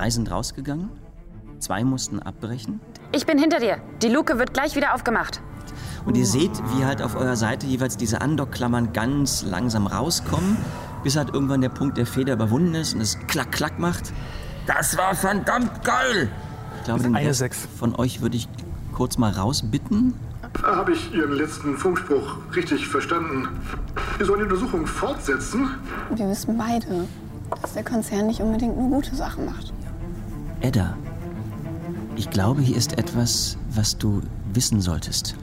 Drei sind rausgegangen, zwei mussten abbrechen. Ich bin hinter dir. Die Luke wird gleich wieder aufgemacht. Und ihr seht, wie halt auf eurer Seite jeweils diese Andockklammern ganz langsam rauskommen, bis halt irgendwann der Punkt der Feder überwunden ist und es klack, klack macht. Das war verdammt geil! Ich glaube, den Rest Sechs. von euch würde ich kurz mal rausbitten. Habe ich Ihren letzten Funkspruch richtig verstanden? Wir sollen die Untersuchung fortsetzen? Wir wissen beide, dass der Konzern nicht unbedingt nur gute Sachen macht. Edda, ich glaube, hier ist etwas, was du wissen solltest.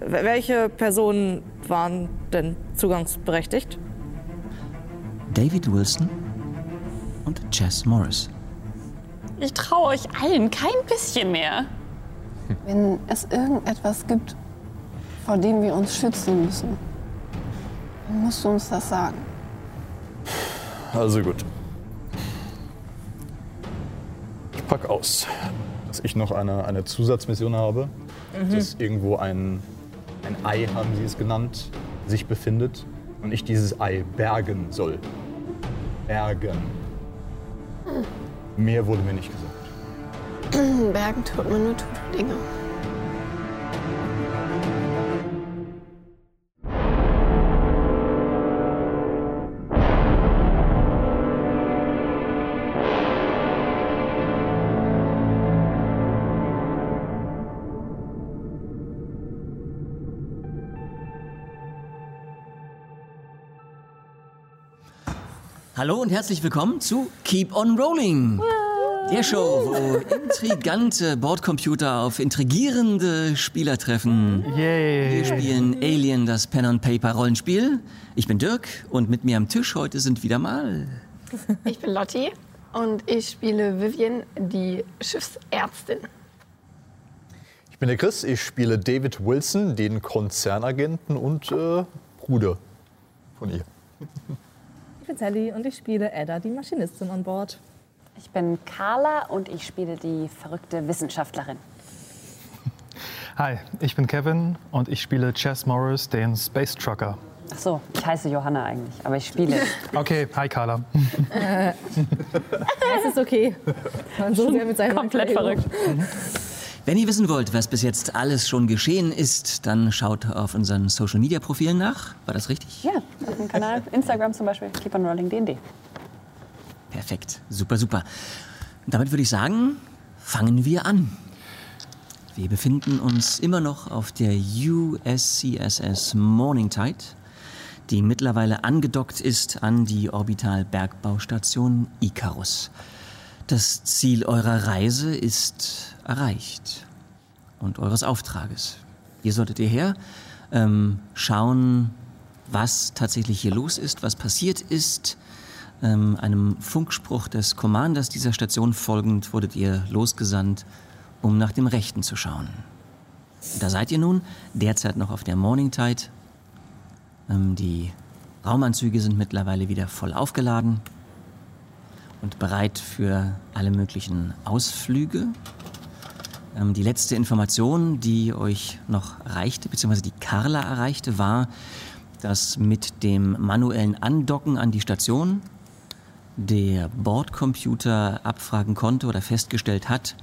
Wel- Welche Personen waren denn zugangsberechtigt? David Wilson und Chess Morris. Ich traue euch allen kein bisschen mehr. Wenn es irgendetwas gibt, vor dem wir uns schützen müssen, dann musst du uns das sagen. Also gut. Ich pack aus, dass ich noch eine, eine Zusatzmission habe. Dass irgendwo ein, ein Ei, haben sie es genannt, sich befindet. Und ich dieses Ei bergen soll. Bergen. Mehr wurde mir nicht gesagt. Bergen tut man nur tote Dinge. Hallo und herzlich willkommen zu Keep on Rolling. Der Show, wo intrigante Bordcomputer auf intrigierende Spieler treffen. Wir spielen Alien, das Pen and Paper Rollenspiel. Ich bin Dirk und mit mir am Tisch heute sind wieder mal Ich bin Lotti und ich spiele Vivian, die Schiffsärztin. Ich bin der Chris, ich spiele David Wilson, den Konzernagenten und äh, Bruder von ihr. Ich bin Sally und ich spiele Edda, die Maschinistin an Bord. Ich bin Carla und ich spiele die verrückte Wissenschaftlerin. Hi, ich bin Kevin und ich spiele Chess Morris, den Space Trucker. Ach so, ich heiße Johanna eigentlich, aber ich spiele. Okay, hi Carla. Es ist okay. Man so sehr mit seinem Komplett verrückt. Wenn ihr wissen wollt, was bis jetzt alles schon geschehen ist, dann schaut auf unseren Social Media Profilen nach. War das richtig? Ja, auf dem Kanal Instagram zum Beispiel, Keep on Rolling DND. Perfekt, super, super. Und damit würde ich sagen, fangen wir an. Wir befinden uns immer noch auf der USCSS Morningtide, die mittlerweile angedockt ist an die Orbitalbergbaustation Icarus. Das Ziel eurer Reise ist erreicht und eures Auftrages. Ihr solltet hierher ähm, schauen, was tatsächlich hier los ist, was passiert ist. Ähm, einem Funkspruch des Commanders dieser Station folgend wurdet ihr losgesandt, um nach dem Rechten zu schauen. Da seid ihr nun, derzeit noch auf der Morning Tide. Ähm, die Raumanzüge sind mittlerweile wieder voll aufgeladen und bereit für alle möglichen Ausflüge. Ähm, die letzte Information, die euch noch erreichte, beziehungsweise die Carla erreichte, war, dass mit dem manuellen Andocken an die Station der Bordcomputer abfragen konnte oder festgestellt hat,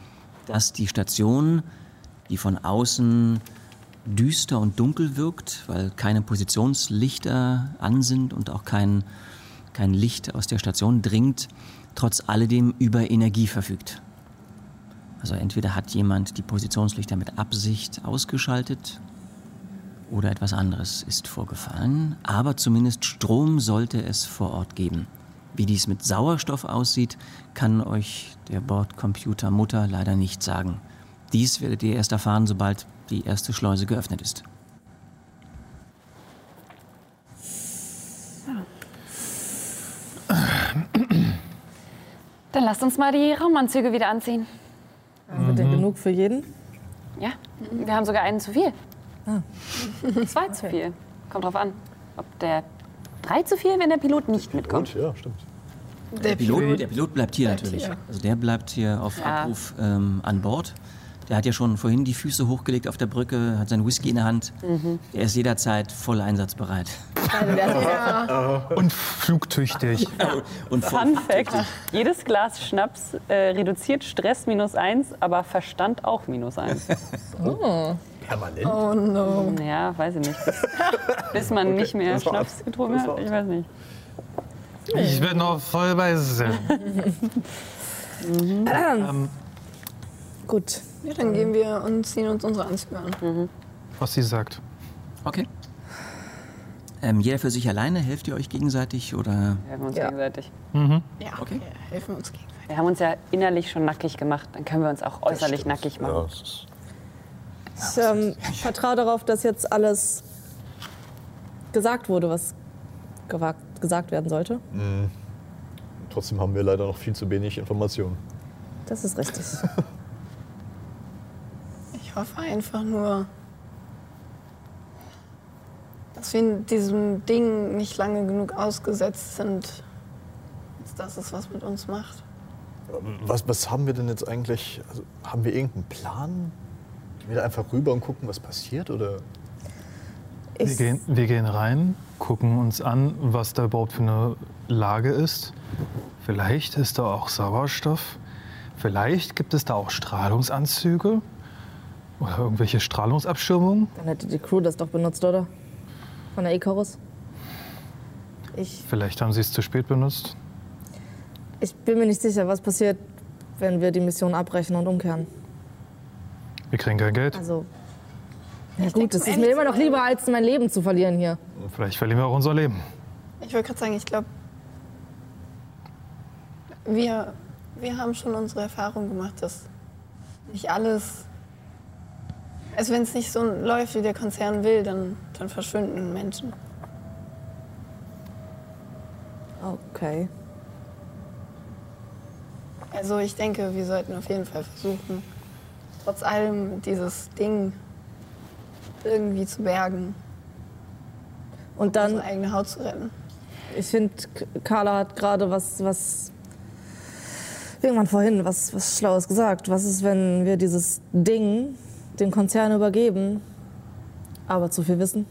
dass die Station, die von außen düster und dunkel wirkt, weil keine Positionslichter an sind und auch kein, kein Licht aus der Station dringt, trotz alledem über Energie verfügt. Also entweder hat jemand die Positionslichter mit Absicht ausgeschaltet oder etwas anderes ist vorgefallen, aber zumindest Strom sollte es vor Ort geben. Wie dies mit Sauerstoff aussieht, kann euch der Bordcomputer Mutter leider nicht sagen. Dies werdet ihr erst erfahren, sobald die erste Schleuse geöffnet ist. Dann lasst uns mal die Raumanzüge wieder anziehen. Haben wir denn genug für jeden? Ja, wir haben sogar einen zu viel. Zwei zu viel. Kommt drauf an. Ob der drei zu viel, wenn der Pilot nicht mitkommt. Ja, stimmt. Der Pilot, der Pilot bleibt hier Bleibt natürlich. hier. Also der bleibt hier auf Ja. Abruf ähm, an Bord. Der hat ja schon vorhin die Füße hochgelegt auf der Brücke, hat seinen Whisky in der Hand. Er ist jederzeit voll einsatzbereit. Und flugtüchtig. Und Fun Fact: Jedes Glas Schnaps äh, reduziert Stress minus eins, aber Verstand auch minus eins. Permanent? Oh no. Ja, weiß ich nicht. Bis, man nicht mehr. Schnaps getrunken hat. Ich weiß nicht. Ich bin noch voll bei Sinn. Gut. Ja, dann gehen wir und ziehen uns unsere Anzüge an. Was sie sagt. Okay. Ähm, jeder für sich alleine, helft ihr euch gegenseitig oder? Wir helfen uns Ja. gegenseitig. Ja, Okay. wir helfen uns gegenseitig. Wir haben uns ja innerlich schon nackig gemacht. Dann können wir uns auch äußerlich nackig machen. Ja, ist Ich ähm, vertraue darauf, dass jetzt alles gesagt wurde, was gewagt, gesagt werden sollte. Trotzdem haben wir leider noch viel zu wenig Informationen. Das ist richtig. Ich hoffe einfach nur, dass wir diesem Ding nicht lange genug ausgesetzt sind, als dass es was mit uns macht. Was, was haben wir denn jetzt eigentlich? Also, haben wir irgendeinen Plan? Gehen wir da einfach rüber und gucken, was passiert? Oder? Wir gehen, wir gehen rein, gucken uns an, was da überhaupt für eine Lage ist. Vielleicht ist da auch Sauerstoff. Vielleicht gibt es da auch Strahlungsanzüge oder irgendwelche Strahlungsabschirmungen. dann hätte die Crew das doch benutzt, oder? Von der Icarus. Ich, Vielleicht haben sie es zu spät benutzt. ich bin mir nicht sicher, was passiert, wenn wir die Mission abbrechen und umkehren. Wir kriegen kein Geld. Also, ja Ich gut, es ist mir immer noch lieber, als mein Leben zu verlieren hier. Vielleicht verlieren wir auch unser Leben. Ich wollte gerade sagen, ich glaube, wir, wir haben schon unsere Erfahrung gemacht, dass nicht alles. Also wenn es nicht so läuft, wie der Konzern will, dann, dann verschwinden Menschen. Okay. Also ich denke, wir sollten auf jeden Fall versuchen, trotz allem dieses Ding irgendwie zu bergen, Und dann unsere eigene Haut zu retten. Ich finde, Carla hat gerade was, was irgendwann vorhin was, was Schlaues gesagt. Was ist, wenn wir dieses Ding dem Konzern übergeben, aber zu viel wissen?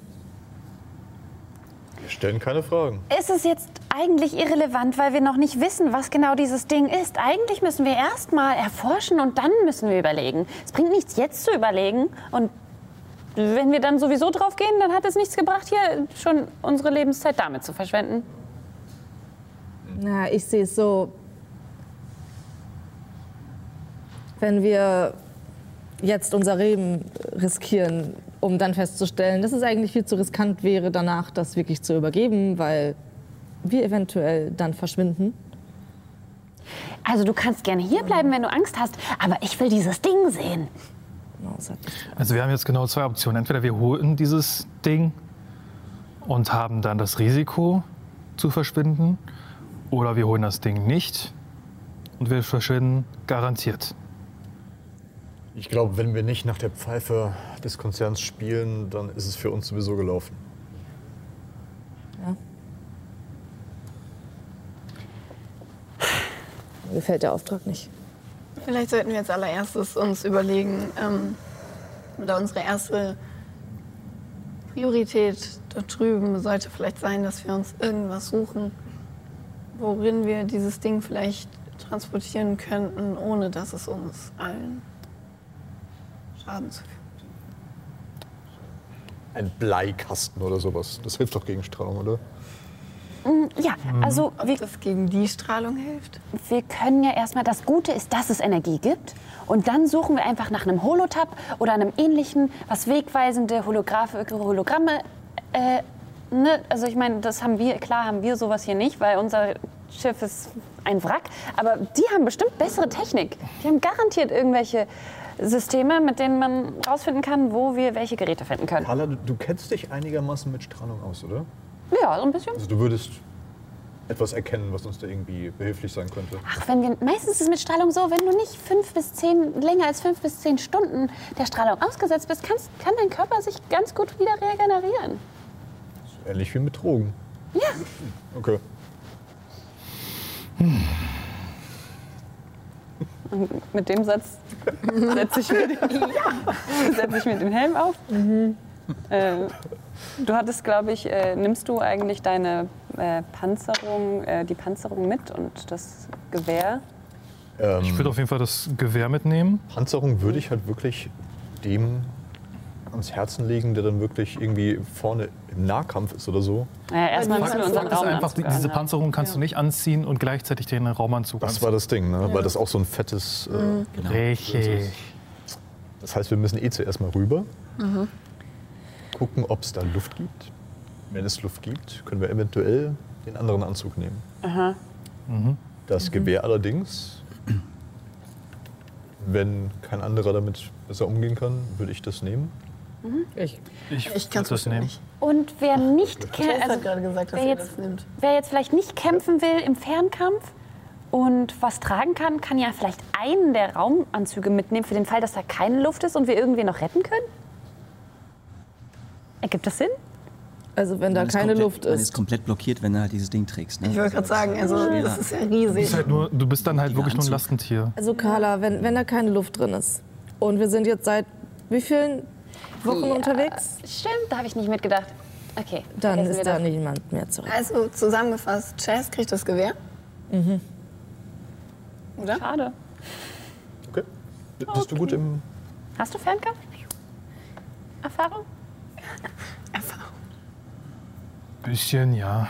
Wir stellen keine Fragen. Ist es jetzt eigentlich irrelevant, weil wir noch nicht wissen, was genau dieses Ding ist? Eigentlich müssen wir erst mal erforschen und dann müssen wir überlegen. Es bringt nichts, jetzt zu überlegen. Und wenn wir dann sowieso drauf gehen, dann hat es nichts gebracht, hier schon unsere Lebenszeit damit zu verschwenden. Na, ich sehe es so. Wenn wir jetzt unser Leben riskieren, um dann festzustellen, dass es eigentlich viel zu riskant wäre, danach das wirklich zu übergeben, weil wir eventuell dann verschwinden. Also du kannst gerne hier bleiben, wenn du Angst hast, aber ich will dieses Ding sehen. Nichts- Also wir haben jetzt genau zwei Optionen. Entweder wir holen dieses Ding und haben dann das Risiko zu verschwinden, oder wir holen das Ding nicht und wir verschwinden garantiert. Ich glaube, wenn wir nicht nach der Pfeife des Konzerns spielen, dann ist es für uns sowieso gelaufen. Ja. Mir gefällt der Auftrag nicht. Vielleicht sollten wir als allererstes uns überlegen, ähm, oder unsere erste Priorität dort drüben sollte vielleicht sein, dass wir uns irgendwas suchen, worin wir dieses Ding vielleicht transportieren könnten, ohne dass es uns allen Schaden zufügt. Ein Bleikasten oder sowas. Das hilft doch gegen Strahlung, oder? Ja, also Ob wir, das gegen die Strahlung hilft? wir können ja erstmal, das Gute ist, dass es Energie gibt. Und dann suchen wir einfach nach einem Holotab oder einem ähnlichen, was wegweisende Holograph Hologramme. Äh, ne? Also ich meine, das haben wir, klar haben wir sowas hier nicht, weil unser Schiff ist ein Wrack. Aber die haben bestimmt bessere Technik. Die haben garantiert irgendwelche Systeme, mit denen man rausfinden kann, wo wir welche Geräte finden können. Carla, du, du kennst dich einigermaßen mit Strahlung aus, oder? Ja, so ein bisschen. Also du würdest etwas erkennen, was uns da irgendwie behilflich sein könnte. Ach, wenn wir, meistens ist es mit Strahlung so, wenn du nicht fünf bis zehn, länger als fünf bis zehn Stunden der Strahlung ausgesetzt bist, kannst, kann dein Körper sich ganz gut wieder regenerieren. Ähnlich wie mit Drogen. Ja. Okay. Und mit dem Satz setze ich, mir den- setz ich mir den Helm auf. Äh, du hattest, glaube ich, äh, nimmst du eigentlich deine äh, Panzerung, äh, die Panzerung mit und das Gewehr? Ähm, Ich würde auf jeden Fall das Gewehr mitnehmen. Panzerung würde ich halt wirklich dem ans Herzen legen, der dann wirklich irgendwie vorne im Nahkampf ist oder so. Naja, erstmal müssen wir unseren Fakt ist Raum einfach, die- diese Panzerung kannst du nicht anziehen und gleichzeitig den Raumanzug Das anziehen. war das Ding, ne? weil das auch so ein fettes. Äh, Genau. Richtig. das heißt, wir müssen eh zuerst mal rüber, gucken, ob es da Luft gibt. Wenn es Luft gibt, können wir eventuell den anderen Anzug nehmen. Das Gewehr allerdings, wenn kein anderer damit besser umgehen kann, würde ich das nehmen. Ich. Ich, Ich kann es nehmen. nicht. Und wer nicht kämpft, also gesagt, dass wer er jetzt- wer jetzt vielleicht nicht kämpfen will im Fernkampf und was tragen kann, kann ja vielleicht einen der Raumanzüge mitnehmen für den Fall, dass da keine Luft ist und wir irgendwie noch retten können? Ergibt das Sinn? Also wenn da Man ist keine komplett- Luft Man ist. ist komplett blockiert, wenn du halt dieses Ding trägst. Ne? Ich wollte gerade sagen, also schwerer. das ist ja Du riesig. bist, halt nur, du bist dann halt wirklich nur ein. Lastentier. Also Carla, wenn, wenn da keine Luft drin ist und wir sind jetzt seit wie vielen Wochen Ja, unterwegs, Stimmt, da habe ich nicht mitgedacht. Okay. dann ist da das. niemand mehr zurück. Also zusammengefasst, Chess kriegt das Gewehr. Mhm. Oder? Schade. Okay. Bist du gut im. Hast du Fernkampf? Erfahrung? Erfahrung. Bisschen, ja.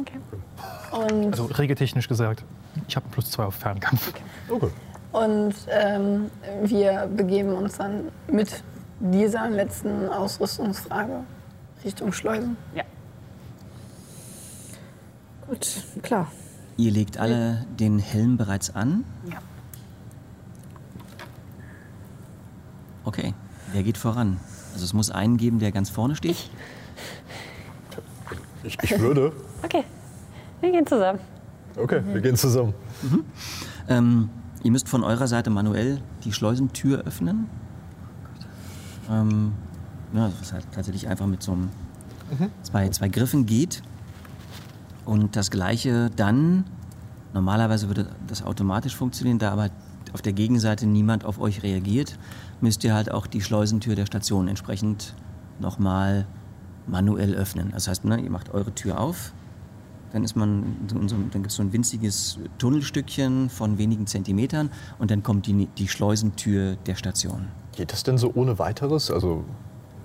Okay. Und, Also regeltechnisch gesagt. Ich habe plus zwei auf Fernkampf. Okay. und ähm, wir begeben uns dann mit dieser letzten Ausrüstungsfrage Richtung Schleusen. Ja. Gut, klar. Ihr legt alle den Helm bereits an. Ja. Okay, wer geht voran? Also es muss einen geben, der ganz vorne steht. Ich, ich würde. Okay. Wir gehen zusammen. Okay, wir gehen zusammen. Ähm, ihr müsst von eurer Seite manuell die Schleusentür öffnen. Ähm, ja, was halt tatsächlich einfach mit so einem zwei, zwei Griffen geht. Und das gleiche dann, normalerweise würde das automatisch funktionieren, da aber auf der Gegenseite niemand auf euch reagiert, müsst ihr halt auch die Schleusentür der Station entsprechend nochmal manuell öffnen. Das heißt, ne, ihr macht eure Tür auf, dann ist man, in so, dann gibt es so ein winziges Tunnelstückchen von wenigen Zentimetern und dann kommt die, die Schleusentür der Station. Geht das denn so ohne weiteres? Also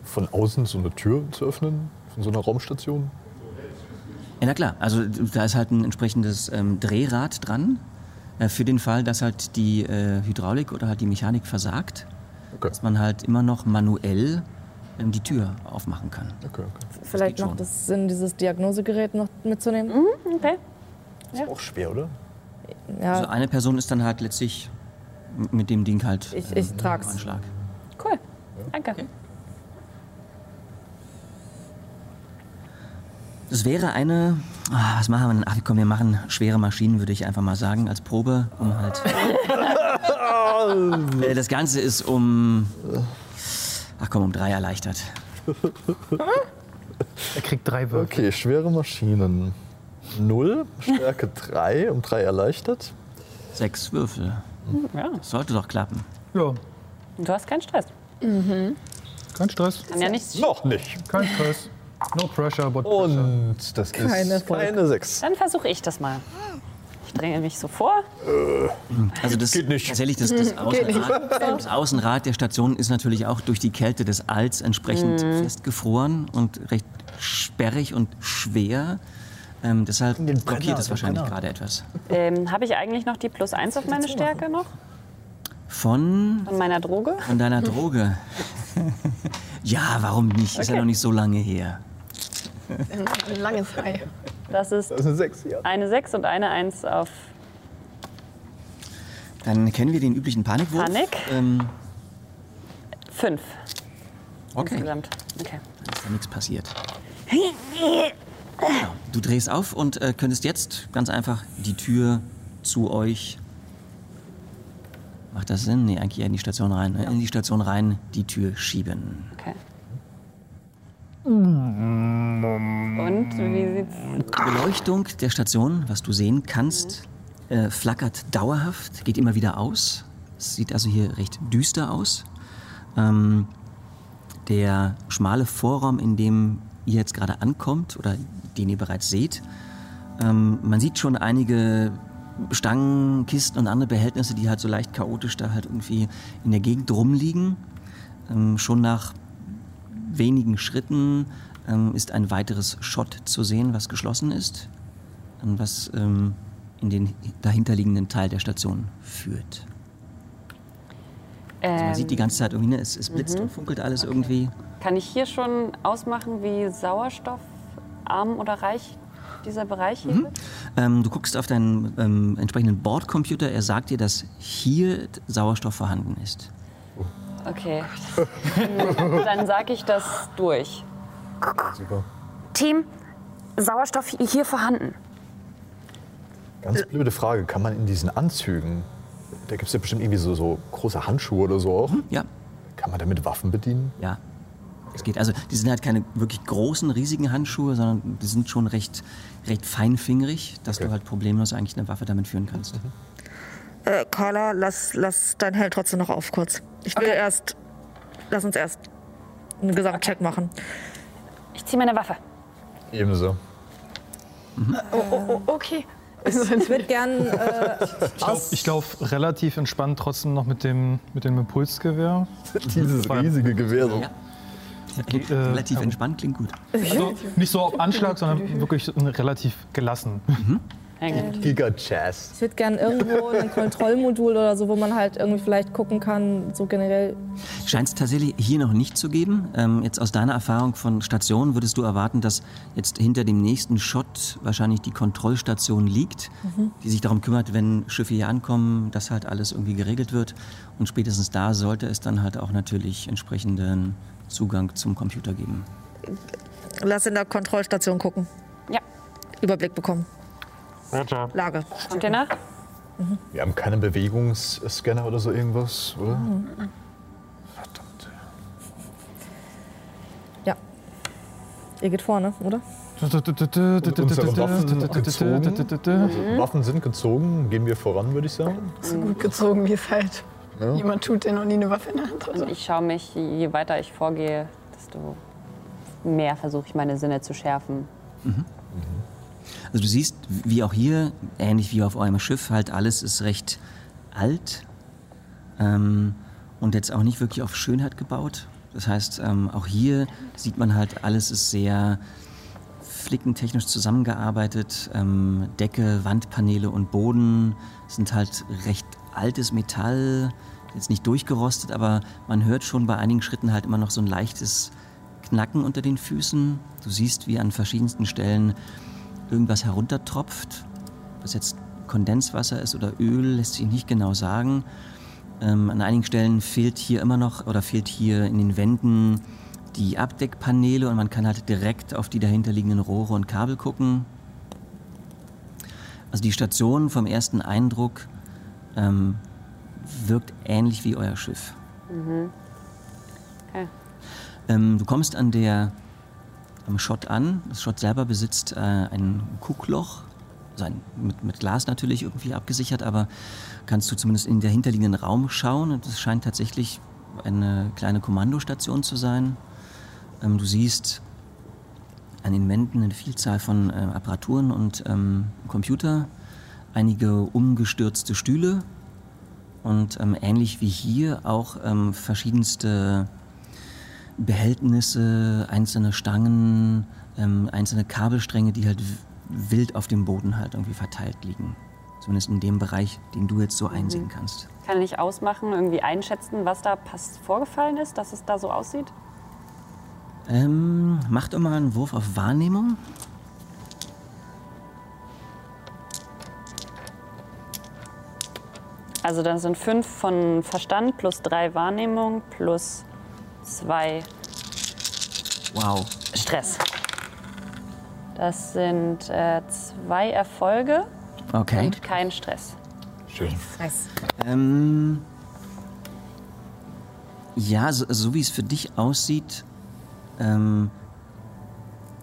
von außen so eine Tür zu öffnen? Von so einer Raumstation? Ja, na klar, also da ist halt ein entsprechendes ähm, Drehrad dran, äh, für den Fall, dass halt die äh, Hydraulik oder halt die Mechanik versagt, Okay. dass man halt immer noch manuell ähm, die Tür aufmachen kann. Okay, okay. Vielleicht macht es Sinn, dieses Diagnosegerät noch mitzunehmen. Okay. Ist auch schwer, oder? Ja, Also eine Person ist dann halt letztlich mit dem Ding halt ich, ich trag's. Anschlag. Danke. Das wäre eine, ah, was machen wir denn? Ach komm, wir machen schwere Maschinen, würde ich einfach mal sagen, als Probe, um halt... Äh, das Ganze ist um, ach komm, um drei erleichtert. Er kriegt drei Würfel. Okay, schwere Maschinen. Null, Stärke 3, um 3 erleichtert. Sechs Würfel. Ja. Das sollte doch klappen. Ja, du hast keinen Stress. Kein Stress. Kann ja nichts. Noch nicht. Kein Stress. No pressure, but pressure. Und das Kein ist Erfolg. keine 6. Dann versuche ich das mal. Ich dränge mich so vor. Also das, Geht nicht. Tatsächlich, das, das, Außenrad, das Außenrad der Station ist natürlich auch durch die Kälte des Alls entsprechend festgefroren und recht sperrig und schwer. Ähm, deshalb blockiert es wahrscheinlich gerade etwas. Ähm, Habe ich eigentlich noch die Plus 1 auf meine Stärke noch? Von, Von meiner Droge? von deiner Droge. ja, warum nicht? Ist ja Okay. noch nicht so lange her. Ein langes Ei. Das ist Das ist eine 6, ja. eine 6 und eine 1 auf Dann kennen wir den üblichen Panikwurf. Panik. Ähm, 5 okay, insgesamt. Okay. ist ja nichts passiert. Genau. Du drehst auf und äh, könntest jetzt ganz einfach die Tür zu euch. Macht das Sinn? Nee, eigentlich eher in die Station rein. ne? In die Station rein, die Tür schieben. okay. Und wie sieht's? Die Beleuchtung der Station, was du sehen kannst, äh, flackert dauerhaft, geht immer wieder aus. Es sieht also hier recht düster aus. Ähm, der schmale Vorraum, in dem ihr jetzt gerade ankommt oder den ihr bereits seht, ähm, man sieht schon einige Stangen, Kisten und andere Behältnisse, die halt so leicht chaotisch da halt irgendwie in der Gegend rumliegen. Ähm, schon nach wenigen Schritten ähm, ist ein weiteres Schott zu sehen, was geschlossen ist und was ähm, in den dahinterliegenden Teil der Station führt. Also man sieht die ganze Zeit irgendwie, ne, es, es blitzt und funkelt alles irgendwie. Kann ich hier schon ausmachen, wie sauerstoffarm oder reich dieser Bereich hier wird? Ähm, du guckst auf deinen ähm, entsprechenden Bordcomputer, er sagt dir, dass hier Sauerstoff vorhanden ist. Okay. Dann sage ich das durch. Super. Team, Sauerstoff hier vorhanden. Ganz blöde Frage. Kann man in diesen Anzügen, da gibt es ja bestimmt irgendwie so, so große Handschuhe oder so auch, Ja, kann man damit Waffen bedienen? ja. Es geht. Also die sind halt keine wirklich großen, riesigen Handschuhe, sondern die sind schon recht, recht feinfingerig, dass Okay. du halt problemlos eigentlich eine Waffe damit führen kannst. Äh, Carla, lass, lass dein Held trotzdem noch auf kurz. Ich will erst. Lass uns erst einen Gesamtcheck machen. Ich ziehe meine Waffe. Ebenso. Oh, oh, okay. Also, Ich würde gern äh. Ich laufe relativ entspannt trotzdem noch mit dem, mit dem Impulsgewehr. Dieses riesige Gewehr. So. Ja. Äh, Relativ ja. entspannt, klingt gut. Also nicht so auf Anschlag, sondern wirklich relativ gelassen. Giga-Chest. Ich würde gern irgendwo ein Kontrollmodul oder so, wo man halt irgendwie vielleicht gucken kann, so generell. Scheint es tatsächlich hier noch nicht zu geben. Ähm, jetzt aus deiner Erfahrung von Stationen würdest du erwarten, dass jetzt hinter dem nächsten Shot wahrscheinlich die Kontrollstation liegt, die sich darum kümmert, wenn Schiffe hier ankommen, dass halt alles irgendwie geregelt wird. Und spätestens da sollte es dann halt auch natürlich entsprechenden Zugang zum Computer geben. Lass in der Kontrollstation gucken. Ja. Überblick bekommen. Lage. Kommt ihr nach? Wir haben keinen Bewegungsscanner oder so irgendwas, oder? Verdammt. Ja. Ihr geht vorne, oder? Unsere Waffen gezogen. Also Waffen sind gezogen, gehen wir voran, würde ich sagen. so gut gezogen, wie es halt Ja. jemand tut, der noch nie eine Waffe in der Hand Und hatte. ich schaue mich, je weiter ich vorgehe, desto mehr versuche ich meine Sinne zu schärfen. Also du siehst, wie auch hier, ähnlich wie auf eurem Schiff, halt alles ist recht alt ähm, und jetzt auch nicht wirklich auf Schönheit gebaut. Das heißt, ähm, auch hier sieht man halt, alles ist sehr flickentechnisch zusammengearbeitet. Ähm, Decke, Wandpaneele und Boden sind halt recht altes Metall, jetzt nicht durchgerostet, aber man hört schon bei einigen Schritten halt immer noch so ein leichtes Knacken unter den Füßen. Du siehst, wie an verschiedensten Stellen irgendwas heruntertropft. Ob das jetzt Kondenswasser ist oder Öl, lässt sich nicht genau sagen. Ähm, an einigen Stellen fehlt hier immer noch oder fehlt hier in den Wänden die Abdeckpaneele und man kann halt direkt auf die dahinterliegenden Rohre und Kabel gucken. Also die Station vom ersten Eindruck ähm, wirkt ähnlich wie euer Schiff. Okay. Ähm, du kommst an der, am Schott an. Das Schott selber besitzt äh, ein Guckloch, also ein, mit, mit Glas natürlich irgendwie abgesichert, aber kannst du zumindest in der hinterliegenden Raum schauen und es scheint tatsächlich eine kleine Kommandostation zu sein. Ähm, du siehst an den Wänden eine Vielzahl von äh, Apparaturen und ähm, Computer, einige umgestürzte Stühle und ähm, ähnlich wie hier auch ähm, verschiedenste Behältnisse, einzelne Stangen, ähm, einzelne Kabelstränge, die halt wild auf dem Boden halt irgendwie verteilt liegen. Zumindest in dem Bereich, den du jetzt so einsehen kannst. Kann ich ausmachen, irgendwie einschätzen, was da pass vorgefallen ist, dass es da so aussieht? Ähm, mach doch mal einen Wurf auf Wahrnehmung. Also dann sind fünf von Verstand plus drei Wahrnehmung plus zwei Wow. Stress. Das sind äh, zwei Erfolge Okay. und kein Stress. Schön. Ähm, ja, so, so wie es für dich aussieht, ähm,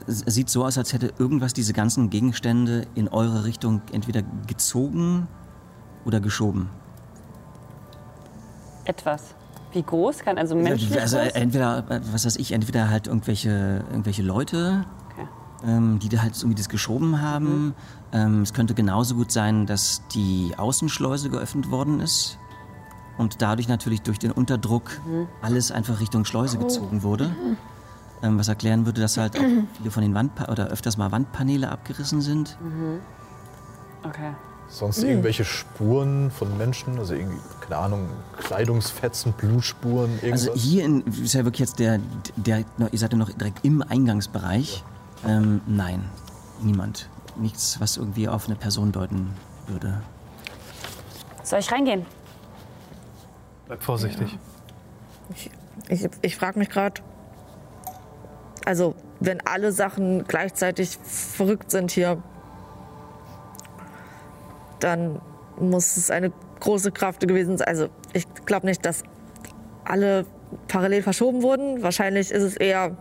es sieht so aus, als hätte irgendwas diese ganzen Gegenstände in eure Richtung entweder gezogen oder geschoben. Etwas. Wie groß kann also menschlich also groß? entweder, äh, was weiß ich, entweder halt irgendwelche, irgendwelche Leute, Okay. ähm, die da halt irgendwie das geschoben haben. Ähm, es könnte genauso gut sein, dass die Außenschleuse geöffnet worden ist und dadurch natürlich durch den Unterdruck alles einfach Richtung Schleuse gezogen wurde. Ähm, was erklären würde, dass halt auch viele von den Wandpa oder öfters mal Wandpaneele abgerissen sind. Okay. Sonst irgendwelche Spuren von Menschen, also irgendwie, keine Ahnung, Kleidungsfetzen, Blutspuren, irgendwas? Also hier in, ist ja wirklich jetzt der, der, ihr seid ja noch direkt im Eingangsbereich. Ähm, nein, niemand. Nichts, was irgendwie auf eine Person deuten würde. Soll ich reingehen? Bleib vorsichtig. Ich, ich frage mich gerade, also wenn alle Sachen gleichzeitig verrückt sind hier, dann muss es eine große Kraft gewesen sein. Also ich glaube nicht, dass alle parallel verschoben wurden. Wahrscheinlich ist es eher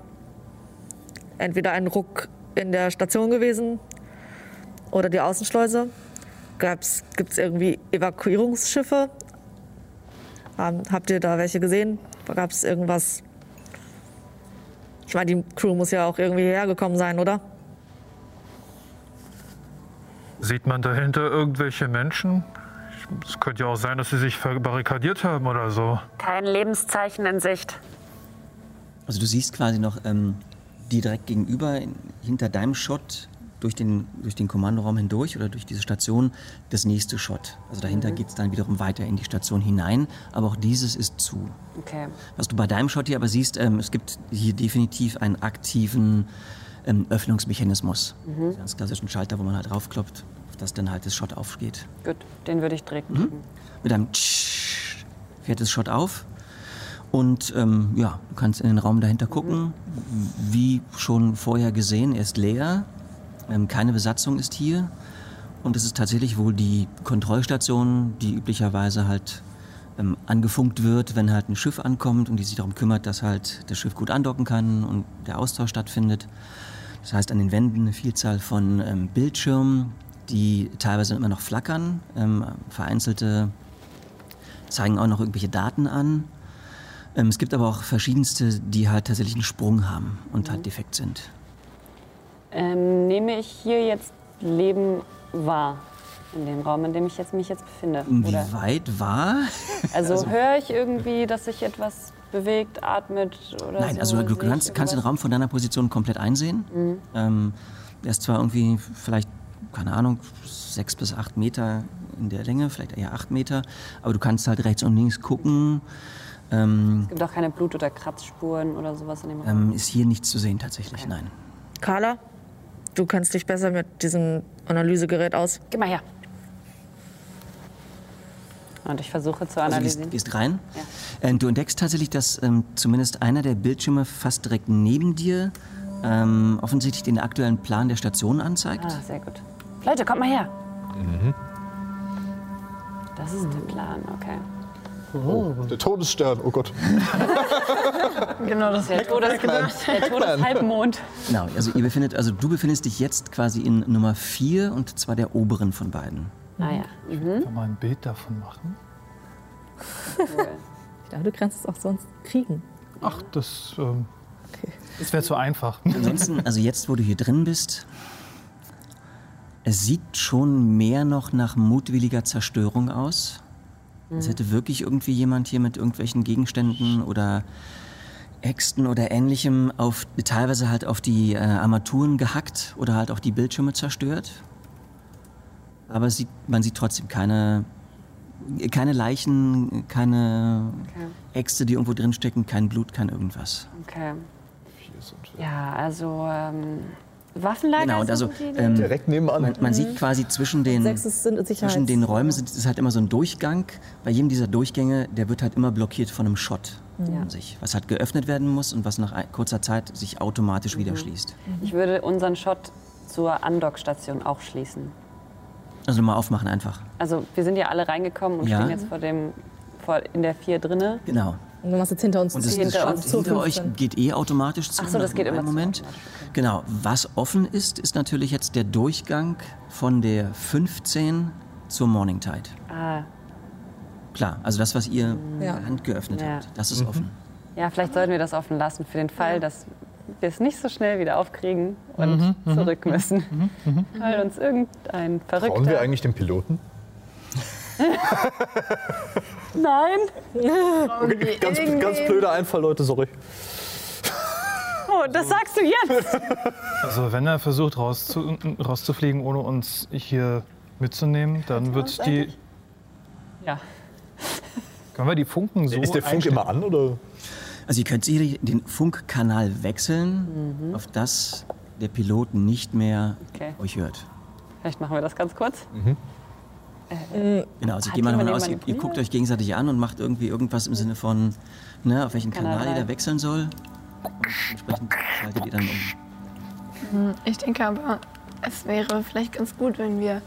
entweder ein Ruck in der Station gewesen oder die Außenschleuse. Gibt es irgendwie Evakuierungsschiffe? Ähm, habt ihr da welche gesehen? Gab es irgendwas? Ich meine, die Crew muss ja auch irgendwie hergekommen sein, oder? Sieht man dahinter irgendwelche Menschen? Es könnte ja auch sein, dass sie sich verbarrikadiert haben oder so. Kein Lebenszeichen in Sicht. Also du siehst quasi noch ähm, die direkt gegenüber, in, hinter deinem Shot, durch den, durch den Kommandoraum hindurch oder durch diese Station, das nächste Shot. Also dahinter geht es dann wiederum weiter in die Station hinein, aber auch dieses ist zu. Okay. Was du bei deinem Shot hier aber siehst, ähm, es gibt hier definitiv einen aktiven ähm, Öffnungsmechanismus. Mhm. Ganz klassischen Schalter, wo man halt draufkloppt, auf das dann halt das Shot aufgeht. Gut, den würde ich direkt drücken. Mit einem Tsch fährt das Shot auf. Und ähm, ja, du kannst in den Raum dahinter gucken. Wie schon vorher gesehen, er ist leer. Ähm, keine Besatzung ist hier. Und es ist tatsächlich wohl die Kontrollstation, die üblicherweise halt ähm, angefunkt wird, wenn halt ein Schiff ankommt und die sich darum kümmert, dass halt das Schiff gut andocken kann und der Austausch stattfindet. Das heißt, an den Wänden eine Vielzahl von ähm, Bildschirmen, die teilweise immer noch flackern. Ähm, vereinzelte zeigen auch noch irgendwelche Daten an. Ähm, es gibt aber auch verschiedenste, die halt tatsächlich einen Sprung haben und halt defekt sind. Ähm, nehme ich hier jetzt Leben wahr? In dem Raum, in dem ich jetzt, mich jetzt befinde? Oder? Inwieweit war? Also, höre ich irgendwie, dass sich etwas bewegt, atmet oder Nein, so? also du kannst, kannst den? Raum von deiner Position komplett einsehen. Ähm, der ist zwar irgendwie vielleicht, keine Ahnung, sechs bis acht Meter in der Länge, vielleicht eher acht Meter, aber du kannst halt rechts und links gucken. Ähm, Es gibt auch keine Blut- oder Kratzspuren oder sowas in dem Raum. ähm, ist hier nichts zu sehen tatsächlich, nein. Carla, du kennst dich besser mit diesem Analysegerät aus. Geh mal her. Und ich versuche zu Also analysieren. gehst, gehst rein. Äh, du entdeckst tatsächlich, dass ähm, zumindest einer der Bildschirme fast direkt neben dir ähm, offensichtlich den aktuellen Plan der Station anzeigt. ah, sehr gut. Leute, kommt mal her. Das ist der Plan, okay. Oh, der Todesstern, oh Gott. Genau, das Der, Todes der Todeshalbmond. Genau, also ihr befindet, also du befindest dich jetzt quasi in Nummer 4 und zwar der oberen von beiden. Ah ja. Kann man ein Bild davon machen? Cool. Ich dachte, du kannst es auch sonst kriegen. Ach, das, ähm, das wäre zu einfach. Ansonsten, also jetzt, wo du hier drin bist, es sieht schon mehr noch nach mutwilliger Zerstörung aus. Es hätte wirklich irgendwie jemand hier mit irgendwelchen Gegenständen oder Äxten oder ähnlichem auf, teilweise halt auf die äh, Armaturen gehackt oder halt auch die Bildschirme zerstört. Aber sieht, man sieht trotzdem keine, keine Leichen, keine Okay. Äxte, die irgendwo drinstecken, kein Blut, kein irgendwas. okay. Ja, also ähm, Waffenlager Genau, und also ähm, Direkt nebenan. man, man sieht quasi zwischen den, zwischen den Räumen sind, ist halt immer so ein Durchgang. Bei jedem dieser Durchgänge, der wird halt immer blockiert von einem Shot an sich, was halt geöffnet werden muss und was nach kurzer Zeit sich automatisch wieder schließt. Ich würde unseren Shot zur Andockstation auch schließen. Also mal aufmachen einfach. Also wir sind ja alle reingekommen und Ja. stehen jetzt vor dem, vor, in der 4 drinne. Genau. Und du machst jetzt hinter uns Und das, zu. das hinter uns. hinter Zu euch 15. geht eh automatisch zu. Ach so, das geht immer zu, Moment. Genau. Was offen ist, ist natürlich jetzt der Durchgang von der 15 zur Morning Tide. Ah, Klar, also das, was ihr Ja. mit der Hand geöffnet Ja. habt, das ist offen. ja, vielleicht sollten wir das offen lassen für den Fall, dass wir es nicht so schnell wieder aufkriegen und zurück müssen. Weil uns irgendein Verrückter... Trauen wir eigentlich dem Piloten? Nein! Okay, ganz, ganz blöder Einfall, Leute, sorry. Oh, das sagst du jetzt! Also wenn er versucht rauszu, rauszufliegen, ohne uns hier mitzunehmen, dann wird die. Ja. Können wir die Funken so Ist der Funk einstellen? immer an oder? Also ihr könnt den Funkkanal wechseln, auf das der Pilot nicht mehr Okay. euch hört. Vielleicht machen wir das ganz kurz. Genau, also Hat gehen wir davon aus, ihr, ihr guckt euch gegenseitig an und macht irgendwie irgendwas im Sinne von, ne, auf welchen Kanal Kanal ihr da wechseln soll. Und entsprechend schaltet ihr dann um. Ich denke aber, es wäre vielleicht ganz gut, wenn wir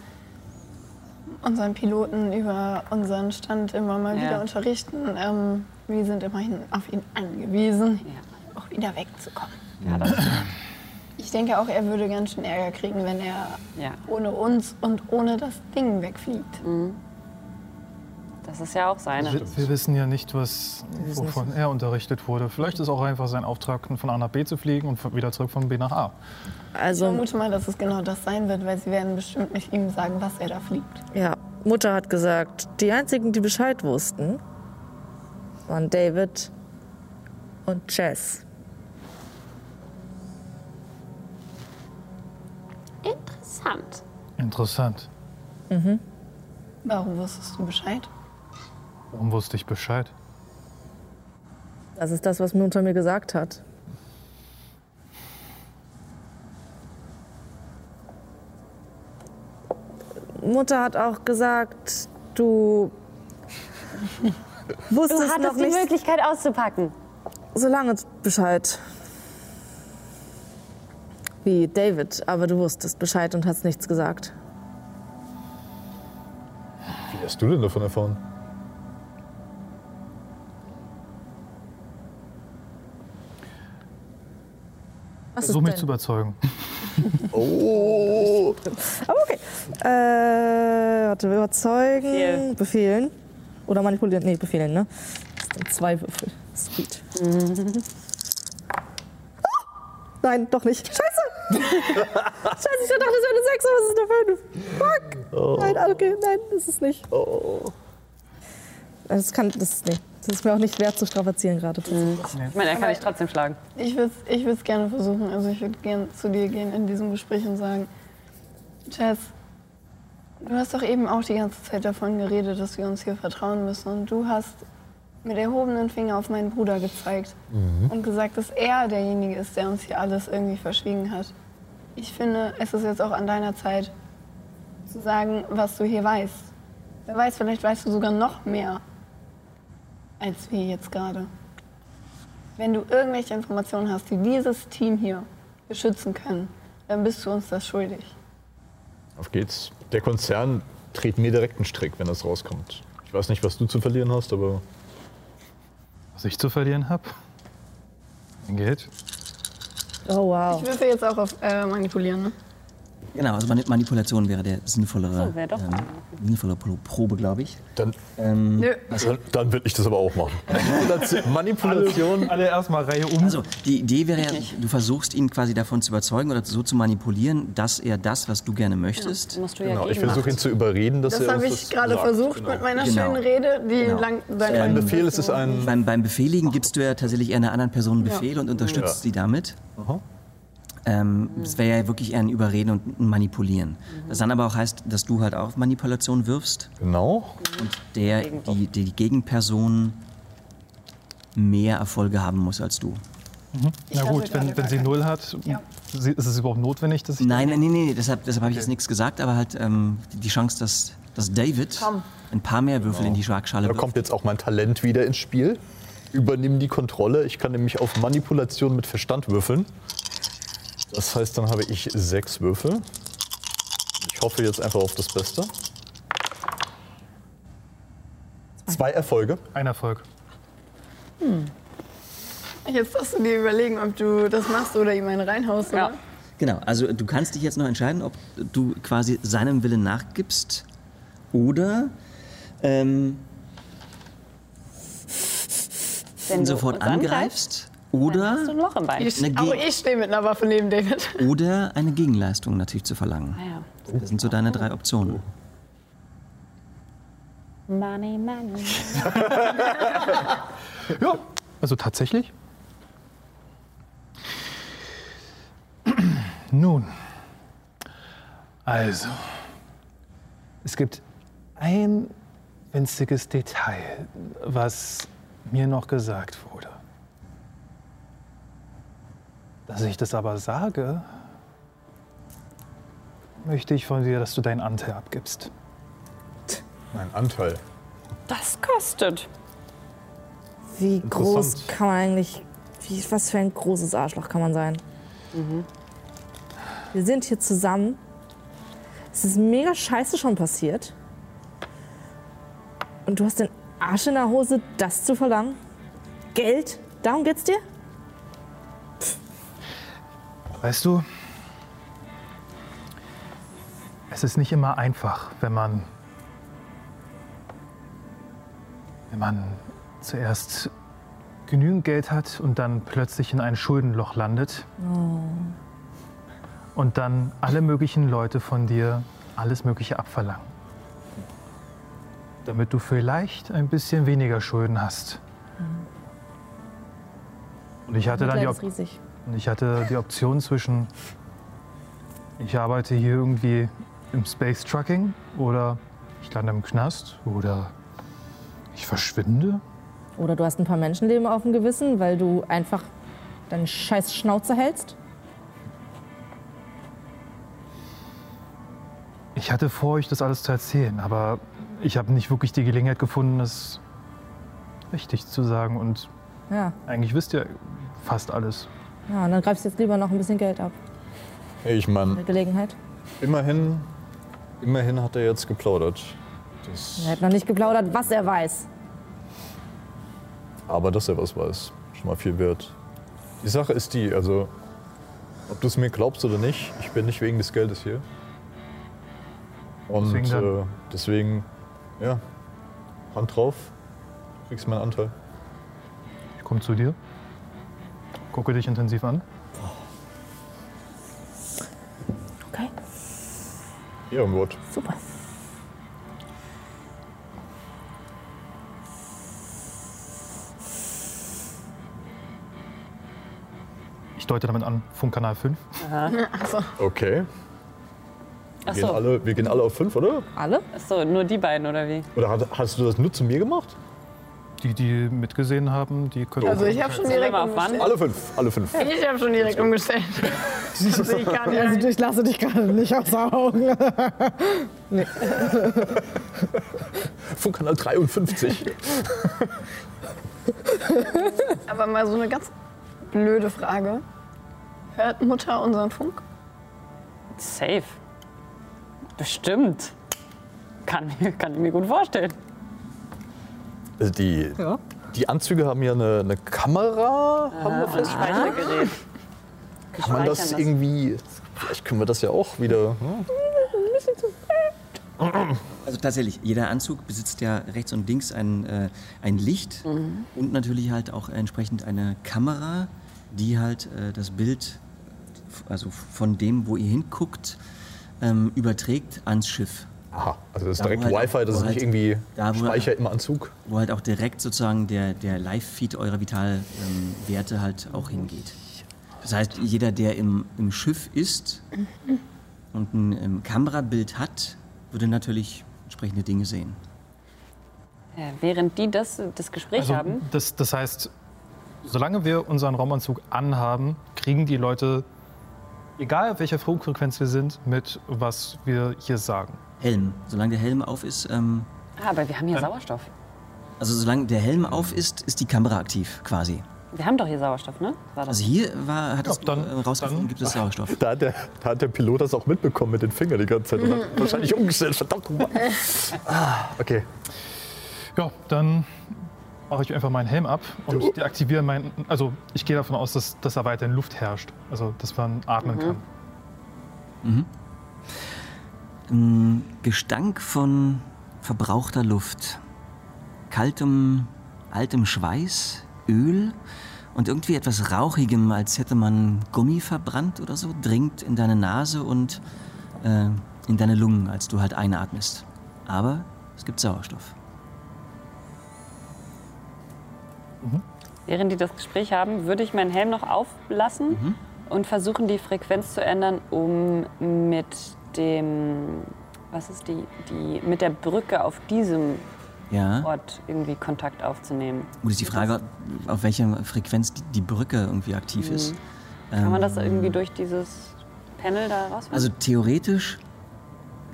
unseren Piloten über unseren Stand immer mal Ja. wieder unterrichten. Ähm, wir sind immerhin auf ihn angewiesen, auch wieder wegzukommen. Ja, das, Ich denke auch, er würde ganz schön Ärger kriegen, wenn er ja, ohne uns und ohne das Ding wegfliegt. Das ist ja auch seine. Wir, wir wissen ja nicht, was, wovon er unterrichtet wurde. Vielleicht ist auch einfach sein Auftrag, von A nach B zu fliegen und wieder zurück von B nach A. Ich Also, vermute mal, dass es genau das sein wird, weil sie werden bestimmt nicht ihm sagen, was er da fliegt. ja, Mutter hat gesagt, die einzigen, die Bescheid wussten, waren David und Jess. Interessant. Interessant. Warum wusstest du Bescheid? Warum wusste ich Bescheid? Das ist das, was Mutter mir gesagt hat. Mutter hat auch gesagt, du Du wusstest noch hattest die nicht Möglichkeit auszupacken. so lange Bescheid wie David, aber du wusstest Bescheid und hast nichts gesagt. Wie hast du denn davon erfahren? Versuch mich denn? zu überzeugen. Oh! Aber okay. Äh, warte, überzeugen, Befehl. befehlen. Oder manipulieren. Nee, befehlen, ne? Das sind zwei Würfel. Sweet. Ah! Nein, doch nicht. Scheiße! Scheiße, ich dachte, es wäre eine 6, aber es ist eine 5. Fuck! Nein, okay, nein, das ist nicht. Das kann, das ist nicht. Das ist mir auch nicht wert zu strapazieren gerade. tatsächlich. Ich meine, er kann dich trotzdem schlagen. Ich würde es ich würd's gerne versuchen. Also ich würde gerne zu dir gehen in diesem Gespräch und sagen, Jess, du hast doch eben auch die ganze Zeit davon geredet, dass wir uns hier vertrauen müssen. Und du hast mit erhobenen Finger auf meinen Bruder gezeigt und gesagt, dass er derjenige ist, der uns hier alles irgendwie verschwiegen hat. Ich finde, es ist jetzt auch an deiner Zeit zu sagen, was du hier weißt. Wer weiß, vielleicht weißt du sogar noch mehr als wir jetzt gerade. Wenn du irgendwelche Informationen hast, die dieses Team hier beschützen können, dann bist du uns das schuldig. Auf geht's. Der Konzern dreht mir direkt einen Strick, wenn das rauskommt. Ich weiß nicht, was du zu verlieren hast, aber Was ich zu verlieren habe? Mein Geld? Oh, wow. Ich würfel jetzt auch auf äh, Manipulieren. Ne? Genau, also Mani- Manipulation wäre der sinnvollere, So, wär doch ähm, sinnvollere Pro- Probe, glaube ich. dann, Ähm, Nö. dann, dann will ich das aber auch machen. Manipulation, Manipulation Alle erstmal Reihe um. Also, die Idee wäre ja, du versuchst ihn quasi davon zu überzeugen oder so zu manipulieren, dass er das, was du gerne möchtest, Musst du ja genau, ich versuche ihn zu überreden, dass Das er habe uns ich das gerade sagt. versucht Genau. mit meiner Genau. schönen Rede, die Genau. lang. Ein langem Befehl ist es ein. Beim, beim Befehligen gibst du ja tatsächlich eher einer anderen Person einen Befehl und unterstützt Ja. sie damit. Aha. Ähm, Das wäre ja wirklich eher ein Überreden und ein Manipulieren. Das dann aber auch heißt, dass du halt auch Manipulation wirfst Genau. und der, die, die, die Gegenperson mehr Erfolge haben muss als du. Na hatte gut, wenn, wenn sie null hat, Ja. ist es überhaupt notwendig, dass ich. Nein, nein, nein, nee, deshalb, deshalb habe ich jetzt nichts gesagt, aber halt ähm, die Chance, dass, dass David ein paar mehr Würfel in die Schlagschale Da wirft. kommt jetzt auch mein Talent wieder ins Spiel. Übernimm die Kontrolle. Ich kann nämlich auf Manipulation mit Verstand würfeln. Das heißt, dann habe ich sechs Würfel. Ich hoffe jetzt einfach auf das Beste. Zwei Erfolge. Ein Erfolg. Jetzt darfst du dir überlegen, ob du das machst oder ihm einen reinhaust, Ja. oder? Genau, also du kannst dich jetzt noch entscheiden, ob du quasi seinem Willen nachgibst oder ähm, Wenn ihn du sofort angreifst, angreifst dann oder, hast du ein Loch im Bein. Ich, Eine auch ich stehe mit einer Waffe neben David. oder eine Gegenleistung natürlich zu verlangen. Ja. Das sind so deine drei Optionen. Money, money. Ja, also tatsächlich. Nun, also, es gibt ein winziges Detail, was mir noch gesagt wurde. Dass ich das aber sage, möchte ich von dir, dass du deinen Anteil abgibst. Mein Anteil. Das kostet. Wie groß kann man eigentlich, wie, was für ein großes Arschloch kann man sein? Wir sind hier zusammen. Es ist mega scheiße schon passiert. Und du hast den Arsch in der Hose, das zu verlangen? Geld? Darum geht's dir? Weißt du, es ist nicht immer einfach, wenn man, wenn man zuerst genügend Geld hat und dann plötzlich in ein Schuldenloch landet. Und dann alle möglichen Leute von dir alles Mögliche abverlangen. Damit du vielleicht ein bisschen weniger Schulden hast. Und ich hatte dann die Op ist riesig. Und ich hatte die Option zwischen, ich arbeite hier irgendwie im Space Trucking oder ich lande im Knast oder ich verschwinde. Oder du hast ein paar Menschenleben auf dem Gewissen, weil du einfach deine scheiß Schnauze hältst. Ich hatte vor, euch das alles zu erzählen, aber ich habe nicht wirklich die Gelegenheit gefunden, das richtig zu sagen. Und Ja. eigentlich wisst ihr fast alles. Ja, und dann greifst du jetzt lieber noch ein bisschen Geld ab. Hey, ich meine, Eine Gelegenheit. immerhin, immerhin hat er jetzt geplaudert. Das, Er hat noch nicht geplaudert, was er weiß. aber dass er was weiß, schon mal viel wert. Die Sache ist die, also, ob du es mir glaubst oder nicht, ich bin nicht wegen des Geldes hier. Und Deswegen dann. äh, deswegen, ja, Hand drauf, du kriegst meinen Anteil. Ich komme zu dir, gucke dich intensiv an. Okay, Ehrenwort. super. Ich deute damit an, Funkkanal 5. Okay. Wir, Ach gehen so. alle, wir gehen alle auf fünf, oder? Alle? Ach so, nur die beiden oder wie? Oder hat, hast du das nur zu mir gemacht? Die, die mitgesehen haben, die können. Also ich habe schon direkt umgestellt. Alle fünf, alle fünf. Ich habe schon direkt umgestellt. Sehe ich nicht. ein. ich lasse dich gerade nicht außer Augen. Funkkanal 53. Aber mal so eine ganz blöde Frage. Hört Mutter unseren Funk? Safe. Bestimmt. Kann, kann ich mir gut vorstellen. Also die, die Anzüge haben ja eine, eine Kamera, haben wir Und fest. Speichergerät. Kann man das das. irgendwie. Vielleicht können wir das ja auch wieder. Hm? Also tatsächlich, jeder Anzug besitzt ja rechts und links ein, äh, ein Licht und natürlich halt auch entsprechend eine Kamera, die halt äh, das Bild, also von dem, wo ihr hinguckt, ähm, überträgt ans Schiff. Aha, also das ist Da, direkt halt Wi-Fi, das ist nicht halt- irgendwie da, wo- Speicher im Anzug. Wo halt auch direkt sozusagen der, der Live-Feed eurer Vitalwerte halt auch hingeht. Das heißt, jeder, der im, im Schiff ist und ein ähm, Kamerabild hat, würde natürlich entsprechende Dinge sehen. Äh, während die das, das Gespräch Also, haben, das, das heißt, solange wir unseren Raumanzug anhaben, kriegen die Leute, egal auf welcher Funkfrequenz wir sind, mit, was wir hier sagen. Helm. Solange der Helm auf ist, ähm, ah, aber wir haben hier Sauerstoff. also solange der Helm auf ist, ist die Kamera aktiv quasi. Wir haben doch hier Sauerstoff, ne? War das? Also hier war, hat Ja, es dann- äh, rausgefunden, dann- gibt es Sauerstoff. Da hat, der, da hat der Pilot das auch mitbekommen mit den Fingern die ganze Zeit und hat wahrscheinlich umgestellt. Verdammt. nochmal. Ah, okay. Ja, dann mache ich einfach meinen Helm ab und deaktiviere meinen. Also ich gehe davon aus, dass, dass da weiterhin Luft herrscht. Also dass man atmen kann. Ein Gestank von verbrauchter Luft, kaltem, altem Schweiß, Öl und irgendwie etwas Rauchigem, als hätte man Gummi verbrannt oder so, dringt in deine Nase und äh, in deine Lungen, als du halt einatmest. Aber es gibt Sauerstoff. Während die das Gespräch haben, würde ich meinen Helm noch auflassen und versuchen, die Frequenz zu ändern, um mit dem, was ist die, die, mit der Brücke auf diesem Ja. Ort irgendwie Kontakt aufzunehmen. Gut, ist die Frage, auf welcher Frequenz die, die Brücke irgendwie aktiv ist. Kann man Ähm, das irgendwie durch dieses Panel da rausfinden? Also theoretisch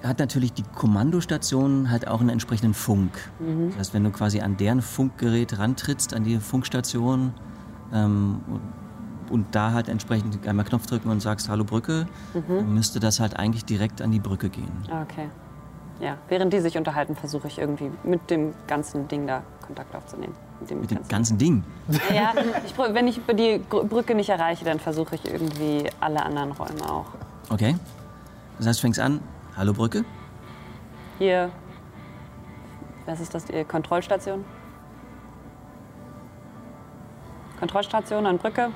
hat natürlich die Kommandostation halt auch einen entsprechenden Funk. Das heißt, wenn du quasi an deren Funkgerät rantrittst, an die Funkstation ähm, und, da halt entsprechend einmal Knopf drücken und sagst Hallo Brücke, dann müsste das halt eigentlich direkt an die Brücke gehen. Ah, Okay. Ja, während die sich unterhalten, versuche ich irgendwie mit dem ganzen Ding da Kontakt aufzunehmen. dem Mit dem ganzen Ding. Ja, ich, wenn ich die Brücke nicht erreiche, dann versuche ich irgendwie alle anderen Räume auch. Okay. Das heißt, du fängst an, Hallo Brücke. Hier, was ist das, die Kontrollstation? Kontrollstation an Brücke,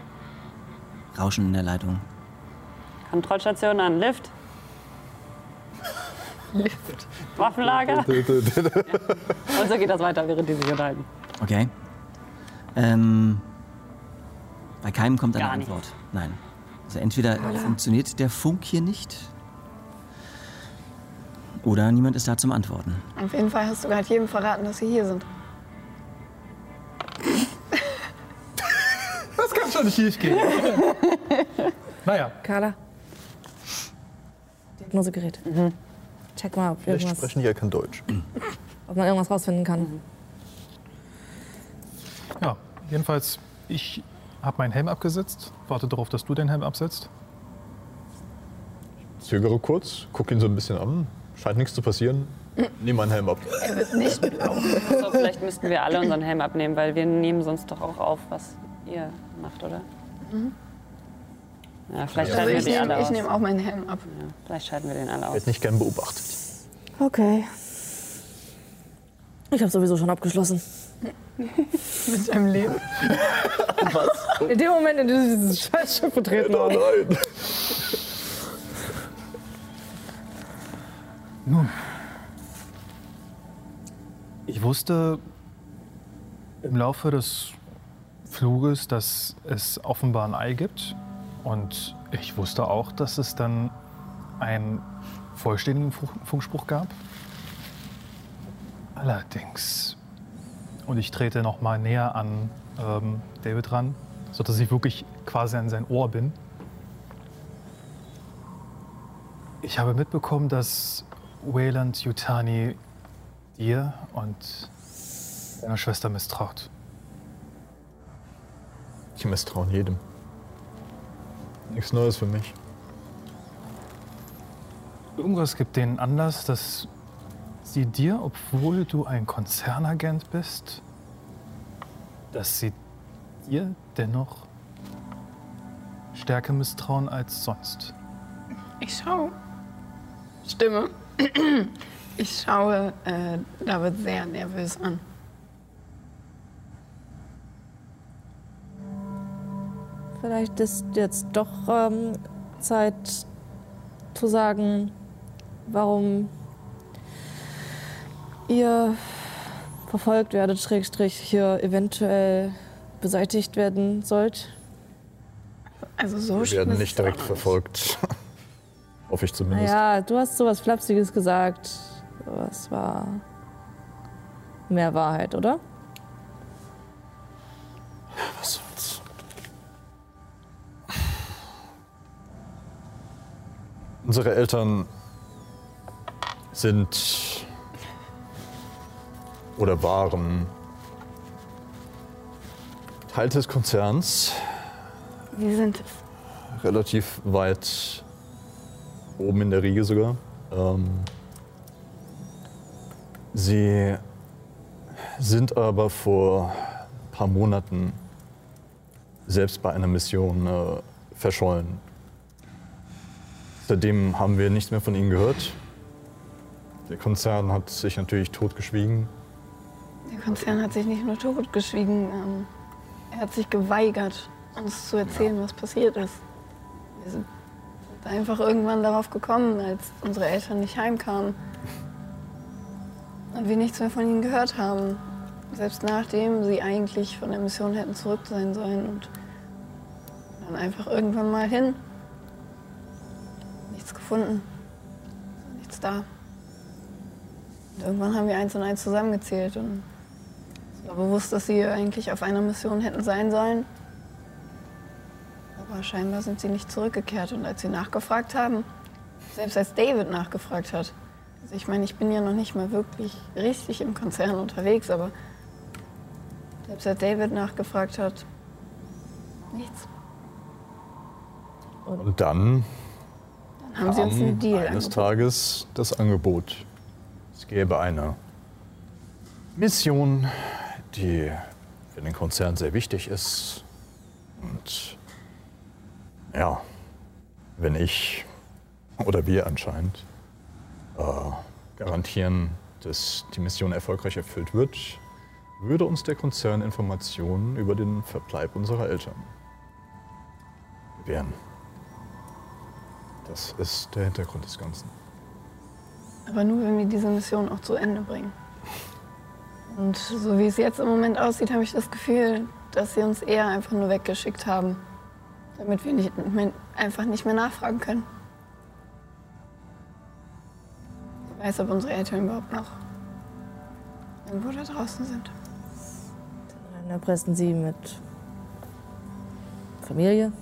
Rauschen in der Leitung. Kontrollstation an Lift. Lift. Waffenlager. Und so geht das weiter, während die sich unterhalten. Okay. Ähm, bei keinem kommt eine Gar nicht. Antwort. Nein. Also entweder funktioniert der Funk hier nicht oder niemand ist da zum Antworten. Auf jeden Fall hast du gerade jedem verraten, dass sie hier sind. Kann schon schief gehen. naja, Carla. Diagnosegerät. Check mal, ob, Vielleicht irgendwas, sprechen die ja kein Deutsch. ob man irgendwas rausfinden kann. ja, jedenfalls, ich habe meinen Helm abgesetzt, warte darauf, dass du den Helm absetzt. Zögere kurz, guck ihn so ein bisschen an. Scheint nichts zu passieren. Nimm meinen Helm ab. Er wird nicht mitlaufen. So, vielleicht müssten wir alle unseren Helm abnehmen, weil wir nehmen sonst doch auch auf, was ihr macht, oder? Ja, vielleicht Also schalten wir ich die nehme alle aus. ich nehm auch meinen Helm ab. Ja, vielleicht schalten wir den alle Ich aus. werde nicht gern beobachtet. Okay. Ich habe sowieso schon abgeschlossen. Mit deinem Leben. In dem Moment, in dem du dieses Scheißschiff betreten hast. nein! Ich wusste im Laufe des Fluges, dass es offenbar ein Ei gibt. Und ich wusste auch, dass es dann einen vollständigen Fu- Funkspruch gab. Allerdings, und ich trete noch mal näher an ähm, David ran, sodass ich wirklich quasi an sein Ohr bin. Ich habe mitbekommen, dass Wayland Yutani dir und deiner Schwester misstraut. Ich misstraue jedem. Nichts Neues für mich. Irgendwas gibt denen Anlass, dass sie dir, obwohl du ein Konzernagent bist, dass sie dir dennoch stärker misstrauen als sonst. Ich schaue. Stimme. Ich schaue äh, David sehr nervös an. Vielleicht ist jetzt doch ähm, Zeit zu sagen, warum ihr verfolgt werdet, Schrägstrich hier eventuell beseitigt werden sollt. Also so Wir werden ist nicht direkt verfolgt. Hoffe ich zumindest. Naja, du hast sowas Flapsiges gesagt. Aber es war mehr Wahrheit, oder? Was Unsere Eltern sind oder waren Teil des Konzerns, Wir sind es. relativ weit oben in der Riege sogar. Ähm, sie sind aber vor paar Monaten selbst bei einer Mission äh, verschollen. Seitdem haben wir nichts mehr von ihnen gehört. Der Konzern hat sich natürlich totgeschwiegen. Der Konzern hat sich nicht nur totgeschwiegen, ähm, er hat sich geweigert, uns zu erzählen, was passiert ist. Wir sind einfach irgendwann darauf gekommen, als unsere Eltern nicht heimkamen und wir nichts mehr von ihnen gehört haben. Selbst nachdem sie eigentlich von der Mission hätten zurück sein sollen und dann einfach irgendwann mal hin. Gefunden, nichts da. Und irgendwann haben wir eins und eins zusammengezählt und es war bewusst, dass sie eigentlich auf einer Mission hätten sein sollen. Aber scheinbar sind sie nicht zurückgekehrt. Und als sie nachgefragt haben, selbst als David nachgefragt hat, also ich meine, ich bin ja noch nicht mal wirklich richtig im Konzern unterwegs, aber selbst als David nachgefragt hat, nichts. Und dann Dann haben sie uns einen Deal eines angeboten. Tages das Angebot. Es gäbe eine Mission, die für den Konzern sehr wichtig ist. Und ja, wenn ich oder wir anscheinend äh, garantieren, dass die Mission erfolgreich erfüllt wird, würde uns der Konzern Informationen über den Verbleib unserer Eltern gewähren. Das ist der Hintergrund des Ganzen. Aber nur, wenn wir diese Mission auch zu Ende bringen. Und so wie es jetzt im Moment aussieht, habe ich das Gefühl, dass sie uns eher einfach nur weggeschickt haben, damit wir nicht, mehr- einfach nicht mehr nachfragen können. Ich weiß, ob unsere Eltern überhaupt noch irgendwo da draußen sind. Den einen erpressen sie mit Familie,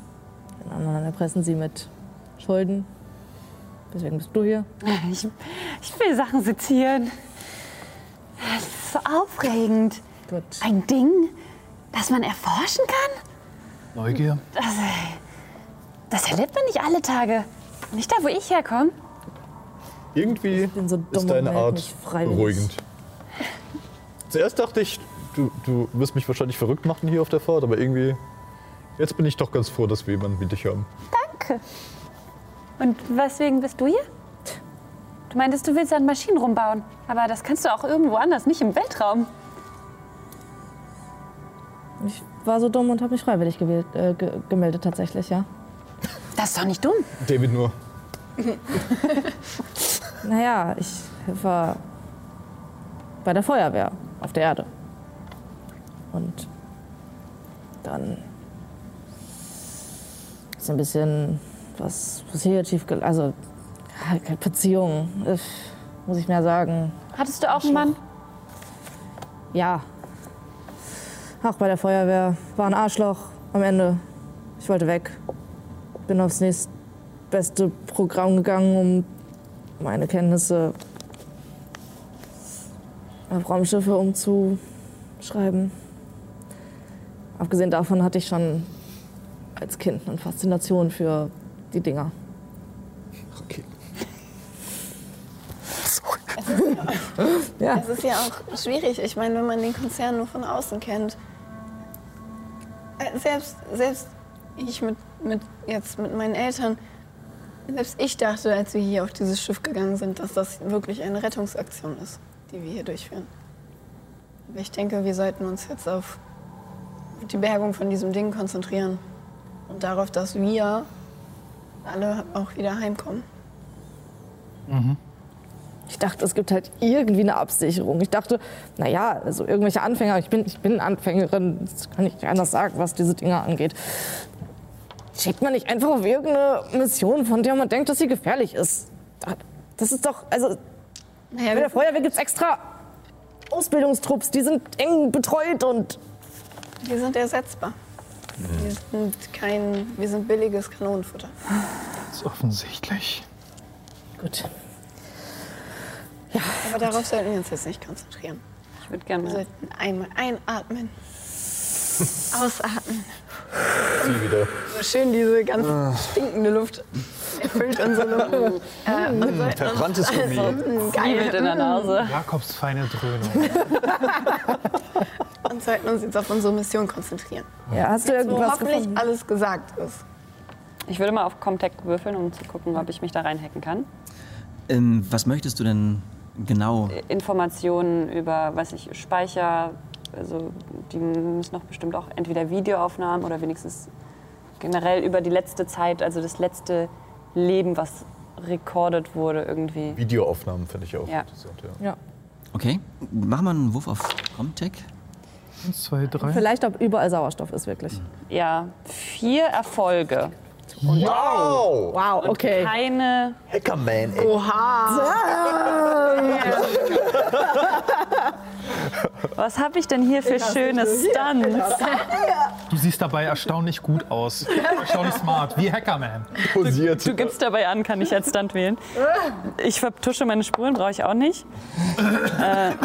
den anderen erpressen sie mit Schulden. Deswegen bist du hier. Ich, ich will Sachen sezieren. Das ist so aufregend. Gut. Ein Ding, das man erforschen kann? Neugier? Das, das erlebt man nicht alle Tage. Nicht da, wo ich herkomme. Irgendwie so dumm ist deine Art beruhigend. Zuerst dachte ich, du, du wirst mich wahrscheinlich verrückt machen hier auf der Fahrt, aber irgendwie. Jetzt bin ich doch ganz froh, dass wir jemanden wie dich haben. Danke. Und weswegen bist du hier? Du meintest, du willst an Maschinen rumbauen. Aber das kannst du auch irgendwo anders, nicht im Weltraum. Ich war so dumm und habe mich freiwillig gewählt, äh, ge gemeldet tatsächlich, ja. Das ist doch nicht dumm. David nur. Naja, ich war bei der Feuerwehr auf der Erde. Und dann ist ein bisschen was, was hier schief gel- Also, ja, Beziehung, muss ich mehr sagen. Hattest du auch einen Mann? Ja. Auch bei der Feuerwehr. War ein Arschloch am Ende. Ich wollte weg. Bin aufs nächstbeste Programm gegangen, um meine Kenntnisse auf Raumschiffe umzuschreiben. Abgesehen davon hatte ich schon als Kind eine Faszination für die Dinger. Okay. Ja. Es ist ja auch schwierig. Ich meine, wenn man den Konzern nur von außen kennt. Äh, Selbst, selbst ich mit, mit, jetzt mit meinen Eltern, selbst ich dachte, als wir hier auf dieses Schiff gegangen sind, dass das wirklich eine Rettungsaktion ist, die wir hier durchführen. Aber ich denke, wir sollten uns jetzt auf die Bergung von diesem Ding konzentrieren. Und darauf, dass wir alle auch wieder heimkommen. Ich dachte, es gibt halt irgendwie eine Absicherung. Ich dachte, naja, also irgendwelche Anfänger, ich bin, ich bin Anfängerin, das kann ich nicht anders sagen, was diese Dinge angeht. Schickt man nicht einfach auf irgendeine Mission, von der man denkt, dass sie gefährlich ist. Das ist doch, also Naja, bei der Feuerwehr gibt es extra Ausbildungstrupps, die sind eng betreut und Wir sind ersetzbar. Wir sind kein, wir sind billiges Kanonenfutter. Das ist offensichtlich. gut. Aber darauf sollten wir uns jetzt nicht konzentrieren. Ich würde Wir gerne. sollten einmal einatmen, ausatmen. Sie wieder. So schön diese ganz stinkende Luft erfüllt unsere Lungen. Äh, und sollten Verbranntes Gummi. also, mm, Geil in der Nase. Jakobs feine Dröhnung. und sollten uns jetzt auf unsere Mission konzentrieren. Ja, hast du Wo irgendwas hoffentlich gefunden? alles gesagt ist. Ich würde mal auf Comtech würfeln, um zu gucken, ob ich mich da reinhacken kann. Ähm, was möchtest du denn genau? Informationen über, weiß ich, Speicher, also die müssen doch bestimmt auch entweder Videoaufnahmen oder wenigstens generell über die letzte Zeit, also das letzte Leben, was recorded wurde irgendwie. Videoaufnahmen finde ich auch Ja. interessant. Ja. Ja. Okay, mach mal einen Wurf auf Comtech. Eins, zwei, drei. Vielleicht, ob überall Sauerstoff ist, wirklich. Ja, vier Erfolge. Wow! Wow, okay. Keine Hackerman, ey. Was habe ich denn hier für schöne Stunts? Du siehst dabei erstaunlich gut aus. Erstaunlich smart, wie Hackerman. Posiert. Du gibst dabei an, kann ich als Stunt wählen. Ich vertusche meine Spuren, brauche ich auch nicht.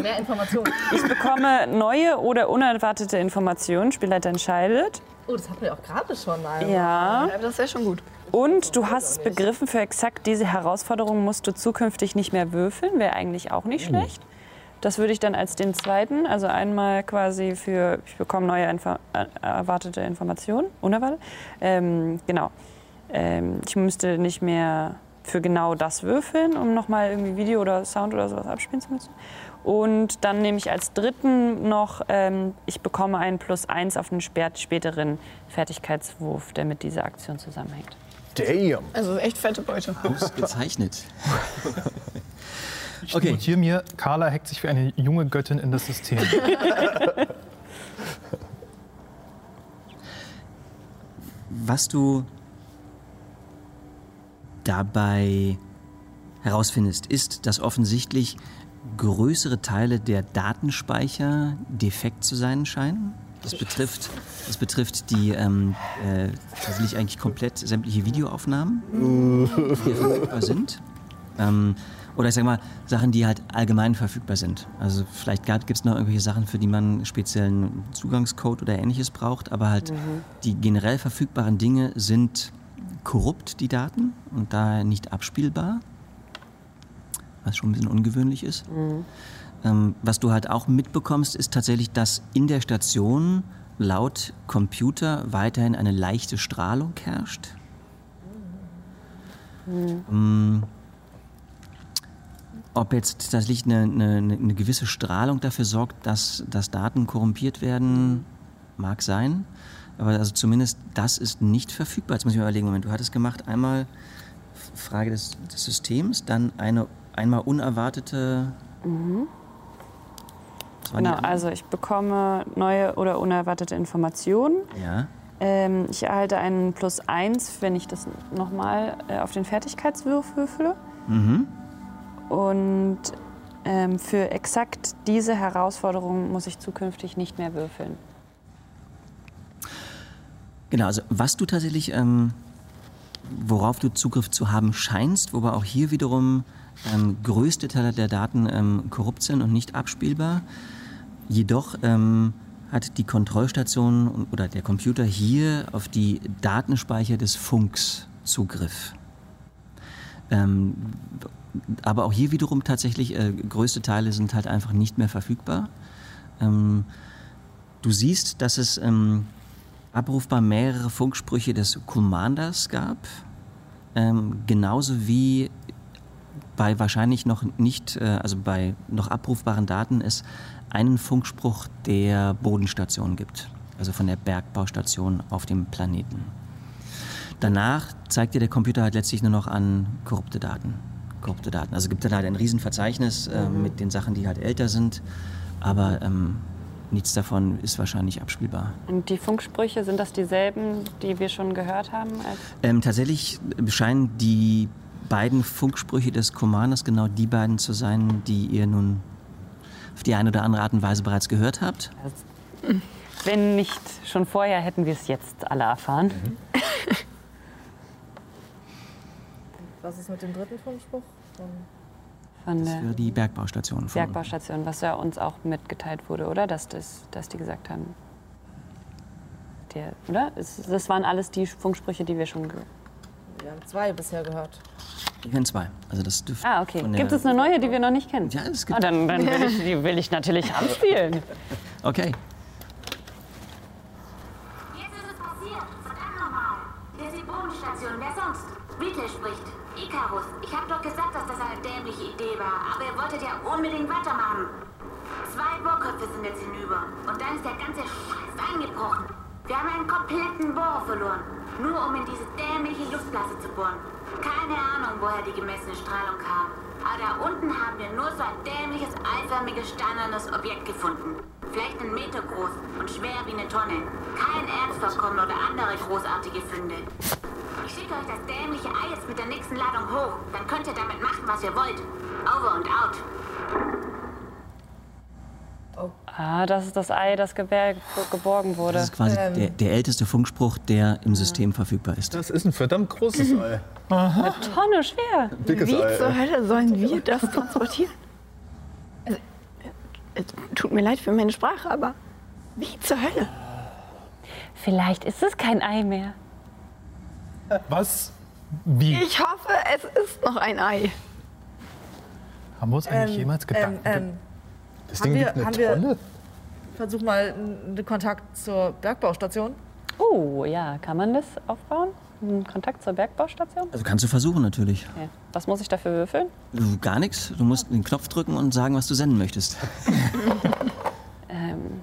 Mehr Informationen. Ich bekomme neue oder unerwartete Informationen. Spielleiter entscheidet. Oh, das hatten wir auch gerade schon mal. Ja. Ja, das wäre schon gut. Und du hast es begriffen, für exakt diese Herausforderung musst du zukünftig nicht mehr würfeln. Wäre eigentlich auch nicht schlecht. Das würde ich dann als den zweiten, also einmal quasi für, ich bekomme neue Info äh, erwartete Informationen, unerwartet. Ähm, genau. Ähm, ich müsste nicht mehr für genau das würfeln, um nochmal irgendwie Video oder Sound oder sowas abspielen zu müssen. Und dann nehme ich als dritten noch, ähm, ich bekomme einen Plus eins auf den spät- späteren Fertigkeitswurf, der mit dieser Aktion zusammenhängt. Damn. Also echt fette Beute. Ausgezeichnet. Ich Okay. notiere mir, Carla hackt sich für eine junge Göttin in das System. Was du dabei herausfindest, ist, dass offensichtlich größere Teile der Datenspeicher defekt zu sein scheinen. Das betrifft, das betrifft die ähm, äh, tatsächlich eigentlich komplett sämtliche Videoaufnahmen, die verfügbar sind. Ähm, oder ich sag mal, Sachen, die halt allgemein verfügbar sind. Also vielleicht gibt es noch irgendwelche Sachen, für die man speziellen Zugangscode oder ähnliches braucht, aber halt die generell verfügbaren Dinge sind korrupt, die Daten, und daher nicht abspielbar, was schon ein bisschen ungewöhnlich ist. Ähm, was du halt auch mitbekommst, ist tatsächlich, dass in der Station laut Computer weiterhin eine leichte Strahlung herrscht. Mm. Ob jetzt tatsächlich eine, eine, eine gewisse Strahlung dafür sorgt, dass, dass Daten korrumpiert werden, mag sein. Aber also zumindest das ist nicht verfügbar. Jetzt muss ich mir überlegen, Moment, du hattest gemacht einmal Frage des, des Systems, dann eine einmal unerwartete. Die Genau, also ich bekomme neue oder unerwartete Informationen. Ja. Ähm, ich erhalte einen Plus eins, wenn ich das nochmal äh, auf den Fertigkeitswurf würfele. Mhm. Und ähm, für exakt diese Herausforderung muss ich zukünftig nicht mehr würfeln. Genau, also was du tatsächlich, ähm, worauf du Zugriff zu haben scheinst, wobei auch hier wiederum ähm, größte Teile der Daten ähm, korrupt sind und nicht abspielbar. Jedoch ähm, hat die Kontrollstation oder der Computer hier auf die Datenspeicher des Funks Zugriff. Ähm, aber auch hier wiederum tatsächlich, äh, größte Teile sind halt einfach nicht mehr verfügbar. Ähm, du siehst, dass es ähm, abrufbar mehrere Funksprüche des Commanders gab, ähm, genauso wie bei wahrscheinlich noch nicht, äh, also bei noch abrufbaren Daten es einen Funkspruch der Bodenstation gibt, also von der Bergbaustation auf dem Planeten. Danach zeigt dir der Computer halt letztlich nur noch an korrupte Daten. Korrupte Daten. Also gibt dann halt ein Riesenverzeichnis äh, mit den Sachen, die halt älter sind, aber ähm, nichts davon ist wahrscheinlich abspielbar. Und die Funksprüche, sind das dieselben, die wir schon gehört haben? Ähm, tatsächlich scheinen die beiden Funksprüche des Commanders genau die beiden zu sein, die ihr nun auf die eine oder andere Art und Weise bereits gehört habt. wenn nicht schon vorher, hätten wir es jetzt alle erfahren. Was ist mit dem dritten Funkspruch? Von Das wäre die Bergbaustation. von- Bergbaustation, was ja uns auch mitgeteilt wurde, oder? Dass, das, dass die gesagt haben. Der, oder? Das waren alles die Funksprüche, die wir schon. Wir haben zwei bisher gehört. Ich kennen zwei. Also das dürfte. Ah, okay. Gibt es eine neue, die wir noch nicht kennen? Ja, es gibt. Ah, dann, dann will ich, die will ich natürlich anspielen. Okay. Jetzt ist es passiert. Verdammt nochmal. Das ist die Bodenstation. Wer sonst? Mittel spricht. Icarus. Ich habe doch gesagt, dass das eine dämliche Idee war. Aber ihr wolltet ja unbedingt weitermachen. Zwei Bohrköpfe sind jetzt hinüber. Und dann ist der ganze Scheiß eingebrochen. Wir haben einen kompletten Bohrer verloren, nur um in diese dämliche Luftblase zu bohren. Keine Ahnung, woher die gemessene Strahlung kam. Aber da unten haben wir nur so ein dämliches, eiförmiges, steinernes Objekt gefunden. Vielleicht einen Meter groß und schwer wie eine Tonne. Kein Erzvorkommen oder andere großartige Funde. Ich schicke euch das dämliche Ei jetzt mit der nächsten Ladung hoch. Dann könnt ihr damit machen, was ihr wollt. Over und out. Ah, das ist das Ei, das geborgen wurde. Das ist quasi der, der älteste Funkspruch, der im System verfügbar ist. Das ist ein verdammt großes Ei. Eine Tonne schwer. Dickes Wie Ei. zur Hölle sollen wir das transportieren? Also, es tut mir leid für meine Sprache, aber wie zur Hölle? Vielleicht ist es kein Ei mehr. Was? Wie? Ich hoffe, es ist noch ein Ei. Haben wir uns eigentlich jemals Ähm, Gedanken ähm, Das haben Ding wir- gibt eine haben wir- Tonne? versuch mal einen Kontakt zur Bergbaustation. Oh, ja. Kann man das aufbauen? Einen Kontakt zur Bergbaustation? Also kannst du versuchen natürlich. Okay. Was muss ich dafür würfeln? Du, gar nichts. Du musst den Knopf drücken und sagen, was du senden möchtest. Ähm.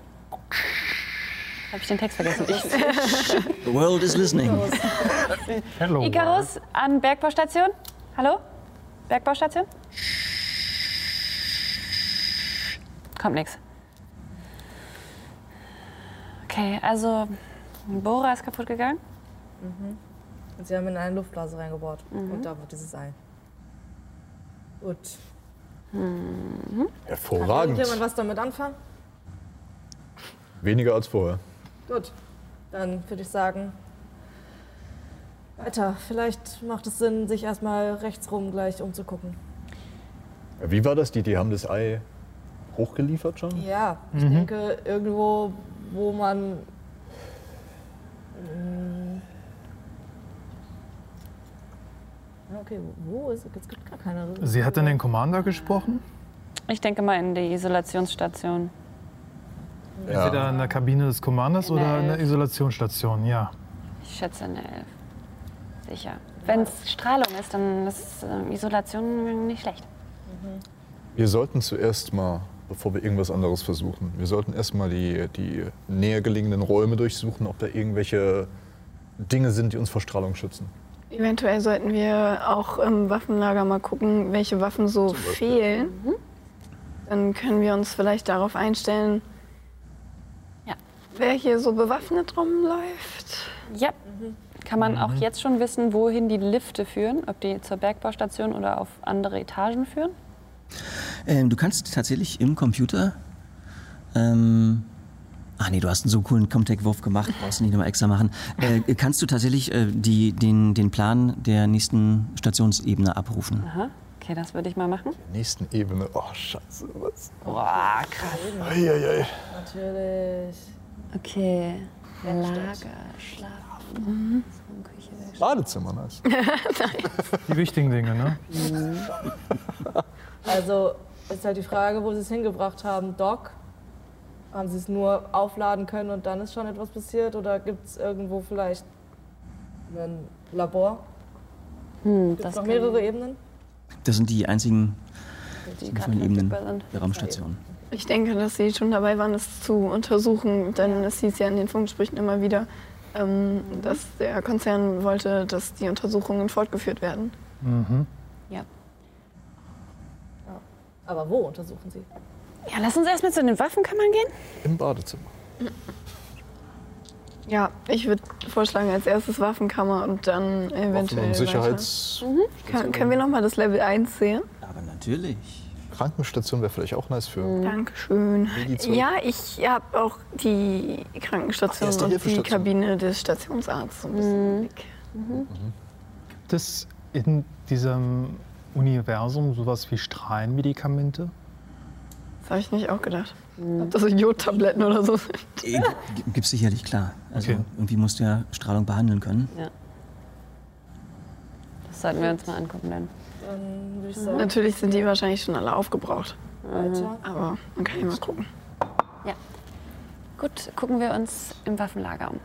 Habe ich den Text vergessen? Ich, The world is listening. Hello. Icarus an Bergbaustation? Hallo? Bergbaustation? Kommt nix. Okay, also ein Bohrer ist kaputt gegangen. Und sie haben in eine Luftblase reingebohrt. Und da wird dieses Ei. Gut. Kann Hervorragend. irgendjemand was damit anfangen? Weniger als vorher. Gut. Dann würde ich sagen, weiter. Vielleicht macht es Sinn, sich erstmal rechts rum gleich umzugucken. Wie war das? Die, die haben das Ei hochgeliefert schon? Ja, ich denke, irgendwo, wo man. Mm. Ja, Okay, wo ist es? gibt gar keine. Sie hat dann den Commander gesprochen? Ich denke mal in die Isolationsstation. Entweder in der Kabine des Commanders In der oder in der. Isolationsstation, ja. Ich schätze eine Elf. Sicher. Wenn es Strahlung ist, dann ist ähm, Isolation nicht schlecht. Wir sollten zuerst mal, bevor wir irgendwas anderes versuchen, wir sollten erst mal die, die näher gelegenen Räume durchsuchen, ob da irgendwelche Dinge sind, die uns vor Strahlung schützen. Eventuell sollten wir auch im Waffenlager mal gucken, welche Waffen so fehlen. Dann können wir uns vielleicht darauf einstellen, Ja. wer hier so bewaffnet rumläuft. Ja. Kann man auch jetzt schon wissen, wohin die Lifte führen? Ob die zur Bergbaustation oder auf andere Etagen führen? Ähm, du kannst tatsächlich im Computer. Ähm, ach nee, du hast einen so coolen Comtech-Wurf gemacht, brauchst du nicht nochmal extra machen. Äh, kannst du tatsächlich äh, die, den, den Plan der nächsten Stationsebene abrufen? Aha. Okay, das würde ich mal machen. Nächsten Ebene. Oh, scheiße. Was? Boah, krass. Eieiei. Natürlich. Okay. Lager, Schlaf. Badezimmer, nice. Die wichtigen Dinge, ne? Also ist halt die Frage, wo sie es hingebracht haben. Doc, haben sie es nur aufladen können und dann ist schon etwas passiert? Oder gibt es irgendwo vielleicht ein Labor? Hm, Gibt es das noch mehrere Ebenen? Das sind die einzigen die Ebenen der Raumstation. Ich denke, dass sie schon dabei waren, es zu untersuchen, denn es hieß ja in den Funksprüchen immer wieder, ähm, dass der Konzern wollte, dass die Untersuchungen fortgeführt werden. Ja. Aber wo untersuchen sie? ja, lass uns erstmal zu den Waffenkammern gehen. Im Badezimmer. Ja, ich würde vorschlagen, als erstes Waffenkammer und dann Waffen- eventuell und weiter. Sicherheits... Kann, können wir noch mal das Level 1 sehen? Aber natürlich. Krankenstation wäre vielleicht auch nice für. Dankeschön. Medi-Zeug. Ja, ich habe auch die Krankenstation Erste und die. Kabine des Stationsarztes ein bisschen im Blick. Gibt es in diesem Universum sowas wie Strahlenmedikamente? Das habe ich nicht auch gedacht. Ob das so Jodtabletten oder so sind. Äh, g- Gibt's sicherlich, klar. Also Okay. irgendwie musst du ja Strahlung behandeln können. Das sollten wir uns mal angucken dann. Dann sagen, Natürlich sind die wahrscheinlich schon alle aufgebraucht. weiter. Aber man kann ja mal gucken. Gut, gucken wir uns im Waffenlager um.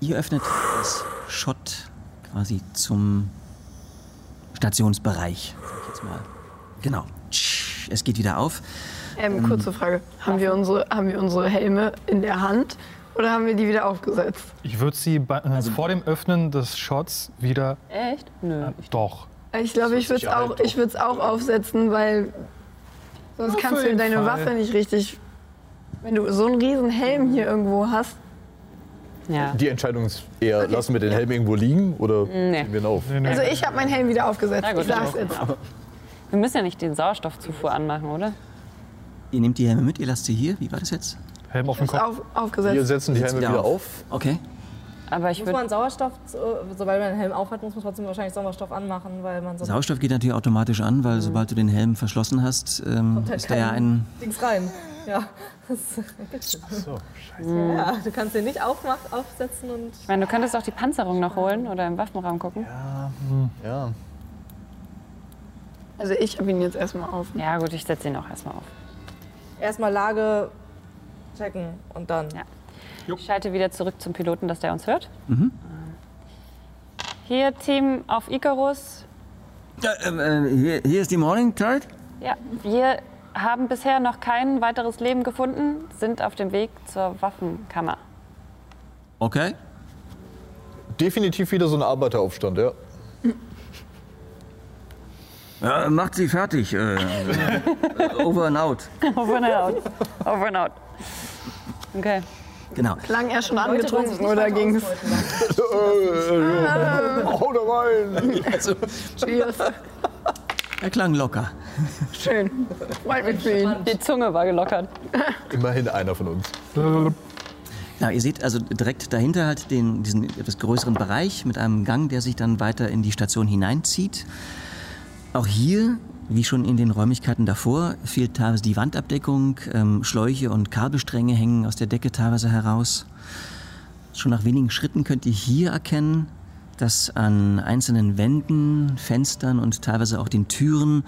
Ihr öffnet das Schott quasi zum Stationsbereich. Genau. Es geht wieder auf. Ähm, kurze Frage. Haben wir, unsere, haben wir unsere Helme in der Hand oder haben wir die wieder aufgesetzt? Ich würde sie bei, äh, vor dem Öffnen des Shots wieder. Echt? Nö. Doch. Ich glaube, ich würde es auch, ich würd's auch aufsetzen, weil sonst Ja, kannst du deine Fall. Waffe nicht richtig. Wenn du so einen riesen Helm hier irgendwo hast, Ja. Die Entscheidung ist eher, lassen wir den Helm irgendwo liegen oder Nee. ziehen wir ihn auf? Nee, nee. Also ich habe meinen Helm wieder aufgesetzt. Gut, ich sag's ich jetzt. Wir müssen ja nicht den Sauerstoffzufuhr anmachen, oder? Ihr nehmt die Helme mit, ihr lasst sie hier. Wie war das jetzt? Helm auf den Kopf. Auf, aufgesetzt. Wir setzen die Helme wieder wieder auf. auf. Okay. Aber ich Muss man Sauerstoff, sobald man einen Helm aufhat, muss man trotzdem wahrscheinlich Sauerstoff anmachen, weil man Sauerstoff geht natürlich automatisch an, weil sobald du den Helm verschlossen hast, ähm, halt ist da ja ein. Dings rein. Ja. Das So, ja, du kannst den nicht aufmach, aufsetzen und Ich meine, du könntest auch die Panzerung noch holen oder im Waffenraum gucken. ja. Also ich habe ihn jetzt erstmal auf. Ja, gut, ich setze ihn auch erstmal auf. erstmal Lage checken und dann. Ja. Ich schalte wieder zurück zum Piloten, dass der uns hört. Mhm. Hier, Team auf Icarus. Ja, ähm, äh, hier, hier ist die Morning Tide. Ja, wir haben bisher noch kein weiteres Leben gefunden, sind auf dem Weg zur Waffenkammer. Okay. Definitiv wieder so ein Arbeiteraufstand, ja. Ja, macht sie fertig. Äh, over and out. Over and out. Over and out. Okay. Genau. Klang er schon angetrunken oder ausbeuten lassen. Hau da rein! Also, Cheers. Er klang locker. Schön. Freut mich für ihn. Die Zunge war gelockert. Immerhin einer von uns. Ja, ihr seht also direkt dahinter halt den, diesen etwas größeren Bereich mit einem Gang, der sich dann weiter in die Station hineinzieht. Auch hier, wie schon in den Räumlichkeiten davor, fehlt teilweise die Wandabdeckung. Ähm, Schläuche und Kabelstränge hängen aus der Decke teilweise heraus. Schon nach wenigen Schritten könnt ihr hier erkennen, dass an einzelnen Wänden, Fenstern und teilweise auch den Türen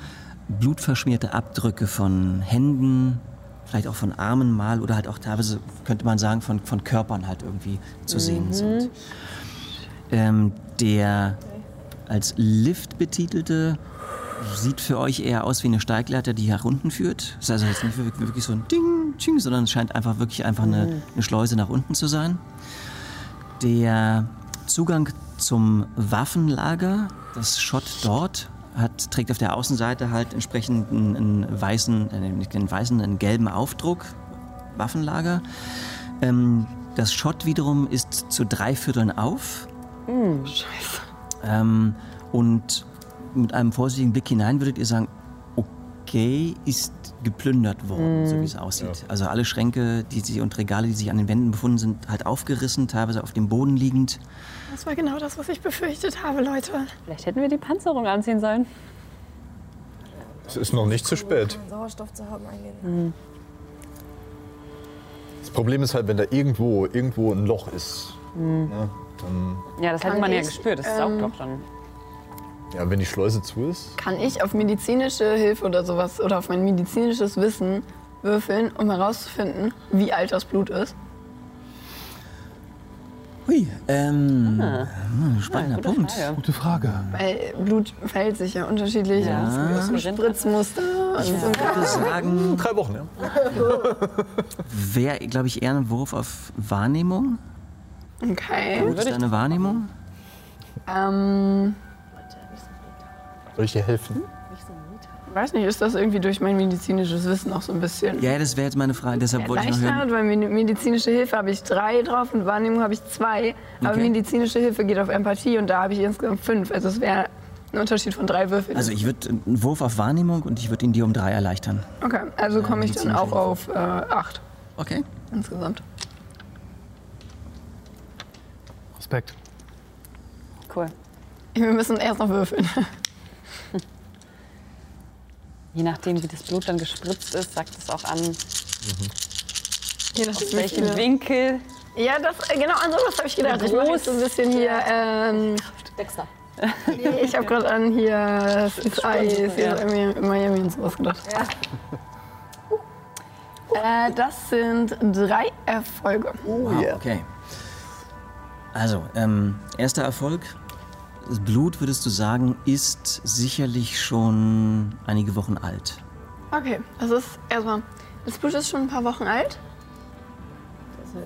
blutverschmierte Abdrücke von Händen, vielleicht auch von Armen mal oder halt auch teilweise, könnte man sagen, von, von Körpern halt irgendwie zu sehen sind. Ähm, der als Lift betitelte sieht für euch eher aus wie eine Steigleiter, die nach unten führt. Es ist also jetzt nicht wirklich wirklich so ein Ding, Ding, sondern es scheint einfach wirklich einfach eine, eine Schleuse nach unten zu sein. Der Zugang zum Waffenlager, das Schott dort, hat, trägt auf der Außenseite halt entsprechend einen, einen weißen, äh, nicht einen weißen, einen gelben Aufdruck, Waffenlager. Ähm, das Schott wiederum ist zu drei Vierteln auf. Scheiße. Ähm, und mit einem vorsichtigen Blick hinein würdet ihr sagen, okay, ist geplündert worden, so wie es aussieht. Also alle Schränke die sich, und Regale, die sich an den Wänden befunden, sind halt aufgerissen, teilweise auf dem Boden liegend. Das war genau das, was ich befürchtet habe, Leute. Vielleicht hätten wir die Panzerung anziehen sollen. Es ist noch nicht zu spät. Sauerstoff zu haben eingehen. Das Problem ist halt, wenn da irgendwo, irgendwo ein Loch ist. Ne, dann, Ja, das hätte Kann man ja gespürt. Das ist ähm, auch doch schon. ja, wenn die Schleuse zu ist. Kann ich auf medizinische Hilfe oder sowas oder auf mein medizinisches Wissen würfeln, um herauszufinden, wie alt das Blut ist? Hui, ähm, hm, spannender Gute Punkt. Frage. Gute Frage. Weil Blut verhält sich ja unterschiedlich. Ja. Es gibt Spritzmuster und so. Ich würde sagen, Drei Wochen, ja. wäre, glaube ich, eher ein Wurf auf Wahrnehmung. Okay. Gut, ist deine Wahrnehmung? Ähm, Soll ich dir helfen? Weiß nicht, ist das irgendwie durch mein medizinisches Wissen auch so ein bisschen Ja, das wäre jetzt meine Frage, deshalb wollte ich noch hören. Weil medi- medizinische Hilfe habe ich drei drauf und Wahrnehmung habe ich zwei. Aber Okay. medizinische Hilfe geht auf Empathie und da habe ich insgesamt fünf. Also es wäre ein Unterschied von drei Würfeln. Also ich würde einen Wurf auf Wahrnehmung und ich würde ihn dir um drei erleichtern. okay, also komme ich dann auch auf äh, acht Okay. insgesamt. Respekt. Cool. Wir müssen erst noch würfeln. Je nachdem, wie das Blut dann gespritzt ist, sagt es auch an, nachdem, aus welchem viele- Winkel. Ja, das, äh, genau an sowas habe ich gedacht. Ich mache so ein bisschen hier. Ähm, Dexter. nee, ich habe gerade an hier CSI, CSI Miami und sowas gedacht. Äh, das sind drei Erfolge. Oh, Wow, okay. Also, ähm, erster Erfolg. Das Blut, würdest du sagen, ist sicherlich schon einige Wochen alt. Okay, das ist erstmal. Das Blut ist schon ein paar Wochen alt.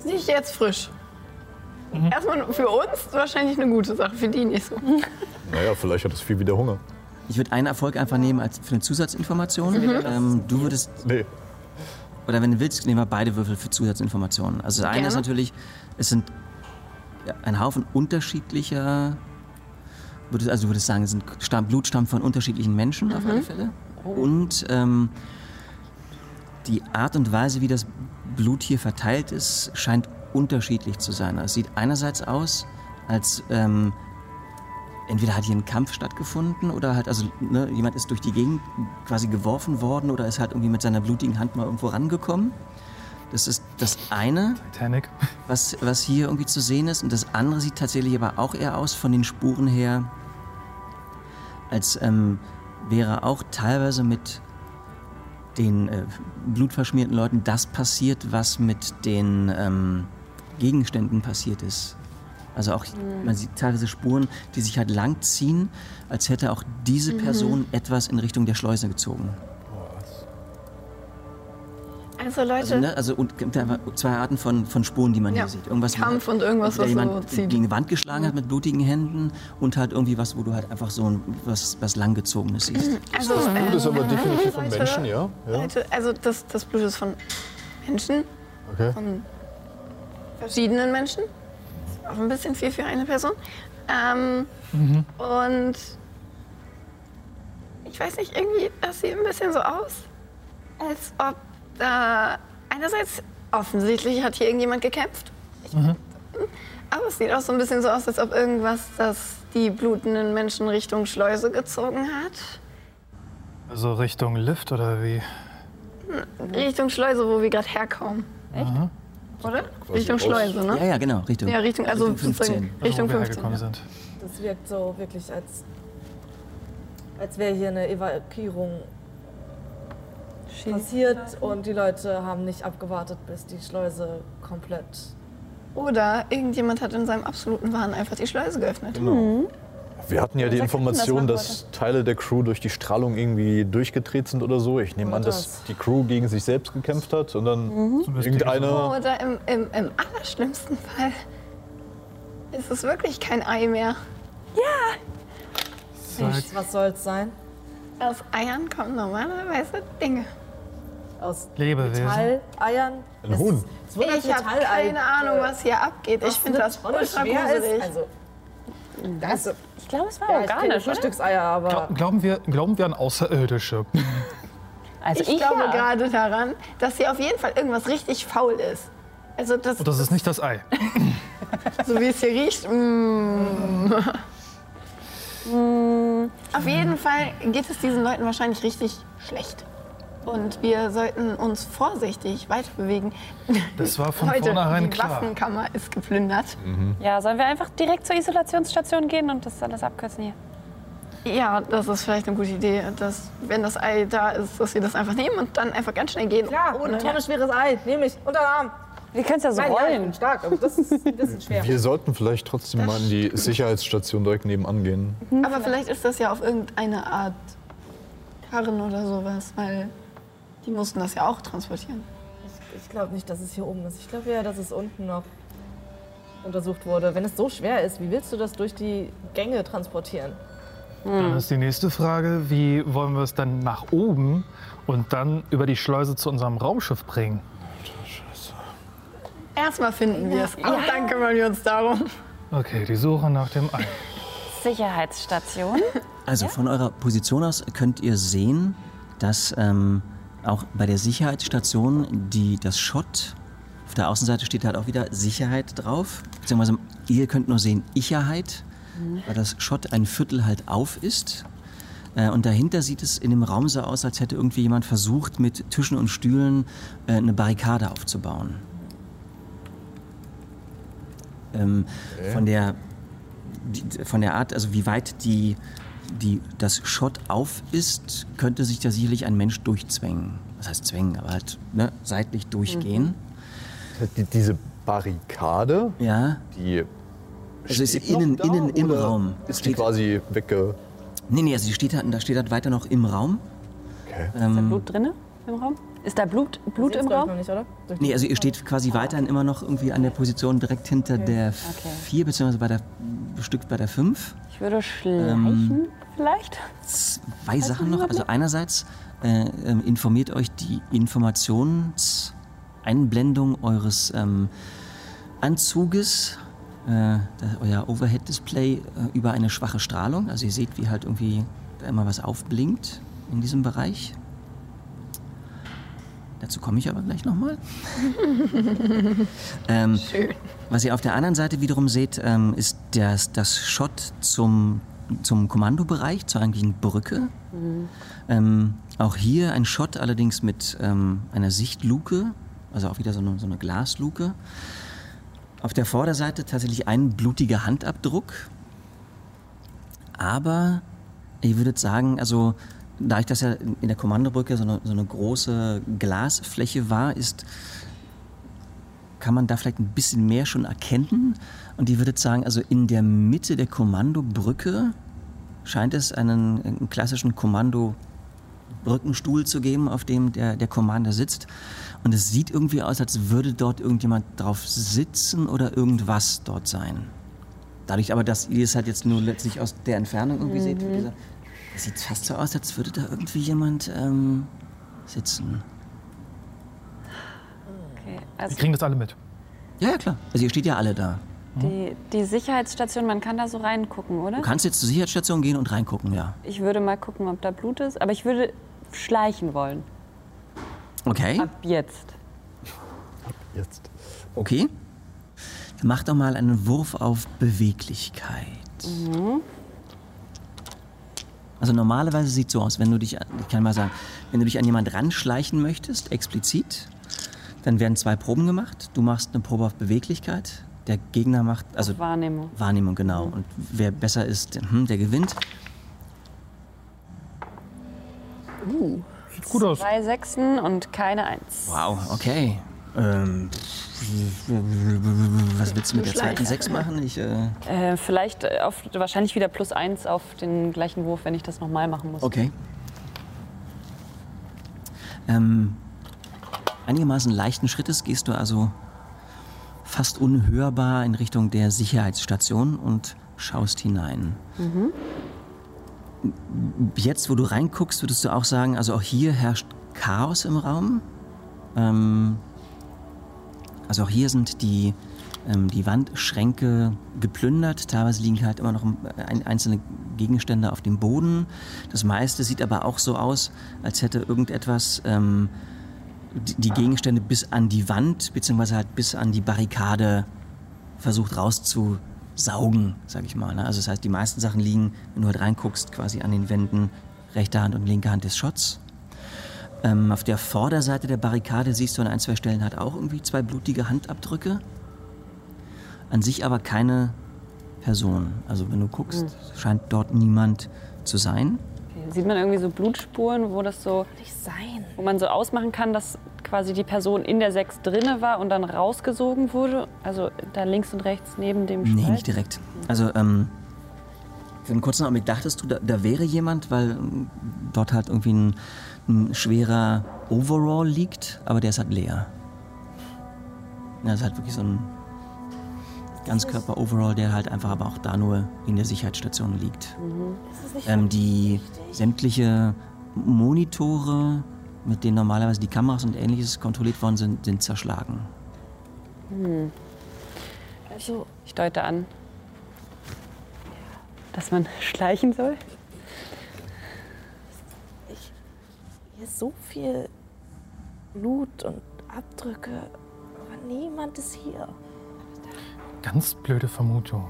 Nicht jetzt frisch. Erstmal für uns wahrscheinlich eine gute Sache, für die nicht so. Naja, vielleicht hat das Vieh wieder Hunger. Ich würde einen Erfolg einfach nehmen als für eine Zusatzinformation. Ähm, du würdest, Nee. oder wenn du willst, nehmen wir beide Würfel für Zusatzinformationen. Also das eine ist Gerne. natürlich, es sind ein Haufen unterschiedlicher, würdest, also du würdest sagen, es sind Stamm, Blut stammt von unterschiedlichen Menschen auf alle Fälle. Und ähm, die Art und Weise, wie das Blut hier verteilt ist, scheint unterschiedlich zu sein. Es sieht einerseits aus, als ähm, entweder hat hier ein Kampf stattgefunden oder halt, also ne, jemand ist durch die Gegend quasi geworfen worden oder ist halt irgendwie mit seiner blutigen Hand mal irgendwo rangekommen. Das ist das eine, Titanic. was, was hier irgendwie zu sehen ist. Und das andere sieht tatsächlich aber auch eher aus von den Spuren her, als ähm, wäre auch teilweise mit den äh, blutverschmierten Leuten das passiert, was mit den ähm, Gegenständen passiert ist. Also auch, man sieht teilweise Spuren, die sich halt lang ziehen, als hätte auch diese Person etwas in Richtung der Schleuse gezogen. Also Leute, Also, ne, also und zwei Arten von, von Spuren, die man Ja. hier sieht. Irgendwas, Kampf halt und irgendwas, was so jemand zieht. gegen die Wand geschlagen hat mit blutigen Händen und halt irgendwie was, wo du halt einfach so ein, was, was langgezogenes siehst. also, Das Blut ist aber äh, definitiv von Menschen, ja? ja. Leute, also das, das Blut ist von Menschen, Okay. von verschiedenen Menschen. Ist Auch ein bisschen viel für eine Person. Ähm, Und ich weiß nicht, irgendwie, das sieht ein bisschen so aus, als ob da einerseits offensichtlich hat hier irgendjemand gekämpft. Ich, Aber es sieht auch so ein bisschen so aus, als ob irgendwas, das die blutenden Menschen Richtung Schleuse gezogen hat. Also Richtung Lift oder wie? Richtung Schleuse, wo wir gerade herkommen. Echt? Oder? Richtung aus- Schleuse, ne? Ja, ja, genau, Richtung. Ja, Richtung, also Richtung 15. sozusagen Also, Richtung wo wir 15. hergekommen Ja. sind. Das wirkt so wirklich, als, als wäre hier eine Evakuierung passiert und die Leute haben nicht abgewartet, bis die Schleuse komplett. Oder irgendjemand hat in seinem absoluten Wahn einfach die Schleuse geöffnet. Genau. Wir hatten ja die das Information, machen dass Teile der Crew durch die Strahlung irgendwie durchgedreht sind oder so. Ich nehme Oder an, dass das. die Crew gegen sich selbst gekämpft hat und dann Zumindest irgendeiner. Oder im, im, im allerschlimmsten Fall ist es wirklich kein Ei mehr. Sagt, Was soll's sein? Aus Eiern kommen normalerweise Dinge. Aus Lebewesen. Metalleiern? Ein Huhn. Es wundert Ich habe keine Ahnung, was hier abgeht. Ich finde das ultra gruselig. Also, das, Ich glaube, es war ja, ich organisch, oder? Frühstückseier, aber Glaub- Glauben wir, glauben wir an Außerirdische? Also ich, ich, glaube ja. gerade daran, dass hier auf jeden Fall irgendwas richtig faul ist. Also das, Und das ist nicht das Ei. so wie es hier riecht. Mm. Auf jeden Fall geht es diesen Leuten wahrscheinlich richtig schlecht. Und wir sollten uns vorsichtig weiter bewegen. Das war von Leute, vornherein die klar. Waffenkammer ist geplündert. Ja, sollen wir einfach direkt zur Isolationsstation gehen und das alles abkürzen hier? Ja, das ist vielleicht eine gute Idee, dass wenn das Ei da ist, dass wir das einfach nehmen und dann einfach ganz schnell gehen. ja, ohne ein tonnenschweres Ei, nehme ich, unter den Arm. Wir können es ja so Nein, ja, rollen. bin stark, aber das ist ein bisschen schwer. Wir sollten vielleicht trotzdem mal in die Sicherheitsstation direkt nebenan gehen. Aber vielleicht ist das ja auf irgendeine Art Karren oder sowas, weil die mussten das ja auch transportieren. Ich glaube nicht, dass es hier oben ist. Ich glaube eher, dass es unten noch untersucht wurde. Wenn es so schwer ist, wie willst du das durch die Gänge transportieren? Dann ist die nächste Frage, wie wollen wir es dann nach oben und dann über die Schleuse zu unserem Raumschiff bringen? Erstmal finden wir es. Und dann kümmern wir uns darum. Okay, die Suche nach dem Ei. Sicherheitsstation. Also von eurer Position aus könnt ihr sehen, dass ähm, auch bei der Sicherheitsstation die, das Schott, auf der Außenseite steht halt auch wieder Sicherheit drauf. Beziehungsweise ihr könnt nur sehen Icherheit, weil das Schott ein Viertel halt auf ist. Äh, Und dahinter sieht es in dem Raum so aus, als hätte irgendwie jemand versucht, mit Tischen und Stühlen äh, eine Barrikade aufzubauen. Ähm, Von der von der Art, also wie weit die, die, das Schott auf ist, könnte sich da sicherlich ein Mensch durchzwängen. Was heißt zwängen, aber halt ne, seitlich durchgehen. Die, diese Barrikade, Ja, die Also ist steht innen, da, innen im Raum. Ist die quasi wegge... Nee, nee, also die steht halt, da steht halt weiter noch im Raum. Okay. Ist da Blut drinne im Raum? Ist da Blut, Blut im Raum? noch nicht, oder? Nee, also ihr steht quasi weiterhin immer noch irgendwie an der Position direkt hinter der 4, beziehungsweise bei der Stück bei der 5. Ich würde schleichen vielleicht. Zwei Sachen noch. Also einerseits äh, ähm, informiert euch die Informationseinblendung eures ähm, Anzuges, äh, euer Overhead-Display äh, über eine schwache Strahlung. Also ihr seht, wie halt irgendwie da immer was aufblinkt in diesem Bereich. Dazu komme ich aber gleich nochmal. ähm, was ihr auf der anderen Seite wiederum seht, ähm, ist das, das Shot zum, zum Kommandobereich, zur eigentlichen Brücke. Ähm, auch hier ein Shot, allerdings mit ähm, einer Sichtluke, also auch wieder so eine, so eine Glasluke. Auf der Vorderseite tatsächlich ein blutiger Handabdruck. Aber ihr würdet sagen, also dadurch, dass ja in der Kommandobrücke so eine, so eine große Glasfläche war, ist, kann man da vielleicht ein bisschen mehr schon erkennen. Und ihr würdet sagen, also in der Mitte der Kommandobrücke scheint es einen, einen klassischen Kommandobrückenstuhl zu geben, auf dem der, der Commander sitzt. Und es sieht irgendwie aus, als würde dort irgendjemand drauf sitzen oder irgendwas dort sein. Dadurch aber, dass ihr es halt jetzt nur letztlich aus der Entfernung irgendwie seht, wie gesagt, es sieht fast so aus, als würde da irgendwie jemand ähm, sitzen. Okay, Wir also kriegen das alle mit. Ja, ja, klar. Also ihr steht ja alle da. die, die Sicherheitsstation, man kann da so reingucken, oder? Du kannst jetzt zur Sicherheitsstation gehen und reingucken, ja. Ich würde mal gucken, ob da Blut ist, aber ich würde schleichen wollen. Okay, Ab jetzt. Jetzt. okay. Dann mach doch mal einen Wurf auf Beweglichkeit. Also normalerweise sieht es so aus, wenn du dich, ich kann mal sagen, wenn du dich an jemand ranschleichen möchtest, explizit, dann werden zwei Proben gemacht. Du machst eine Probe auf Beweglichkeit, der Gegner macht, also Auf Wahrnehmung. Wahrnehmung, genau. Und wer besser ist, hm, der gewinnt. Sieht gut aus. Zwei Sechsen und keine Eins. Wow, okay. Ähm, was willst du mit der zweiten Sechs machen? Ich, äh, Äh, vielleicht auf, wahrscheinlich wieder plus eins auf den gleichen Wurf, wenn ich das nochmal machen muss. okay. Ähm, einigermaßen leichten Schrittes gehst du also fast unhörbar in Richtung der Sicherheitsstation und schaust hinein. Jetzt, wo du reinguckst, würdest du auch sagen, also auch hier herrscht Chaos im Raum. Ähm, also auch hier sind die, ähm, die Wandschränke geplündert. Teilweise liegen halt immer noch ein, einzelne Gegenstände auf dem Boden. Das meiste sieht aber auch so aus, als hätte irgendetwas ähm, die, Gegenstände bis an die Wand, beziehungsweise halt bis an die Barrikade versucht rauszusaugen, sag ich mal. Ne? Also das heißt, die meisten Sachen liegen, wenn du halt reinguckst, quasi an den Wänden, rechte Hand und linke Hand des Shots. Ähm, auf der Vorderseite der Barrikade siehst du an ein, zwei Stellen halt auch irgendwie zwei blutige Handabdrücke. An sich aber keine Person. Also wenn du guckst, scheint dort niemand zu sein. Okay. Sieht man irgendwie so Blutspuren, wo das so, Nicht sein. wo man so ausmachen kann, dass quasi die Person in der Sechs drinne war und dann rausgesogen wurde? Also da links und rechts neben dem Nee, Spalt? nicht direkt. Also, ähm, für einen kurzen Augenblick dachtest du, da, da wäre jemand, weil ähm, dort halt irgendwie ein, ein schwerer Overall liegt, aber der ist halt leer. Ja, ist halt wirklich so ein Ganzkörper-Overall, der halt einfach aber auch da nur in der Sicherheitsstation liegt. Ähm, die sämtliche Monitore, mit denen normalerweise die Kameras und ähnliches kontrolliert worden sind, sind zerschlagen. Also, Ich deute an, dass man schleichen soll. hier ist so viel Blut und Abdrücke, aber niemand ist hier. Ganz blöde Vermutung.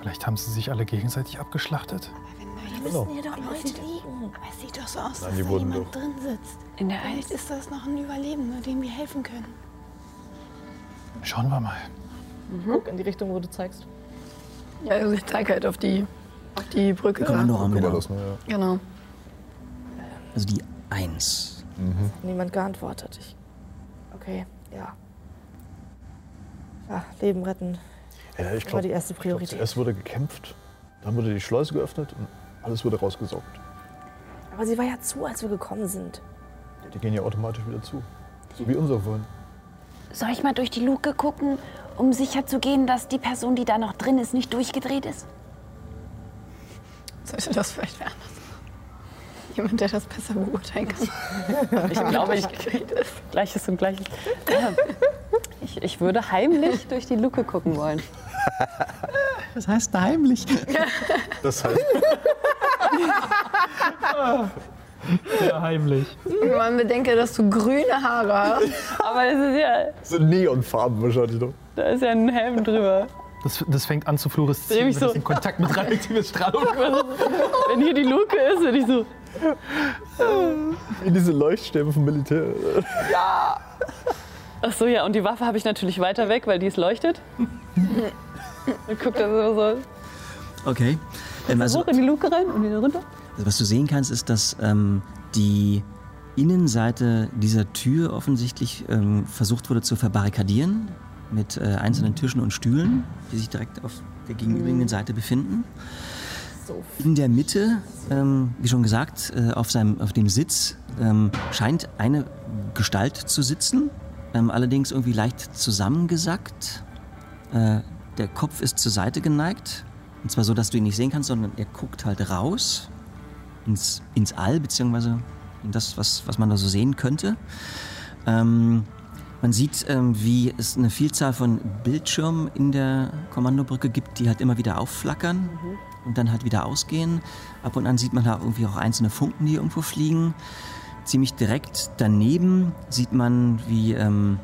Vielleicht haben sie sich alle gegenseitig abgeschlachtet. Hier müssen hier doch Leute liegen. Aber es sieht doch so aus, Nein, dass die da jemand drin sitzt. In der Vielleicht Eins. ist das noch ein Überlebender, dem wir helfen können. Schauen wir mal. Guck in die Richtung, wo du zeigst. Ja, also ich zeige halt auf die, auf die Brücke gerade. Kommandoraum, genau. das, ne, ja. Genau. Also die Eins. Niemand geantwortet. Ich, okay, ja. Ja, Leben retten. Ja, ich war glaube, die erste Priorität. zuerst wurde gekämpft, dann wurde die Schleuse geöffnet und alles wurde rausgesaugt. Aber sie war ja zu, als wir gekommen sind. Die gehen ja automatisch wieder zu. So wie unser wollen. Soll ich mal durch die Luke gucken, um sicher zu gehen, dass die Person, die da noch drin ist, nicht durchgedreht ist? Sollte das vielleicht wer anders machen? Jemand, der das besser beurteilen kann. Ich glaube, ich, Gleiches und Gleiches. Ja. Ich, ich würde heimlich durch die Luke gucken wollen. Was heißt da heimlich? Das heißt, Sehr heimlich. Wenn man bedenke, dass du grüne Haare hast. Aber es ist ja, so Neonfarben wahrscheinlich noch. da ist ja ein Helm drüber. Das, das fängt an zu fluoreszieren, wenn so. es in Kontakt mit radioaktiver Strahlung. Wenn hier die Luke ist, bin ich so. Wie diese Leuchtstäbe vom Militär. Ach so, ja, und die Waffe habe ich natürlich weiter weg, weil die es leuchtet. Und guckt dann so, so Okay. Ähm, also, hoch in die Luke rein und wieder runter. Also was du sehen kannst, ist, dass ähm, die Innenseite dieser Tür offensichtlich ähm, versucht wurde zu verbarrikadieren mit äh, einzelnen Tischen und Stühlen, die sich direkt auf der gegenüberliegenden Seite befinden. In der Mitte, ähm, wie schon gesagt, äh, auf, seinem, auf dem Sitz ähm, scheint eine Gestalt zu sitzen, ähm, allerdings irgendwie leicht zusammengesackt. Äh, der Kopf ist zur Seite geneigt, und zwar so, dass du ihn nicht sehen kannst, sondern er guckt halt raus ins, ins All, beziehungsweise in das, was, was man da so sehen könnte. Ähm, man sieht, ähm, wie es eine Vielzahl von Bildschirmen in der Kommandobrücke gibt, die halt immer wieder aufflackern und dann halt wieder ausgehen. Ab und an sieht man da irgendwie auch einzelne Funken, die irgendwo fliegen. Ziemlich direkt daneben sieht man, wie ähm,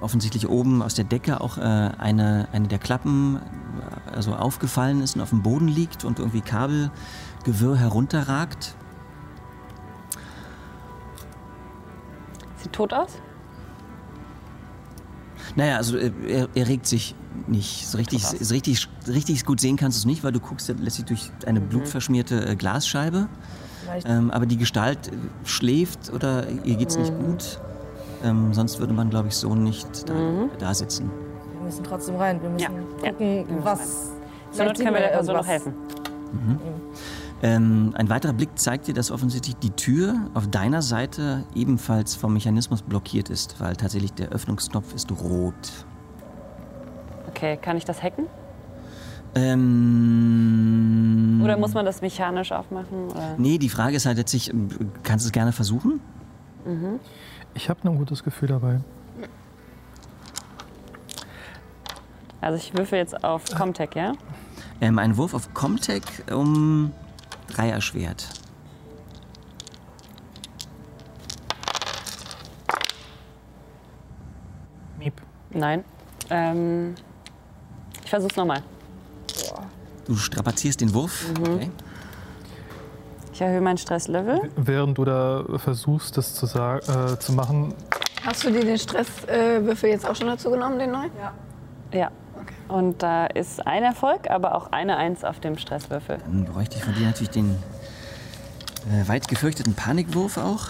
offensichtlich oben aus der Decke auch äh, eine, eine der Klappen äh, also aufgefallen ist und auf dem Boden liegt und irgendwie Kabelgewirr herunterragt. Sieht tot aus? Naja, also äh, er, er regt sich nicht. So richtig, so richtig, richtig gut sehen kannst du es nicht, weil du guckst ja letztlich durch eine blutverschmierte äh, Glasscheibe. Ähm, aber die Gestalt äh, schläft oder ihr geht's nicht gut. Ähm, sonst würde man, glaube ich, so nicht da, da sitzen. wir müssen trotzdem rein. Wir müssen Ja, ja, gucken, müssen was. Zur Not können wir der Person noch helfen. Ähm, ein weiterer Blick zeigt dir, dass offensichtlich die Tür auf deiner Seite ebenfalls vom Mechanismus blockiert ist, weil tatsächlich der Öffnungsknopf ist rot. Okay, kann ich das hacken? Ähm, Oder muss man das mechanisch aufmachen? Oder? Nee, die Frage ist halt letztlich, kannst du es gerne versuchen? Ich habe ein gutes Gefühl dabei. Also ich würfel jetzt auf Comtech, ja? Ähm, ein Wurf auf Comtech um drei erschwert. Miep. Nein. Ähm, ich versuch's nochmal. Du strapazierst den Wurf. Okay. Ich erhöhe mein Stresslevel. Während du da versuchst, das zu, äh, zu machen, Hast du dir den Stresswürfel jetzt auch schon dazu genommen, den neuen? Ja. Und da ist ein Erfolg, aber auch eine Eins auf dem Stresswürfel. Dann bräuchte ich von dir natürlich den äh, weit gefürchteten Panikwurf auch.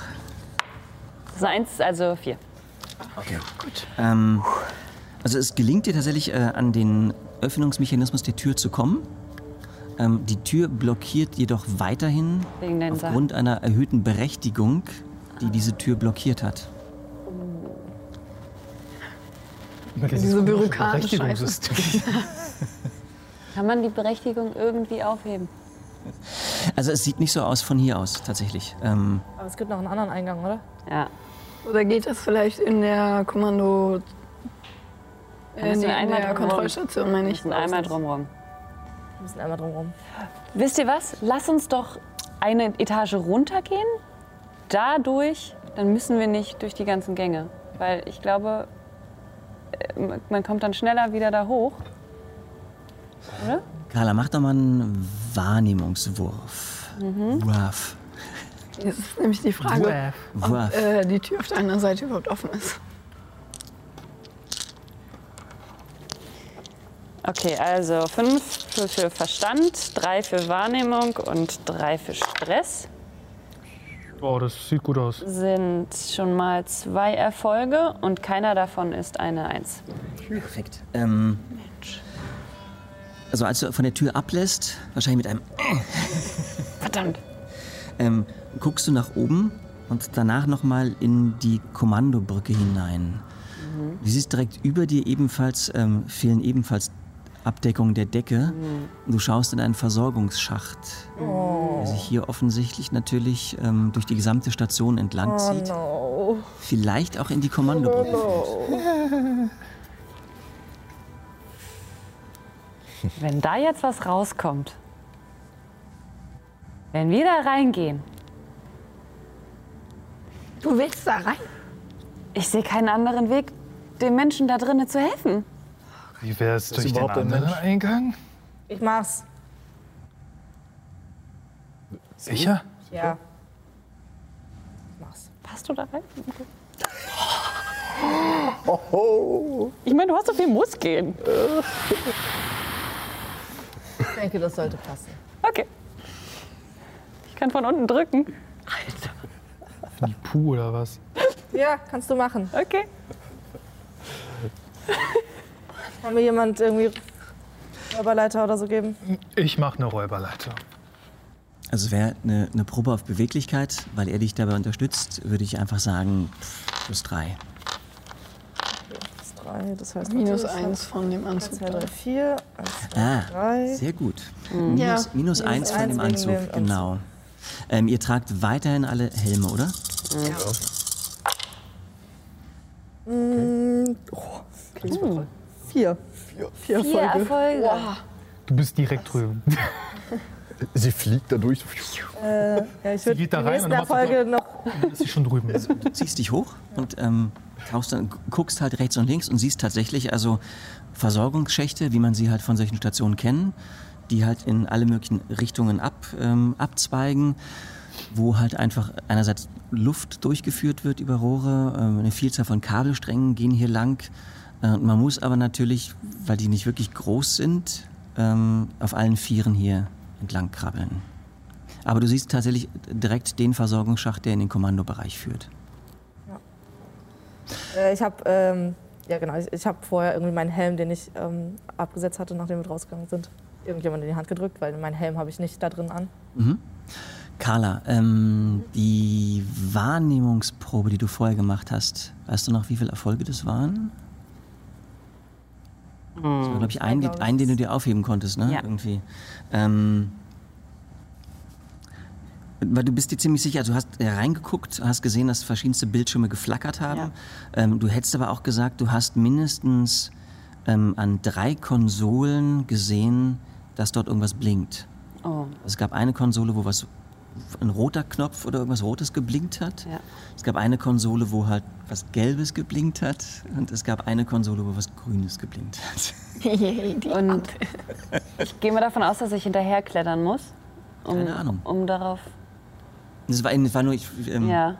Das ist eine Eins, also vier. Okay, gut. Ähm, also es gelingt dir tatsächlich äh, an den Öffnungsmechanismus der Tür zu kommen. Ähm, die Tür blockiert jedoch weiterhin Sachen. aufgrund einer erhöhten Berechtigung, die diese Tür blockiert hat. Diese bürokratischen Berechtigungssystem. Kann man die Berechtigung irgendwie aufheben? Also es sieht nicht so aus von hier aus tatsächlich. Ähm, Aber es gibt noch einen anderen Eingang, oder? Ja. Oder geht das vielleicht in der Kommando. Dann In, müssen wir in einmal der drumherum. Kontrollstation, meine Wir ich. müssen einmal drumherum. Wir müssen einmal drum rum. Wisst ihr was? Lass uns doch eine Etage runtergehen. Dadurch, dann müssen wir nicht durch die ganzen Gänge. Weil ich glaube, äh, man kommt dann schneller wieder da hoch. Oder? Carla, mach doch mal einen Wahrnehmungswurf. Mhm. Wurf. Jetzt ist nämlich die Frage, ob Wurf. äh, die Tür auf deiner Seite überhaupt offen ist. Okay, also fünf für, für Verstand, drei für Wahrnehmung und drei für Stress. Oh, das sieht gut aus. Sind schon mal zwei Erfolge und keiner davon ist eine Eins. Perfekt. Ähm, also als du von der Tür ablässt, wahrscheinlich mit einem Verdammt. ähm, guckst du nach oben und danach nochmal in die Kommandobrücke hinein. Du siehst direkt über dir ebenfalls, ähm, fehlen ebenfalls Abdeckungen der Decke. Und du schaust in einen Versorgungsschacht, der sich hier offensichtlich natürlich ähm, durch die gesamte Station entlang zieht. no. Vielleicht auch in die Kommandobrücke führt. Wenn da jetzt was rauskommt, wenn wir da reingehen, Du willst da rein? ich sehe keinen anderen Weg, den Menschen da drinnen zu helfen. Wie wäre es Ist durch den überhaupt ein anderen Mensch? Eingang? Ich mach's. Sicher? Ja. Mach's. Passt du da rein? Ich meine, du hast so viel Muskeln. Ich denke, das sollte passen. Okay. Ich kann von unten drücken. Die Puh oder was? Ja, kannst du machen. Okay. Kann mir jemand irgendwie Räuberleiter oder so geben? Ich mache eine Räuberleiter. Also wäre eine, eine Probe auf Beweglichkeit, weil er dich dabei unterstützt, würde ich einfach sagen, plus drei. Ist drei, das heißt Minus eins von dem Anzug. 2, 3, 4, 1, 2, Ah, 3. sehr gut. Ja. Minus, minus eins von eins dem Anzug, dem Anzug. genau. Ähm, ihr tragt weiterhin alle Helme, oder? Vier. Vier Vier Erfolge. Erfolge. Du bist direkt drüben. Sie fliegt da durch. Äh, ja, ich würde geht da die rein und du Erfolge noch. Dann ist sie schon drüben. Du ziehst dich hoch und ähm, tauchst dann, guckst halt rechts und links und siehst tatsächlich also Versorgungsschächte, wie man sie halt von solchen Stationen kennen, die halt in alle möglichen Richtungen ab, ähm, abzweigen, wo halt einfach einerseits Luft durchgeführt wird über Rohre, ähm, eine Vielzahl von Kabelsträngen gehen hier lang. Äh, und man muss aber natürlich, weil die nicht wirklich groß sind, ähm, auf allen Vieren hier entlang krabbeln. Aber du siehst tatsächlich direkt den Versorgungsschacht, der in den Kommandobereich führt. Äh, ich habe ähm, ja genau, ich, ich habe vorher irgendwie meinen Helm, den ich ähm, abgesetzt hatte, nachdem wir rausgegangen sind, irgendjemand in die Hand gedrückt, weil meinen Helm habe ich nicht da drin an. Carla, ähm, die Wahrnehmungsprobe, die du vorher gemacht hast, weißt du noch, wie viele Erfolge das waren? Das war, glaube ich, ein, glaub ein, den du dir aufheben konntest, ne? Ja. Irgendwie. Ähm, weil du bist dir ziemlich sicher, also du hast reingeguckt, hast gesehen, dass verschiedenste Bildschirme geflackert haben. Ja. Ähm, du hättest aber auch gesagt, du hast mindestens ähm, an drei Konsolen gesehen, dass dort irgendwas blinkt. Oh. Es gab eine Konsole, wo was ein roter Knopf oder irgendwas Rotes geblinkt hat. Ja. Es gab eine Konsole, wo halt was Gelbes geblinkt hat. Und es gab eine Konsole, wo was Grünes geblinkt hat. Und ich gehe mal davon aus, dass ich hinterher klettern muss. Um, Keine Ahnung. Um darauf. Das war, das war nur, ich, ähm, Ja, weil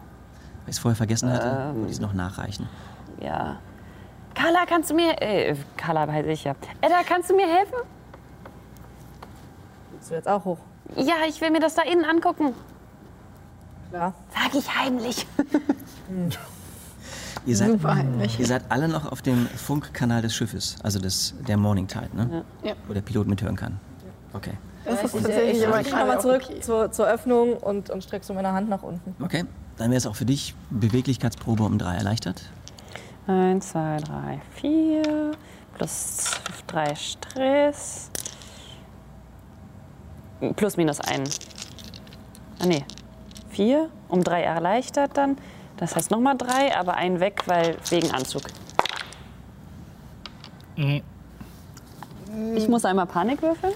ich es vorher vergessen hatte, wollte ich es noch nachreichen. ja. Carla, kannst du mir. Äh, Carla weiß ich ja. Edda, kannst du mir helfen? Bist du jetzt auch hoch? Ja, ich will mir das da innen angucken. Klar. Sag ich heimlich. Ihr seid, Super heimlich. ihr seid alle noch auf dem Funkkanal des Schiffes, also des, der Morning Tide, ne? Ja. Wo der Pilot mithören kann. Okay. Das ist Ich, tatsächlich ich, ich nochmal auch zurück okay. zur, zur Öffnung und, und strecke so meine Hand nach unten. Okay. Dann wäre es auch für dich Beweglichkeitsprobe um drei erleichtert. Eins, zwei, drei, vier. Plus drei Stress. Plus minus ein. Ah, nee. Vier. Um drei erleichtert dann. Das heißt nochmal drei, aber ein weg, weil wegen Anzug. Ich muss einmal Panik würfeln.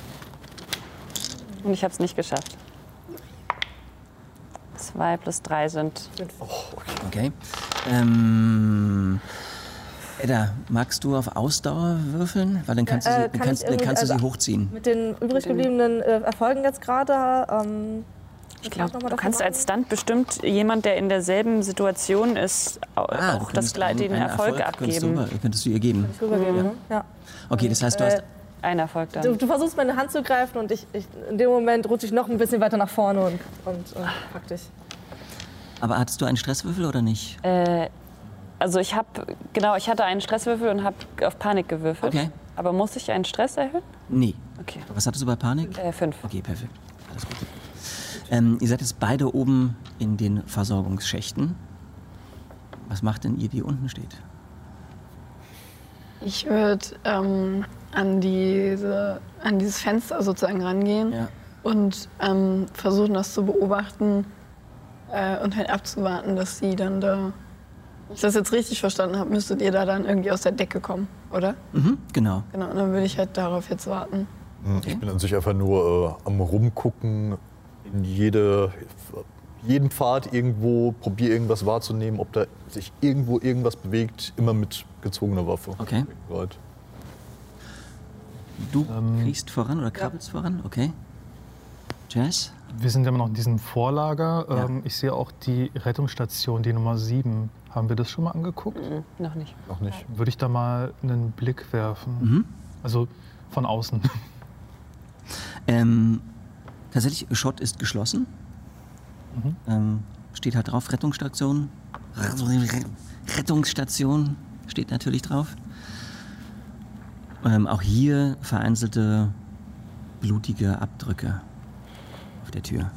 Und ich habe es nicht geschafft. Zwei plus drei sind. Okay. Ähm, Edda, magst du auf Ausdauer würfeln? Weil dann kannst du Äh, sie, kann dann kannst, ich dann kannst du sie also- hochziehen. Mit den übrig gebliebenen äh, Erfolgen jetzt gerade. Ähm, Ich glaube, du kannst als Stunt bestimmt jemand, der in derselben Situation ist, au- Ah, du auch das, Gle- einen- den einen Erfolg könntest du, abgeben. könntest du ihr geben. rübergeben. ne? Ja. Okay, das heißt, du Äh, hast. Ein Erfolg Du, dann. du versuchst meine Hand zu greifen und ich, ich, in dem Moment rutsche ich noch ein bisschen weiter nach vorne und, und, und pack dich. Aber hattest du einen Stresswürfel oder nicht? Äh, also ich habe, genau, ich hatte einen Stresswürfel und habe auf Panik gewürfelt. Okay. Aber muss ich einen Stress erhöhen? Nee. Okay. Was hattest du bei Panik? Äh, fünf. Okay, perfekt. Alles gut. Ähm, ihr seid jetzt beide oben in den Versorgungsschächten. Was macht denn ihr, die unten steht? Ich würde ähm, an, diese, an dieses Fenster sozusagen rangehen Ja. und ähm, versuchen, das zu beobachten äh, und halt abzuwarten, dass sie dann da. Wenn ich das jetzt richtig verstanden habe, müsstet ihr da dann irgendwie aus der Decke kommen, oder? Mhm, genau. Genau, und dann würde ich halt darauf jetzt warten. Hm, Ich bin an sich einfach nur äh, am Rumgucken, in jede, jeden Pfad irgendwo, probiere irgendwas wahrzunehmen, ob da sich irgendwo irgendwas bewegt, immer mit gezogener Waffe. Okay. Bereit. Du kriegst voran oder krabbelst voran? Okay. Jazz? Wir sind ja immer noch in diesem Vorlager. Ja. Ähm, ich sehe auch die Rettungsstation, die Nummer 7. Haben wir das schon mal angeguckt? Mhm, noch nicht. Noch nicht. Würde ich da mal einen Blick werfen? Mhm. Also von außen. Ähm, tatsächlich, Schott ist geschlossen. Mhm. Ähm, steht halt drauf, Rettungsstation. Rettungsstation steht natürlich drauf. Ähm, auch hier vereinzelte blutige Abdrücke auf der Tür.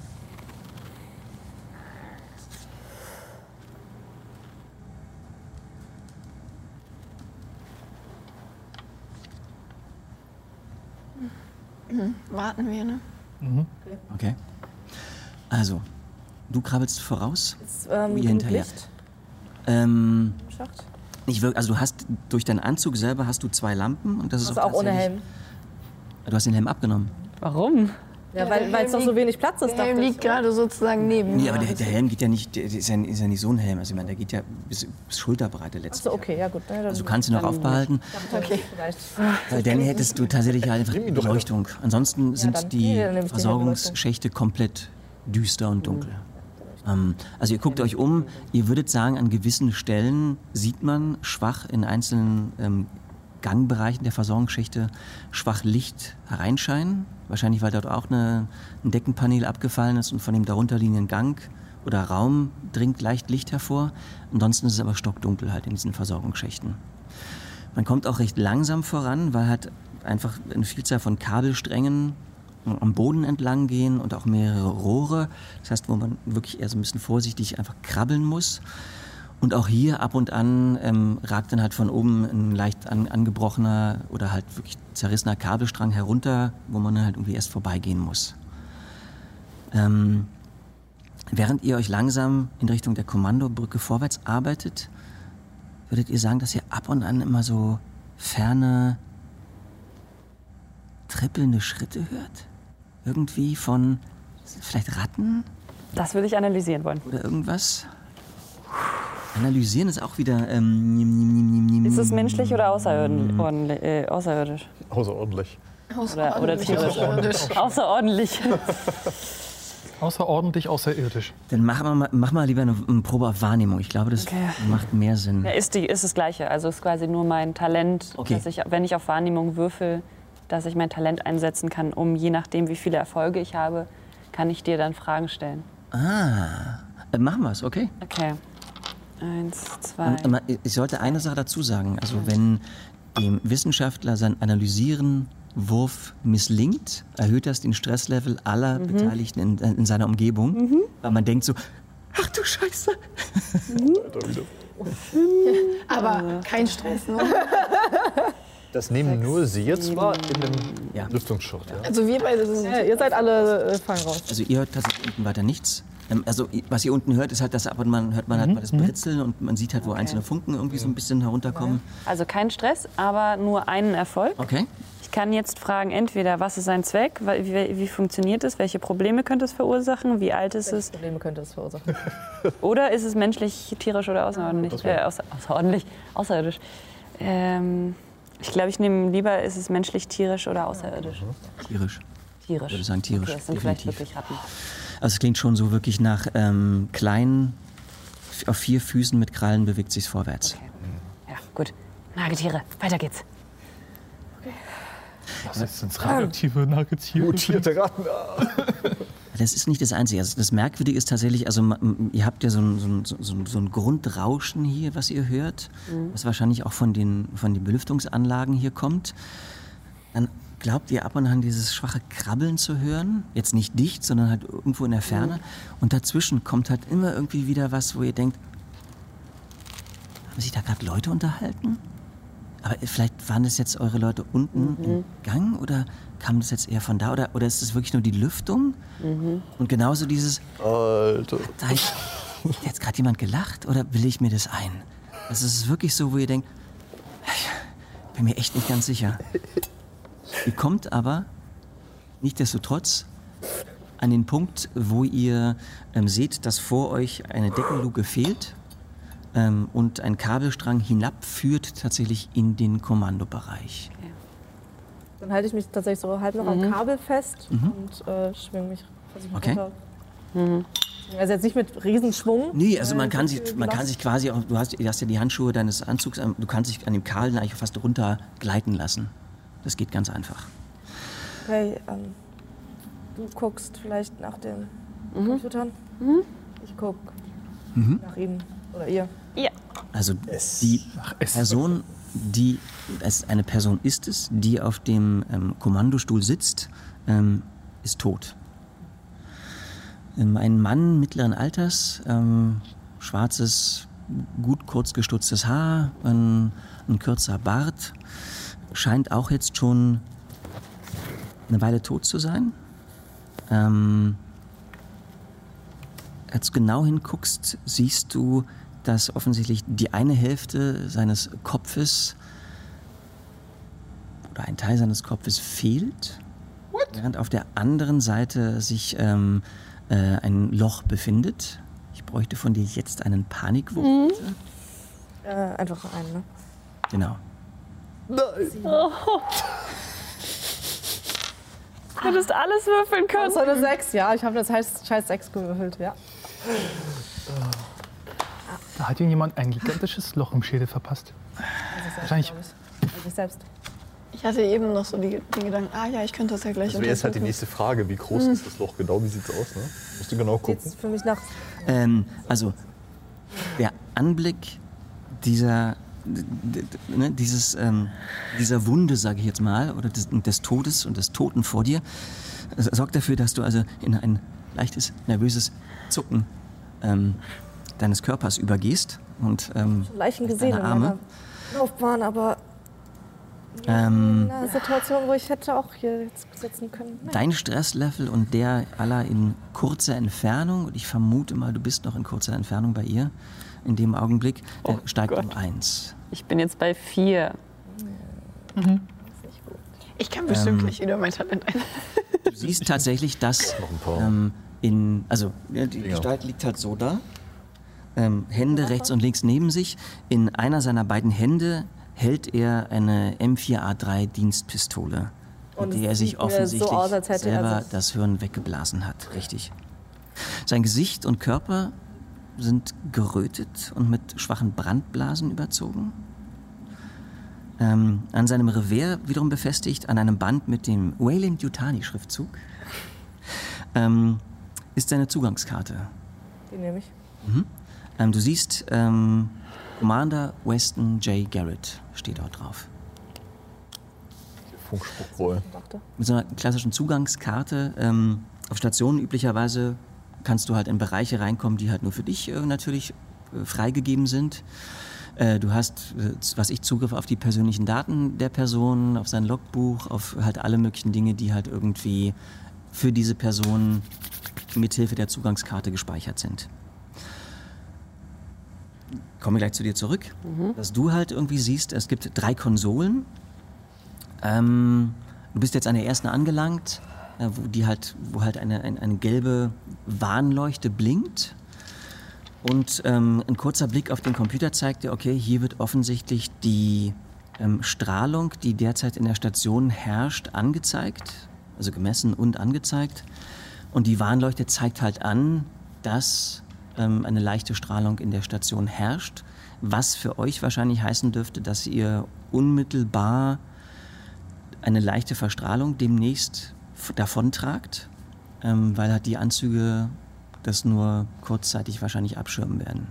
Warten wir, ne? Okay. Also, du krabbelst voraus. Ist, ähm, Ihr hinterher. Licht Ähm, Schacht? ich wirk, also du hast durch deinen Anzug selber hast du zwei Lampen und das ist Also auch ohne Helm. Du hast den Helm abgenommen. Warum? Ja, der weil weil es doch so wenig Platz ist. Der Helm liegt gerade sozusagen neben Nee, mir. aber der, der Helm geht ja nicht, der ist ja, ist ja nicht so ein Helm. Also ich meine, der geht ja bis, bis Schulterbreite letztlich. Achso, okay, ja gut. Ja, dann Also du kannst ihn noch aufbehalten, okay. weil dann hättest du tatsächlich halt einfach Beleuchtung. Ansonsten sind dann. die Nee, Versorgungsschächte komplett düster und dunkel. Ähm, also ihr guckt euch um, ihr würdet sagen, an gewissen Stellen sieht man schwach in einzelnen ähm, Gangbereichen der Versorgungsschächte schwach Licht hereinscheinen. Wahrscheinlich, weil dort auch eine, ein Deckenpanel abgefallen ist und von dem darunterliegenden Gang oder Raum dringt leicht Licht hervor. Ansonsten ist es aber stockdunkel halt in diesen Versorgungsschächten. Man kommt auch recht langsam voran, weil halt einfach eine Vielzahl von Kabelsträngen am Boden entlang gehen und auch mehrere Rohre. Das heißt, wo man wirklich eher so ein bisschen vorsichtig einfach krabbeln muss. Und auch hier ab und an ähm, ragt dann halt von oben ein leicht an, angebrochener oder halt wirklich zerrissener Kabelstrang herunter, wo man dann halt irgendwie erst vorbeigehen muss. Ähm, während ihr euch langsam in Richtung der Kommandobrücke vorwärts arbeitet, würdet ihr sagen, dass ihr ab und an immer so ferne, trippelnde Schritte hört? Irgendwie von vielleicht Ratten Das würde ich analysieren wollen. oder irgendwas? Analysieren ist auch wieder. Ähm, nim, nim, nim, nim, nim. Ist es menschlich oder außerordentlich, äh, außerirdisch? Außerordentlich. Oder, oder tierisch? Außerordentlich. Außerordentlich außerirdisch. Dann mach mal, mach mal lieber eine, eine Probe auf Wahrnehmung. Ich glaube, das Okay. macht mehr Sinn. Ja, ist, die, ist das Gleiche. Also ist quasi nur mein Talent, Okay. dass ich, wenn ich auf Wahrnehmung würfel, dass ich mein Talent einsetzen kann, um je nachdem, wie viele Erfolge ich habe, kann ich dir dann Fragen stellen. Ah, äh, machen wir es, okay. Okay. Eins, zwei. Und, ähm, ich sollte eine Sache dazu sagen. Also wenn dem Wissenschaftler sein Analysieren-Wurf misslingt, erhöht das den Stresslevel aller Mhm. Beteiligten in, in seiner Umgebung. Weil man denkt so, ach du Scheiße. Aber kein Stress, ne? Das nehmen nur Sie jetzt wahr in dem Ja. Lüftungsschacht. Ja? Also wir beide sind. Ja, ihr seid alle äh, fallen raus. Also ihr hört tatsächlich unten weiter nichts. Ähm, Also was ihr unten hört, ist halt, dass ab und man hört man halt mal das Britzeln und man sieht halt, wo einzelne Funken irgendwie so ein bisschen herunterkommen. Also kein Stress, aber nur einen Erfolg. Okay. Ich kann jetzt fragen, entweder was ist sein Zweck, wie, wie funktioniert es, welche Probleme könnte es verursachen, wie alt ist es, Probleme könnte es verursachen. oder ist es menschlich, tierisch oder außerordentlich? Äh, außer, außerordentlich, außerirdisch. Ähm, ich glaube, ich nehme lieber, ist es menschlich, tierisch oder außerirdisch? Tierisch. Tierisch. Ich würde sagen tierisch, Okay, das sind vielleicht definitiv. wirklich Ratten. Also es klingt schon so wirklich nach ähm, kleinen, auf vier Füßen mit Krallen bewegt sich vorwärts. Okay. Ja, gut. Nagetiere, weiter geht's. Das ist ins radioaktive Nagetiere. Mutierte Ratten. Das ist nicht das Einzige. Also das Merkwürdige ist tatsächlich, also ihr habt ja so ein, so ein, so ein, so ein Grundrauschen hier, was ihr hört, was wahrscheinlich auch von den, von den Belüftungsanlagen hier kommt. Dann glaubt ihr ab und an dieses schwache Krabbeln zu hören. Jetzt nicht dicht, sondern halt irgendwo in der Ferne. Und dazwischen kommt halt immer irgendwie wieder was, wo ihr denkt, haben sich da gerade Leute unterhalten? Aber vielleicht waren das jetzt eure Leute unten im Gang oder kam das jetzt eher von da? Oder, oder ist es wirklich nur die Lüftung? Und genauso dieses, Alter. da hat hat jetzt gerade jemand gelacht oder bilde ich mir das ein? Also es ist wirklich so, wo ihr denkt, ich bin mir echt nicht ganz sicher. Ihr kommt aber nichtsdestotrotz an den Punkt, wo ihr ähm, seht, dass vor euch eine Deckenluke fehlt ähm, und ein Kabelstrang hinabführt tatsächlich in den Kommandobereich. Dann halte ich mich tatsächlich so halb noch am Kabel fest und äh, schwinge mich, versuche Okay. runter. Also jetzt nicht mit Riesenschwung. Nee, also äh, man kann, so sich, man kann sich quasi, auch, du hast, du hast ja die Handschuhe deines Anzugs, du kannst dich an dem Kabel eigentlich fast runter gleiten lassen. Das geht ganz einfach. Okay, ähm, du guckst vielleicht nach den Computern. Ich guck nach ihm oder ihr. Also die Person, die es eine Person ist es, die auf dem ähm, Kommandostuhl sitzt, ähm, ist tot. Ähm, ein Mann mittleren Alters, ähm, schwarzes, gut kurz gestutztes Haar, ein, ein kürzer Bart, scheint auch jetzt schon eine Weile tot zu sein. Ähm, als du genau hinguckst, siehst du, dass offensichtlich die eine Hälfte seines Kopfes oder ein Teil seines Kopfes fehlt, während auf der anderen Seite sich ähm, äh, ein Loch befindet. Ich bräuchte von dir jetzt einen Panikwurf. bitte. Äh, einfach einen, ne? Genau. Du hättest alles würfeln können. Das war eine 6, ja. Ich habe das heißt, scheiß 6 gewürfelt, ja. Da hat Ihnen jemand ein gigantisches Loch im Schädel verpasst. Wahrscheinlich. glaub ich. Also ich selbst. Ich hatte eben noch so die, den Gedanken, ah ja, ich könnte das ja gleich Das wäre jetzt halt die nächste Frage. Wie groß ist das Loch genau? Wie sieht's aus? Ne? Musst du genau gucken. Sieht's für mich nach. Ähm, also der Anblick dieser, ne, dieses, ähm, dieser Wunde, sage ich jetzt mal, oder des, des Todes und des Toten vor dir, äh, sorgt dafür, dass du also in ein leichtes, nervöses Zucken ähm, deines Körpers übergehst und ähm, Leichen deine gesehen in Arme. meiner Laufbahn, aber Ähm, in einer Situation, wo ich hätte auch hier jetzt sitzen können. Nein. Dein Stresslevel und der aller in kurzer Entfernung, und ich vermute mal, du bist noch in kurzer Entfernung bei ihr, in dem Augenblick, der steigt um eins. Ich bin jetzt bei vier. Ich kann bestimmt Ähm, gleich wieder mein Talent ein. Du siehst tatsächlich, dass Noch ein paar. ähm, in, also ja, die Gestalt liegt halt so da, ähm, Hände rechts und links neben sich. In einer seiner beiden Hände hält er eine M4A3 Dienstpistole, Und mit der er sich mir so offensichtlich aus, er selber sich- das Hirn weggeblasen hat. Richtig. Sein Gesicht und Körper sind gerötet und mit schwachen Brandblasen überzogen. Ähm, an seinem Revers wiederum befestigt, an einem Band mit dem Wayland Yutani-Schriftzug, ähm, ist seine Zugangskarte. Die nehme ich. Ähm, du siehst ähm, Commander Weston J. Garrett steht dort drauf. Funkspruchroll. Dachte. Mit so einer klassischen Zugangskarte ähm, auf Stationen üblicherweise kannst du halt in Bereiche reinkommen, die halt nur für dich äh, natürlich äh, freigegeben sind. Äh, du hast, was ich, Zugriff auf die persönlichen Daten der Person, auf sein Logbuch, auf halt alle möglichen Dinge, die halt irgendwie für diese Person mithilfe der Zugangskarte gespeichert sind. Komme gleich zu dir zurück. Was du halt irgendwie siehst, es gibt drei Konsolen. Ähm, du bist jetzt an der ersten angelangt, wo, die halt, wo halt eine, ein, eine gelbe Warnleuchte blinkt. Und ähm, ein kurzer Blick auf den Computer zeigt dir, okay, hier wird offensichtlich die ähm, Strahlung, die derzeit in der Station herrscht, angezeigt. Also gemessen und angezeigt. Und die Warnleuchte zeigt halt an, dass ähm, eine leichte Strahlung in der Station herrscht. Was für euch wahrscheinlich heißen dürfte, dass ihr unmittelbar eine leichte Verstrahlung demnächst davontragt, ähm, weil halt die Anzüge das nur kurzzeitig wahrscheinlich abschirmen werden.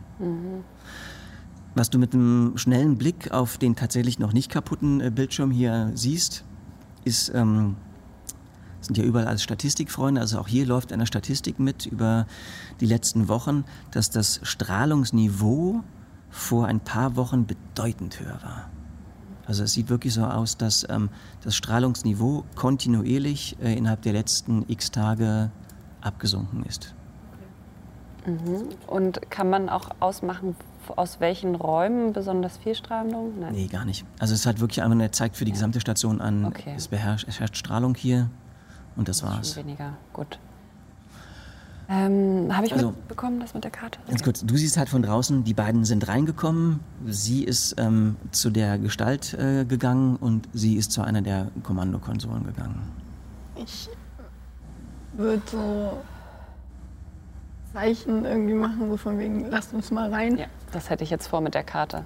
Was du mit einem schnellen Blick auf den tatsächlich noch nicht kaputten äh, Bildschirm hier siehst, ist, ähm, sind ja überall als Statistikfreunde, also auch hier läuft eine Statistik mit über die letzten Wochen, dass das Strahlungsniveau vor ein paar Wochen bedeutend höher war. Also es sieht wirklich so aus, dass ähm, das Strahlungsniveau kontinuierlich äh, innerhalb der letzten x Tage abgesunken ist. Und kann man auch ausmachen, aus welchen Räumen besonders viel Strahlung? Nein. Nee, gar nicht. Also es halt wirklich einfach, er zeigt für die gesamte Station an, Okay. es, beherrscht, es herrscht Strahlung hier und das war's. Schon weniger. Gut. Ähm, Habe ich Also- mitbekommen, das mit der Karte? Ganz kurz, du siehst halt von draußen, die beiden sind reingekommen, sie ist ähm, zu der Gestalt äh, gegangen und sie ist zu einer der Kommandokonsolen gegangen. Ich würde so Zeichen irgendwie machen, so von wegen, lasst uns mal rein. Ja, das hätte ich jetzt vor mit der Karte.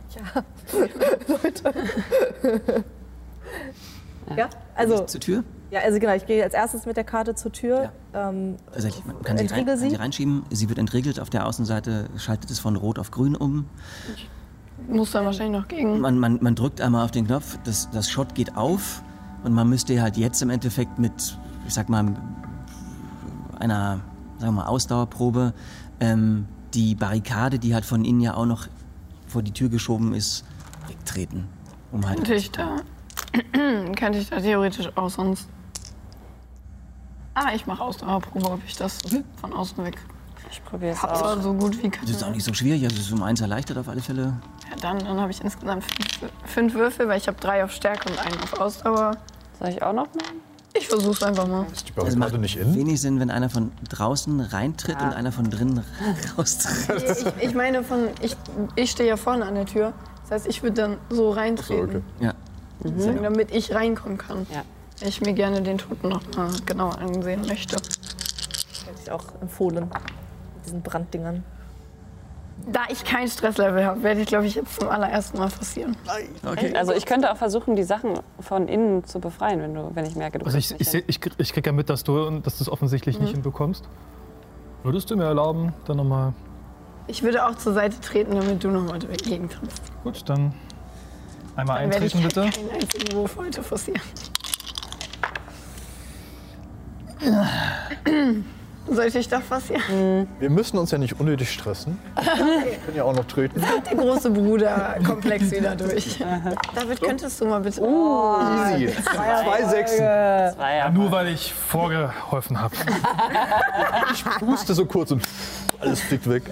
Ja, also, Zur Tür? Ja, also genau, ich gehe als erstes mit der Karte zur Tür. Ähm, Tatsächlich, man kann sie, rein, kann sie reinschieben, sie wird entriegelt, auf der Außenseite schaltet es von rot auf grün um. Muss dann wahrscheinlich noch gegen. Man, man, man drückt einmal auf den Knopf, das, das Shot geht auf und man müsste halt jetzt im Endeffekt mit, ich sag mal, einer sagen wir mal, Ausdauerprobe ähm, die Barrikade, die halt von innen ja auch noch vor die Tür geschoben ist, wegtreten. Um halt Könnte ich da, könnte ich da theoretisch auch sonst. Ah, ich mache Ausdauerprobe, ob ich das von außen weg Ich probiere es hab. aus. Zwar so gut wie kann. Das ist auch nicht so schwierig, also es ist um eins erleichtert auf alle Fälle. Ja, dann dann habe ich insgesamt fünf, fünf Würfel, weil ich habe drei auf Stärke und einen auf Ausdauer. Soll ich auch noch machen? Ich versuch's einfach mal. Ist die Also Barrikade macht nicht in? wenig Sinn, wenn einer von draußen reintritt und einer von drinnen raustritt. Ich, ich meine, von ich, ich stehe ja vorne an der Tür. Das heißt, ich würde dann so reintreten, okay. Ja. sozusagen, damit ich reinkommen kann. Ja. Ich mir gerne den Toten noch mal genauer ansehen möchte. hätte ich auch empfohlen. Mit diesen Branddingern. Da ich kein Stresslevel habe, werde ich, glaube ich, jetzt zum allerersten Mal passieren. Okay. Also ich könnte auch versuchen, die Sachen von innen zu befreien, wenn, du, wenn ich merke, du Also ich, ich, ich, krieg- ich krieg ja mit, dass du dass du es offensichtlich nicht hinbekommst. Würdest du mir erlauben, dann nochmal. Ich würde auch zur Seite treten, damit du noch mal dagegen kannst. Gut, dann einmal Dann werde ich eintreten bitte. keinen einzigen Wurf heute forcieren. うん。Sollte ich doch forcieren? Wir müssen uns ja nicht unnötig stressen. Wir können ja auch noch treten. Der große Bruder-Komplex wieder durch. David, könntest du mal bitte. Easy. Zwei Sechsen. Das war ja Nur weil ich vorgeholfen habe. Puste so kurz und alles fliegt weg.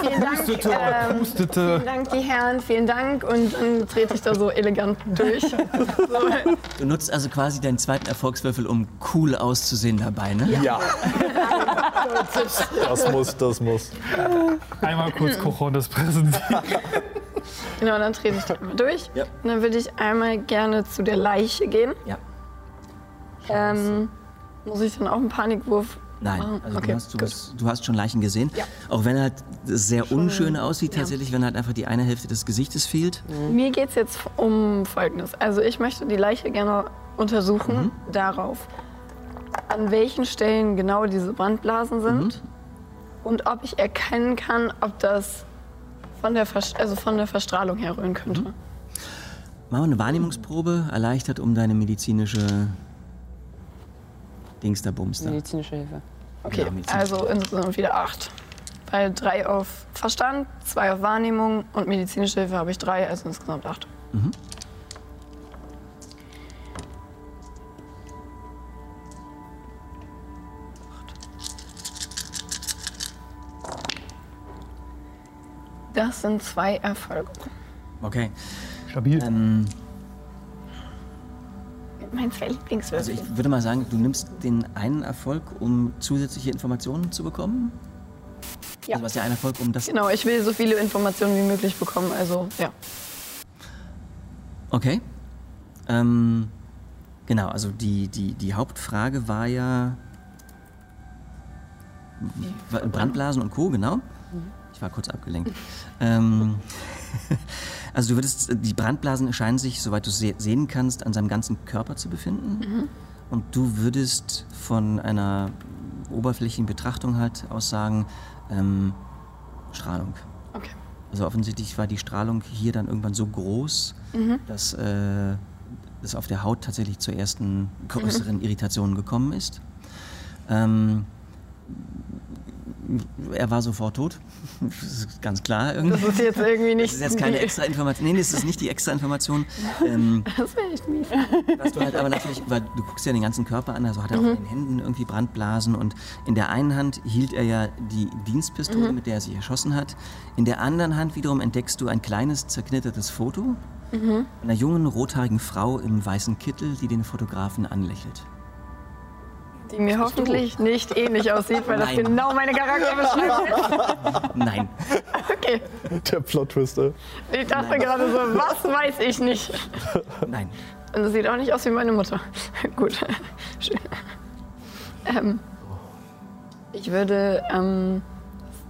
vielen Dank. Pustete, Ähm, pustete. vielen Dank, die Herren, vielen Dank. Und dann trete ich da so elegant durch. So, Du nutzt also quasi deinen zweiten Erfolgswürfel, um cool auszusehen dabei, ne? Ja. Das muss, das muss. Einmal kurz Cochones präsentieren. genau, dann trete ich da mal durch. Ja. Und dann würde ich einmal gerne zu der Leiche gehen. Ja. Ähm, muss ich dann auch einen Panikwurf Nein, machen? also okay, du, hast, du, hast, du hast schon Leichen gesehen. Ja. Auch wenn halt es sehr unschön aussieht tatsächlich, wenn halt einfach die eine Hälfte des Gesichtes fehlt. Mir geht es jetzt um Folgendes. Also ich möchte die Leiche gerne untersuchen darauf, an welchen Stellen genau diese Brandblasen sind und ob ich erkennen kann, ob das von der, Vers also von der Verstrahlung herrühren könnte. Machen wir eine Wahrnehmungsprobe, erleichtert um deine medizinische Dings da Bums da. medizinische Hilfe. Okay, Ja, Medizin. also insgesamt wieder acht. Weil drei auf Verstand, zwei auf Wahrnehmung und medizinische Hilfe habe ich drei, also insgesamt acht. Das sind zwei Erfolge. Okay. Stabil. Ähm, Mein zwei Lieblingswürfel. also ich würde mal sagen, du nimmst den einen Erfolg, um zusätzliche Informationen zu bekommen. Ja. Also was ja ein Erfolg, um das. genau, ich will so viele Informationen wie möglich bekommen, also ja. Okay. Ähm, genau, also die, die, die Hauptfrage war ja Brandblasen und Co., genau. Ich war kurz abgelenkt. ähm, also du würdest, die Brandblasen scheinen sich, soweit du se sehen kannst, an seinem ganzen Körper zu befinden. Und du würdest von einer oberflächlichen Betrachtung halt aus sagen, ähm, Strahlung. Okay. Also offensichtlich war die Strahlung hier dann irgendwann so groß, dass äh, es auf der Haut tatsächlich zu ersten größeren Irritationen gekommen ist. Ähm, er war sofort tot. Das ist ganz klar irgendwie. Das ist jetzt irgendwie nicht. Das ist jetzt keine extra Information. Nee, das ist nicht die extra Information. Ähm, Das wäre echt mies. was du halt aber natürlich, weil du guckst ja den ganzen Körper an, also hat er auch in den Händen irgendwie Brandblasen und in der einen Hand hielt er ja die Dienstpistole, mit der er sich erschossen hat. In der anderen Hand wiederum entdeckst du ein kleines zerknittertes Foto einer jungen rothaarigen Frau im weißen Kittel, die den Fotografen anlächelt. Die mir hoffentlich nicht ähnlich aussieht, weil das Nein. genau meine Charakterbeschreibung ist. Nein, Okay. Der Plot-Twister. Ich dachte gerade so, was weiß ich nicht. nein. Und das sieht auch nicht aus wie meine Mutter. Gut. Schön. Ähm, ich würde ähm,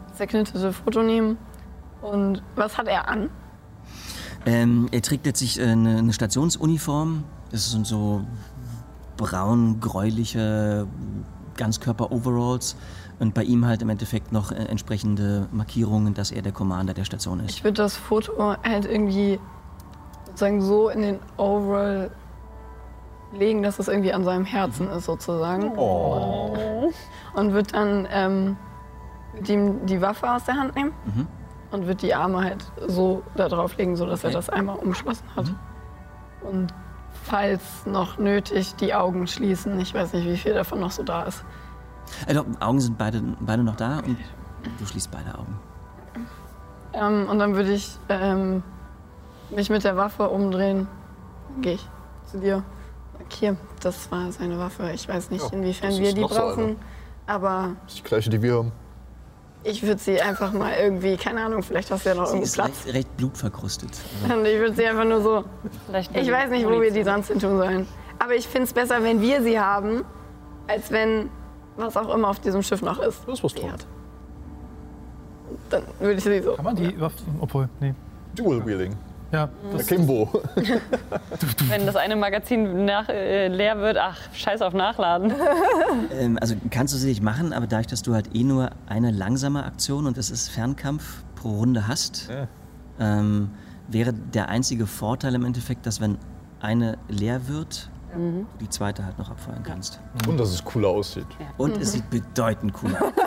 das zerknitterte Foto nehmen. Und was hat er an? Ähm, er trägt letztlich äh, eine, eine Stationsuniform. Das sind so braun-gräuliche Ganzkörper-Overalls. Und bei ihm halt im Endeffekt noch äh, entsprechende Markierungen, dass er der Commander der Station ist. Ich würde das Foto halt irgendwie sozusagen so in den Overall legen, dass es irgendwie an seinem Herzen ist sozusagen. Und würde dann ähm, ihm die Waffe aus der Hand nehmen und würde die Arme halt so da drauf legen, sodass er Okay. das einmal umschlossen hat. Und falls noch nötig, die Augen schließen. Ich weiß nicht, wie viel davon noch so da ist. Also, Augen sind beide, beide noch da und du schließt beide Augen. Ähm, und dann würde ich ähm, mich mit der Waffe umdrehen. Dann gehe ich zu dir. Sag, hier, das war seine Waffe. Ich weiß nicht, Ja, inwiefern wir die brauchen. eine. aber Das ist die gleiche, die wir haben. Ich würde sie einfach mal irgendwie, keine Ahnung, vielleicht hast du ja noch Sie ist Platz. recht, recht blutverkrustet. Also, Und ich würde sie einfach nur so. Vielleicht Ich weiß nicht, wo wir die sonst hin tun sollen. Aber ich finde es besser, wenn wir sie haben, als wenn was auch immer auf diesem Schiff noch ist. Das was Tolles. hat. Dann würde ich sie so. Kann man die Waffen, obwohl, nee. Dual Wheeling. Ja, das, Kimbo. Wenn das eine Magazin nach, äh, leer wird, ach, scheiß auf Nachladen. ähm, also kannst du sicherlich machen, aber dadurch, dass du halt eh nur eine langsame Aktion und das ist Fernkampf pro Runde hast, Ja. ähm, wäre der einzige Vorteil im Endeffekt, dass wenn eine leer wird, du die zweite halt noch abfeuern kannst. Und dass es cooler aussieht. Und es sieht bedeutend cooler aus.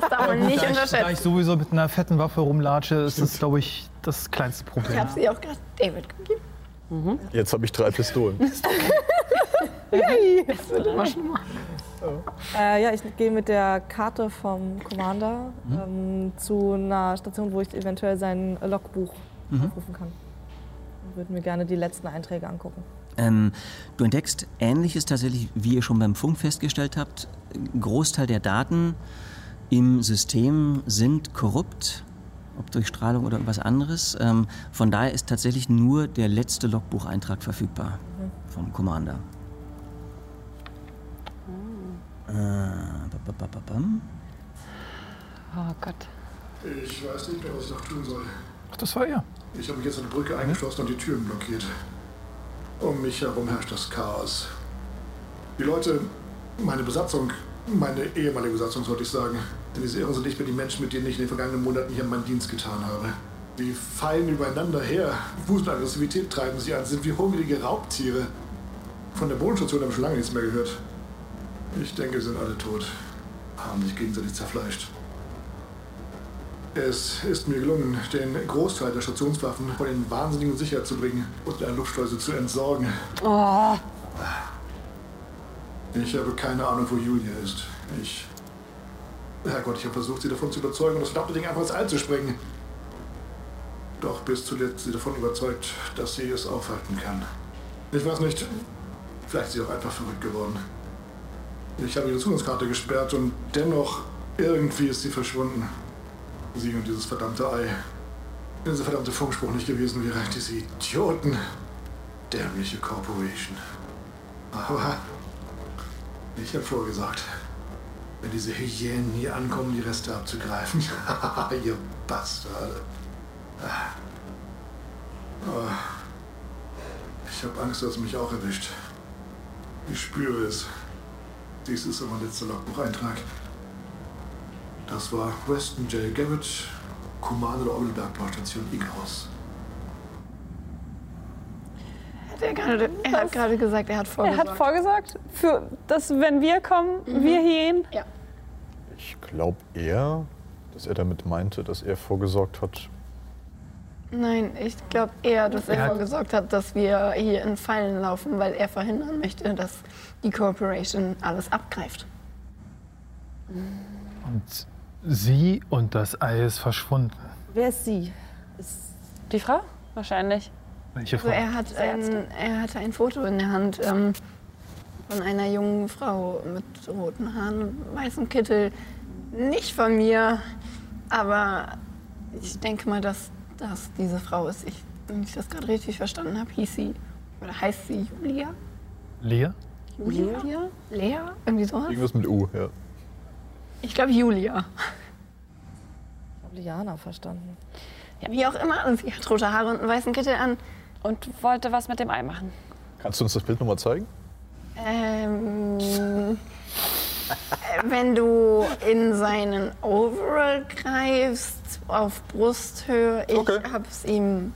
Das darf man nicht da, ich, da ich unterschätzen. sowieso mit einer fetten Waffe rumlatsche, ist das, glaube ich, das kleinste Ich Problem. habe sie auch gerade David gegeben. Jetzt habe ich drei Pistolen. Das wird immer schlimmer. Äh, ja, ich gehe mit der Karte vom Commander ähm, zu einer Station, wo ich eventuell sein Logbuch aufrufen kann. Würde mir gerne die letzten Einträge angucken. Ähm, du entdeckst Ähnliches tatsächlich, wie ihr schon beim Funk festgestellt habt. Ein Großteil der Daten im System sind korrupt, ob durch Strahlung oder irgendwas anderes. Ähm, von daher ist tatsächlich nur der letzte Logbucheintrag verfügbar vom Commander. Äh, ba- ba- ba-. Oh Gott. Ich weiß nicht mehr, was ich noch tun soll. Ach, das war er. Ich habe mich jetzt an die Brücke eingeschlossen und die Türen blockiert. Um mich herum herrscht das Chaos. Die Leute, meine Besatzung, meine ehemalige Besatzung sollte ich sagen, denn diese Irren sind nicht mehr die Menschen, mit denen ich in den vergangenen Monaten hier meinen Dienst getan habe. Die fallen übereinander her. Wut und Aggressivität treiben sie an, sind wie hungrige Raubtiere. Von der Bodenstation habe ich schon lange nichts mehr gehört. Ich denke, sie sind alle tot. Haben sich gegenseitig zerfleischt. Es ist mir gelungen, den Großteil der Stationswaffen von den Wahnsinnigen sicher zu bringen und in einer Luftschleuse zu entsorgen. Ich habe keine Ahnung, wo Julia ist. Ich. Herrgott, ich habe versucht, sie davon zu überzeugen, das verdammte Ding einfach ins All zu sprengen. Doch bis zuletzt sie davon überzeugt, dass sie es aufhalten kann. Ich weiß nicht. Vielleicht ist sie auch einfach verrückt geworden. Ich habe ihre Zugangskarte gesperrt und dennoch irgendwie ist sie verschwunden. Sie und dieses verdammte Ei. Wenn dieser verdammte Funkspruch nicht gewesen wäre, diese Idioten. Dämliche Corporation. Aber ich habe vorgesagt, wenn diese Hyänen hier ankommen, die Reste abzugreifen. Ihr Bastarde. Oh. Ich habe Angst, dass mich auch erwischt. Ich spüre es. Dies ist mein letzter Logbucheintrag. Das war Weston J. Garrett, Commander der Orbitalbergbaustation Icarus. Hat er gerade- er hat gerade gesagt, er hat Er vorgesorgt. hat vorgesagt, für das, wenn wir kommen, wir hier gehen. Ja. Ich glaube eher, dass er damit meinte, dass er vorgesorgt hat. Nein, ich glaube eher, dass er Er hat- vorgesorgt hat, dass wir hier in Fallen laufen, weil er verhindern möchte, dass die Corporation alles abgreift. Und sie und das Ei ist verschwunden. Wer ist sie? Die Frau? Wahrscheinlich. Welche Also Frau? er, hat ein, er hatte ein Foto in der Hand ähm, von einer jungen Frau mit roten Haaren und weißem Kittel. Nicht von mir, aber ich denke mal, dass das diese Frau ist. Ich, wenn ich das gerade richtig verstanden habe, hieß sie, oder heißt sie Julia? Lea? Julia? Lea? Irgendwie sowas? Irgendwas mit U, ja. Ich glaube Julia. Ich habe Liana verstanden. Wie auch immer, und sie hat rote Haare und einen weißen Kittel an. Und wollte was mit dem Ei machen. Kannst du uns das Bild nochmal zeigen? Ähm, äh, wenn du in seinen Overall greifst, auf Brusthöhe, ich Okay. hab's ihm.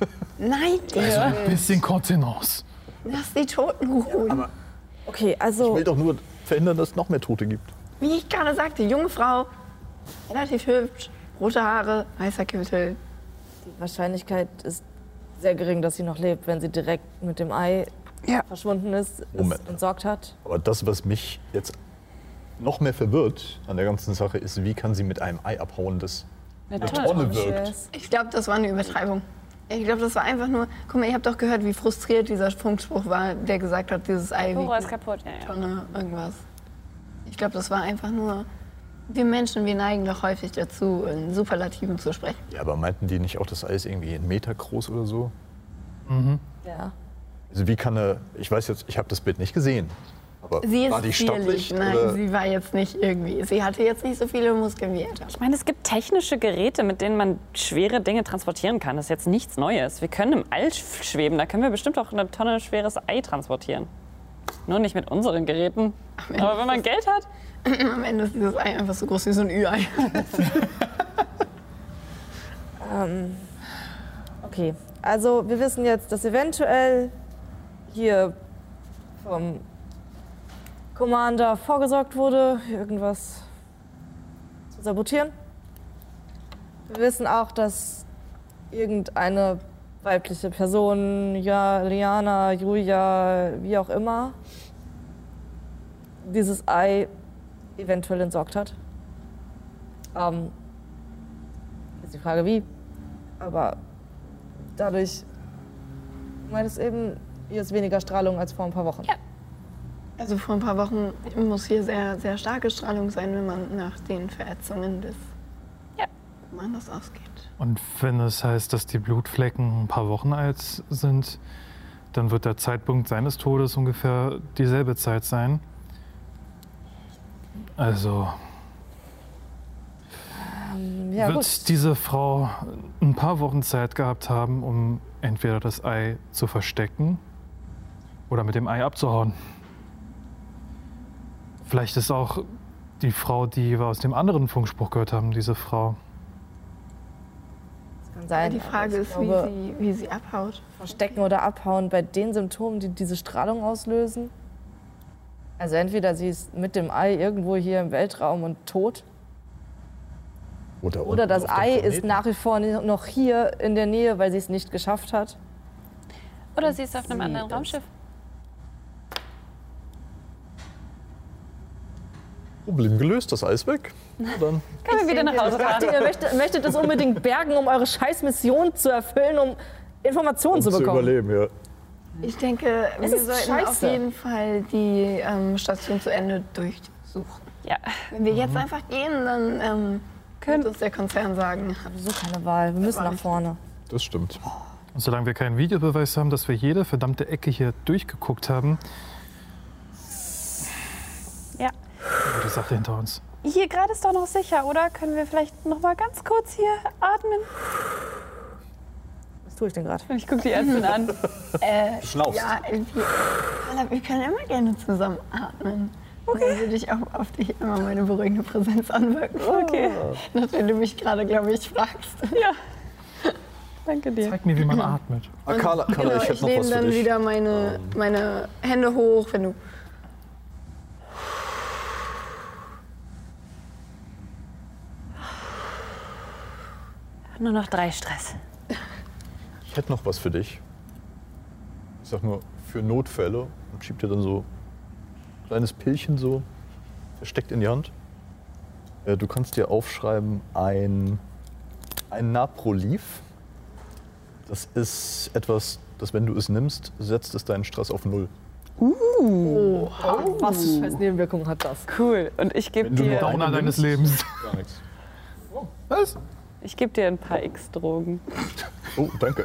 Nein, Ein Digga, bisschen Kontenance. lass die Toten ruhen. Okay, Ich also will doch nur verhindern, dass es noch mehr Tote gibt. Wie ich gerade sagte, junge Frau, relativ hübsch, rote Haare, weißer Kittel. die Wahrscheinlichkeit ist sehr gering, dass sie noch lebt, wenn sie direkt mit dem Ei Ja. verschwunden ist, Moment. entsorgt hat. Aber das, was mich jetzt noch mehr verwirrt an der ganzen Sache, ist, wie kann sie mit einem Ei abhauen, das Eine eine Tonne. Tonne wirkt. Ich glaube, das war eine Übertreibung. Ich glaube, das war einfach nur. Guck mal, ihr habt doch gehört, wie frustriert dieser Funkspruch war, der gesagt hat, dieses Ei wiegt Dora ist eine kaputt. Ja, ja. Tonne irgendwas. Ich glaube, das war einfach nur. Wir Menschen, wir neigen doch häufig dazu, in Superlativen zu sprechen. Ja, aber meinten die nicht auch, das Ei ist irgendwie einen Meter groß oder so? Ja. Also wie kann er, ich weiß jetzt, ich habe das Bild nicht gesehen, aber Sie ist war die zierlich. stattlich? Nein, oder? sie war jetzt nicht irgendwie. Sie hatte jetzt nicht so viele Muskeln wie er. Ich meine, es gibt technische Geräte, mit denen man schwere Dinge transportieren kann. Das ist jetzt nichts Neues. Wir können im All sch- schweben. Da können wir bestimmt auch eine Tonne schweres Ei transportieren. Nur nicht mit unseren Geräten. Aber wenn man Geld hat, Am Ende ist dieses Ei einfach so groß wie so ein Ü-Ei. Ähm, okay, also wir wissen jetzt, dass eventuell hier vom Commander vorgesorgt wurde, irgendwas zu sabotieren. Wir wissen auch, dass irgendeine weibliche Person, ja, Liana, Julia, wie auch immer, dieses Ei eventuell entsorgt hat. Ähm, ist die Frage, wie. Aber dadurch, du meintest eben, hier ist weniger Strahlung als vor ein paar Wochen. Ja. Also vor ein paar Wochen muss hier sehr, sehr starke Strahlung sein, wenn man nach den Verätzungen des Ja. Commanders ausgeht. Und wenn es heißt, dass die Blutflecken ein paar Wochen alt sind, dann wird der Zeitpunkt seines Todes ungefähr dieselbe Zeit sein. Also Ja, gut. wird diese Frau ein paar Wochen Zeit gehabt haben, um entweder das Ei zu verstecken oder mit dem Ei abzuhauen. Vielleicht ist auch die Frau, die wir aus dem anderen Funkspruch gehört haben, diese Frau. Kann sein. Die Frage ist, wie glaube, sie, wie sie abhaut. verstecken oder abhauen bei den Symptomen, die diese Strahlung auslösen. Also entweder sie ist mit dem Ei irgendwo hier im Weltraum und tot, Oder, oder das Ei ist nach wie vor noch hier in der Nähe, weil sie es nicht geschafft hat. oder sie ist auf einem Sie anderen Raumschiff. Problem gelöst, das Eis weg. Dann. Können wir wieder nach Hause fahren. ihr möchtet, möchtet das unbedingt bergen, um eure scheiß Mission zu erfüllen, um Informationen Um zu zu bekommen. überleben, ja. Ich denke, Es wir sollten auf scheiße. jeden Fall die ähm, Station zu Ende durchsuchen. Ja. Wenn wir jetzt einfach gehen, dann ähm, könnte uns der Konzern sagen, So keine Wahl. Wir müssen nach vorne. Das stimmt. Und solange wir keinen Videobeweis haben, dass wir jede verdammte Ecke hier durchgeguckt haben, Ja. haben wir die Sache hinter uns. Hier gerade ist doch noch sicher, oder? Können wir vielleicht noch mal ganz kurz hier atmen? Was tue ich denn gerade? Ich gucke die Ärztin an. äh, Schnaufst. ja, wir, Carla, wir können immer gerne zusammen atmen. Okay. Dann würde ich auch auf dich immer meine beruhigende Präsenz anwirken. Okay. Nachdem du mich gerade, glaube ich, fragst. Ja. Danke dir. Zeig mir, wie man atmet. Ah, Carla, Carla Genau, ich ich noch nehme was für dann. Ähm. wieder meine, meine Hände hoch, wenn du. Nur noch drei Stress. Ich hätte noch was für dich. Ich sag nur, für Notfälle. Und schieb dir dann so ein kleines Pillchen so versteckt in die Hand. Äh, Du kannst dir aufschreiben ein, ein Naproliv. Das ist etwas, das wenn du es nimmst, setzt es deinen Stress auf Null. Was für scheiß Nebenwirkungen hat das? Cool. Und ich gebe dir, Downer eine deines Lebens. Gar nichts. Was? Ich geb dir ein paar X-Drogen. Oh, danke.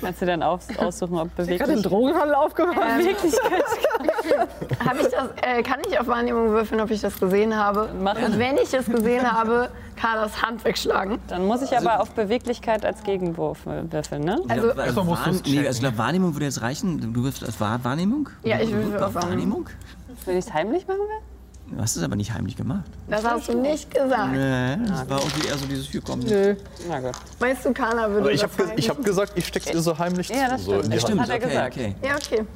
Kannst du dann aus, aussuchen, ob Gerade den beweglich. Drogenhandel aufgehört. Hab ich das, äh, kann ich auf Wahrnehmung würfeln, ob ich das gesehen habe? Mach. Und wenn ich es gesehen habe, Carlas Hand wegschlagen. Dann muss ich aber auf Beweglichkeit als Gegenwurf würfeln, ne? Also- Wahrn- du's nee, also ich glaube, Wahrnehmung würde jetzt reichen. Du wirfst als Wahr Wahrnehmung? Ja, ich würfel auf Wahrnehmung. Wenn ich es heimlich machen will? Du hast es aber nicht heimlich gemacht. Das hast du nicht gesagt. Nee, das war irgendwie eher so dieses hier kommen. Nö. Na gut. Weißt du, Carla würde Aber ich das habe sagen. ich hab gesagt, ich steck's dir so heimlich Ja, das zu. So in stimmt. die Das Hand. hat er okay, gesagt. okay. Ja, okay.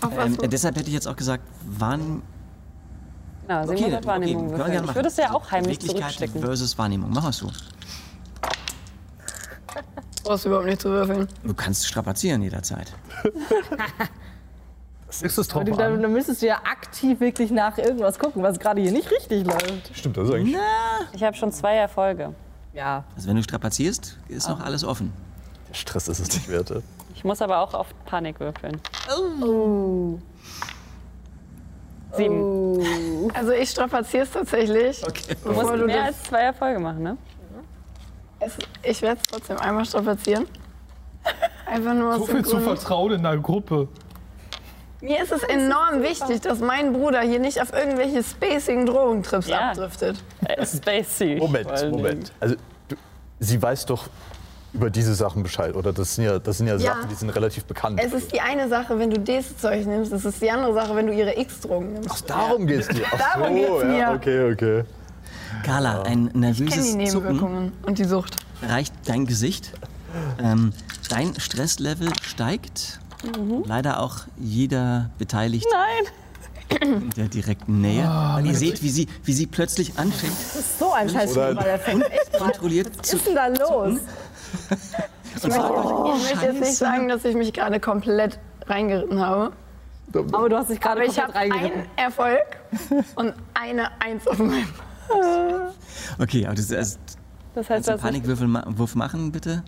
Auf was? Ähm, äh, deshalb hätte ich jetzt auch gesagt, Wahrnehmung. Na, Okay, Simon okay, hat Wahrnehmung würfeln. gerne Ich würde es ja auch heimlich Beweglichkeit zurückstecken. versus Wahrnehmung. Mach was du. brauchst du überhaupt nicht zu würfeln. Du kannst strapazieren jederzeit. Ist es drauf dann, an? dann müsstest du ja aktiv wirklich nach irgendwas gucken, was gerade hier nicht richtig läuft. Stimmt, das ist eigentlich. Ich habe schon zwei Erfolge. Ja. Also wenn du strapazierst, ist noch alles offen. Der Stress ist es nicht wert. ey. Ich muss aber auch auf Panik würfeln. Sieben. Also ich strapaziere es tatsächlich. Okay. Du musst du mehr das- als zwei Erfolge machen, ne? Es, ich werde es trotzdem einmal strapazieren. Einfach nur So viel zu vertrauen in der Gruppe. Mir ist es enorm wichtig, dass mein Bruder hier nicht auf irgendwelche spacigen Drogentrips Ja. abdriftet. Spacey. Moment, Moment. Also, du, sie weiß doch über diese Sachen Bescheid, oder? Das sind ja, das sind ja, Ja. Sachen, die sind relativ bekannt. Es ist die eine Sache, wenn du das Zeug nimmst, es ist die andere Sache, wenn du ihre X-Drogen nimmst. Ach, darum geht's dir. Ach Darum so, geht's ja, mir. Okay, okay. Carla, ein Ich kenne die nervöses Zucken Nebenwirkungen und die Sucht. reicht dein Gesicht. Ähm, dein Stresslevel steigt. Leider auch jeder Beteiligte Nein. in der direkten Nähe. weil ihr seht, wie sie, wie sie plötzlich anfängt, So ein scheiß der fängt echt kontrolliert Was zu. ist denn da los? Und fragt euch, Ich möchte jetzt nicht sagen, dass ich mich gerade komplett reingeritten habe. Aber du hast dich gerade Aber ich komplett habe reingeritten. einen Erfolg und eine Eins auf meinem. okay, aber das ist Das heißt, Kannst du ich, Panikwürfel Wurf machen, bitte?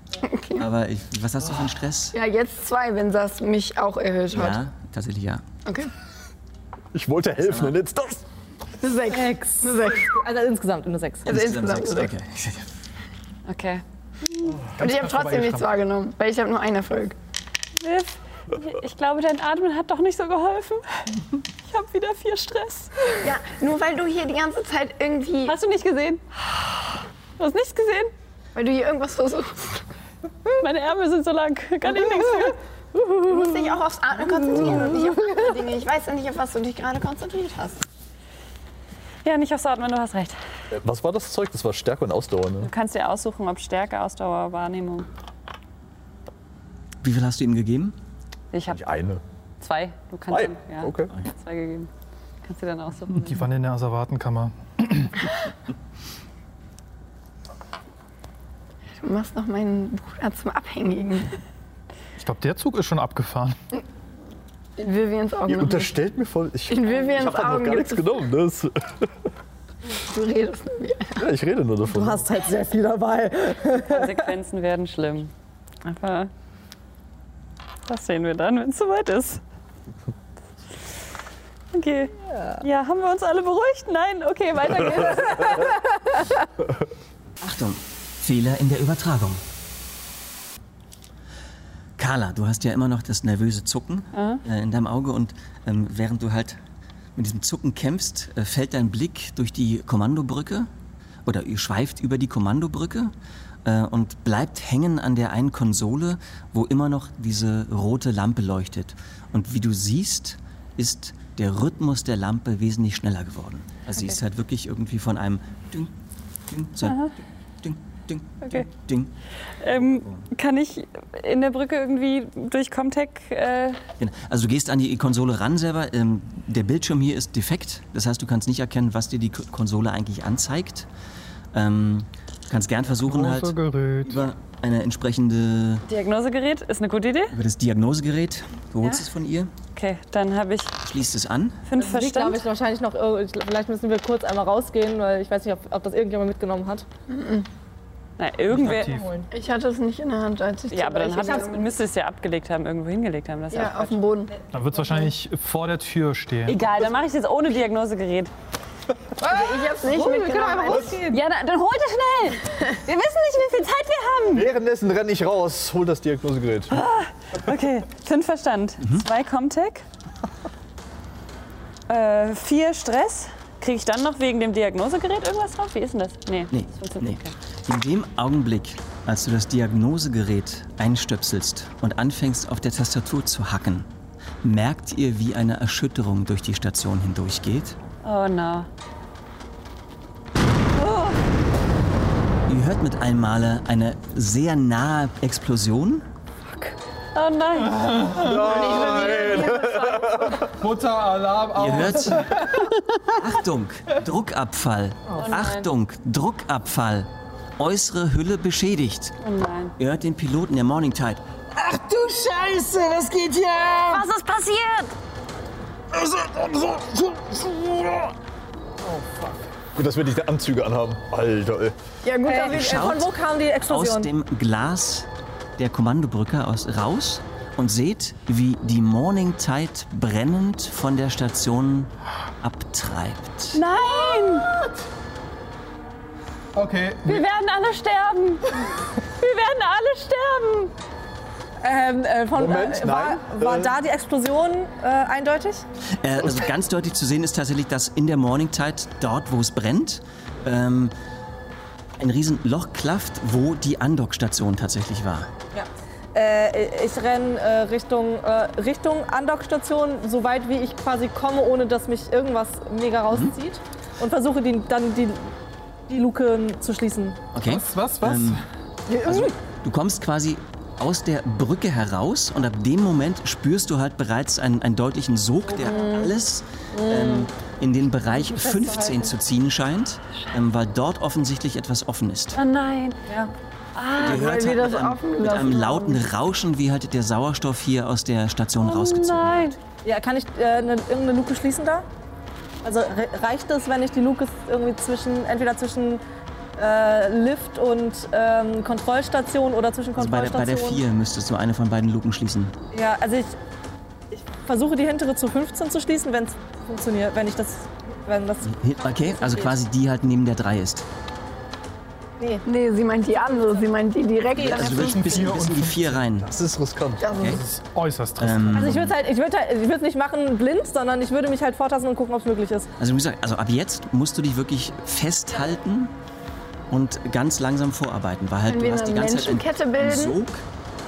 Aber ich, was hast du für einen Stress? Ja, jetzt zwei, wenn das mich auch erhöht hat. Ja, tatsächlich ja. Okay. Ich wollte helfen und jetzt das. Eine Sechs. Sechs. Eine Sechs. Also insgesamt eine Sechs. Also insgesamt eine Sechs. Okay. okay. Und ich habe trotzdem nichts wahrgenommen, weil ich habe nur einen Erfolg. Ich glaube, dein Atmen hat doch nicht so geholfen. Ich habe wieder viel Stress. Ja, nur weil du hier die ganze Zeit irgendwie, Hast du nicht gesehen? Du hast nichts gesehen? weil du hier irgendwas versuchst. Meine Ärmel sind so lang. Kann ich nichts für. Du musst dich auch aufs Atmen konzentrieren und nicht auf andere Dinge. Ich weiß ja nicht, auf was du dich gerade konzentriert hast. Ja, nicht aufs Atmen, du hast recht. Was war das Zeug? Das war Stärke und Ausdauer, ne? Du kannst dir aussuchen, ob Stärke, Ausdauer, Wahrnehmung. Wie viel hast du ihm gegeben? Ich habe eine. zwei. Du kannst Zwei? dann- ja, Okay. zwei gegeben. Kannst dir dann aussuchen. Die waren in der Asservatenkammer. Du machst noch meinen Bruder zum Abhängigen. Ich glaube, der Zug ist schon abgefahren. In Vivians Augen. Ihr unterstellt mir voll. Ich, In ich Vivians habe noch Augen gar gibt nichts genommen. Das, Du redest mit mir. ja, ich rede nur davon. Du hast halt sehr viel dabei. Konsequenzen werden schlimm. Aber das sehen wir dann, wenn es soweit ist. Okay. Ja. haben wir uns alle beruhigt? Nein? Okay, weiter geht's. Achtung, Fehler in der Übertragung. Carla, du hast ja immer noch das nervöse Zucken äh, in deinem Auge und ähm, während du halt mit diesem Zucken kämpfst, äh, fällt dein Blick durch die Kommandobrücke oder schweift über die Kommandobrücke äh, und bleibt hängen an der einen Konsole, wo immer noch diese rote Lampe leuchtet. Und wie du siehst, ist der Rhythmus der Lampe wesentlich schneller geworden. Also sie ist halt wirklich irgendwie von einem Ding, zu einem Ding, ding, Okay. ding. Ähm, kann ich in der Brücke irgendwie durch Comtech. Äh, Genau. Also du gehst an die Konsole ran selber. Ähm, der Bildschirm hier ist defekt. Das heißt, du kannst nicht erkennen, was dir die Konsole eigentlich anzeigt. Ähm, du kannst gern versuchen halt über eine entsprechende, Diagnosegerät ist eine gute Idee. über das Diagnosegerät. Du holst es von ihr, Okay, dann habe ich schließt es an. fünf Das liegt, glaube Verstand. ich, wahrscheinlich noch. ich- Vielleicht müssen wir kurz einmal rausgehen, weil ich weiß nicht, ob, ob das irgendjemand mitgenommen hat. Na, irgendwer. Ich hatte es nicht in der Hand, als ich Ja, aber dann ich hat, müsste es ja abgelegt haben, irgendwo hingelegt haben. Das Ja, auf dem Boden. Dann wird es wahrscheinlich vor der Tür stehen. Egal, dann mache ich es jetzt ohne Diagnosegerät. Ich hab's nicht mitgenommen. Ja, dann, dann holt es schnell! Wir wissen nicht, wie viel Zeit wir haben! Währenddessen renne ich raus, hol das Diagnosegerät. Okay, fünf Verstand, zwei Comtech, äh, vier Stress. Kriege ich dann noch wegen dem Diagnosegerät irgendwas drauf? Wie ist denn das? Nee. Nee, das nee. In dem Augenblick, als du das Diagnosegerät einstöpselst und anfängst auf der Tastatur zu hacken, merkt ihr, wie eine Erschütterung durch die Station hindurchgeht. Oh no. Ihr hört mit einem Male eine sehr nahe Explosion. Oh nein. Mutter, Alarm, Ihr hört Achtung, Druckabfall. Achtung, Druckabfall. Äußere Hülle beschädigt. Oh nein. Ihr hört den Piloten der Morning Tide. Ach du Scheiße, was geht hier? Was ist passiert? Gut, dass wir diese Anzüge anhaben. Alter, ey. Ja gut, Äh, ich, äh, von wo kam die Aus Explosion? dem Glas der Kommandobrücke aus, raus und seht, wie die Morning Tide brennend von der Station abtreibt. Nein! Okay, Wir werden alle sterben! Wir werden alle sterben! Ähm, äh, von, Moment, äh, war, nein. war Äh. da die Explosion äh, eindeutig? Äh, also ganz deutlich zu sehen ist tatsächlich, dass in der Morning Tide, dort wo es brennt, ähm, ein riesen Loch klafft, wo die Andockstation tatsächlich war. Äh, ich renne äh, Richtung, äh, Richtung Andockstation, so weit wie ich quasi komme, ohne dass mich irgendwas mega rauszieht. Und versuche die, dann die, die Luke zu schließen. Okay? was, was, was? Ähm, also, du kommst quasi aus der Brücke heraus und ab dem Moment spürst du halt bereits einen, einen deutlichen Sog, der alles ähm, in den Bereich 15 zu ziehen scheint, ähm, weil dort offensichtlich etwas offen ist. Oh nein. Ihr hört halt mit, einem, mit einem lauten Rauschen, wie halt der Sauerstoff hier aus der Station rausgezogen Nein. wird. Ja, kann ich äh, eine, irgendeine Luke schließen da? Also re reicht es, wenn ich die Luke irgendwie zwischen, entweder zwischen äh, Lift und ähm, Kontrollstation oder zwischen Also bei der, bei der Kontrollstation? 4 müsstest du eine von beiden Luken schließen. Ja, also ich, ich versuche die hintere zu 15 zu schließen, wenn es funktioniert, wenn ich das, wenn das, Okay, also quasi die halt neben der 3 ist. Nee. Nee, sie meint die andere. Sie meint die direkt an Also du der willst bis, vier bis in und die 4 rein. Das ist riskant. Okay. Das ist äußerst riskant. Ähm, Also ich würde halt, ich würde halt, ich würde es nicht machen blind, sondern ich würde mich halt vortasten und gucken, ob es möglich ist. Also wie gesagt, also ab jetzt musst du dich wirklich festhalten und ganz langsam vorarbeiten, weil halt du hast die eine ganze Zeit einen, Menschenkette einen bilden. Sog,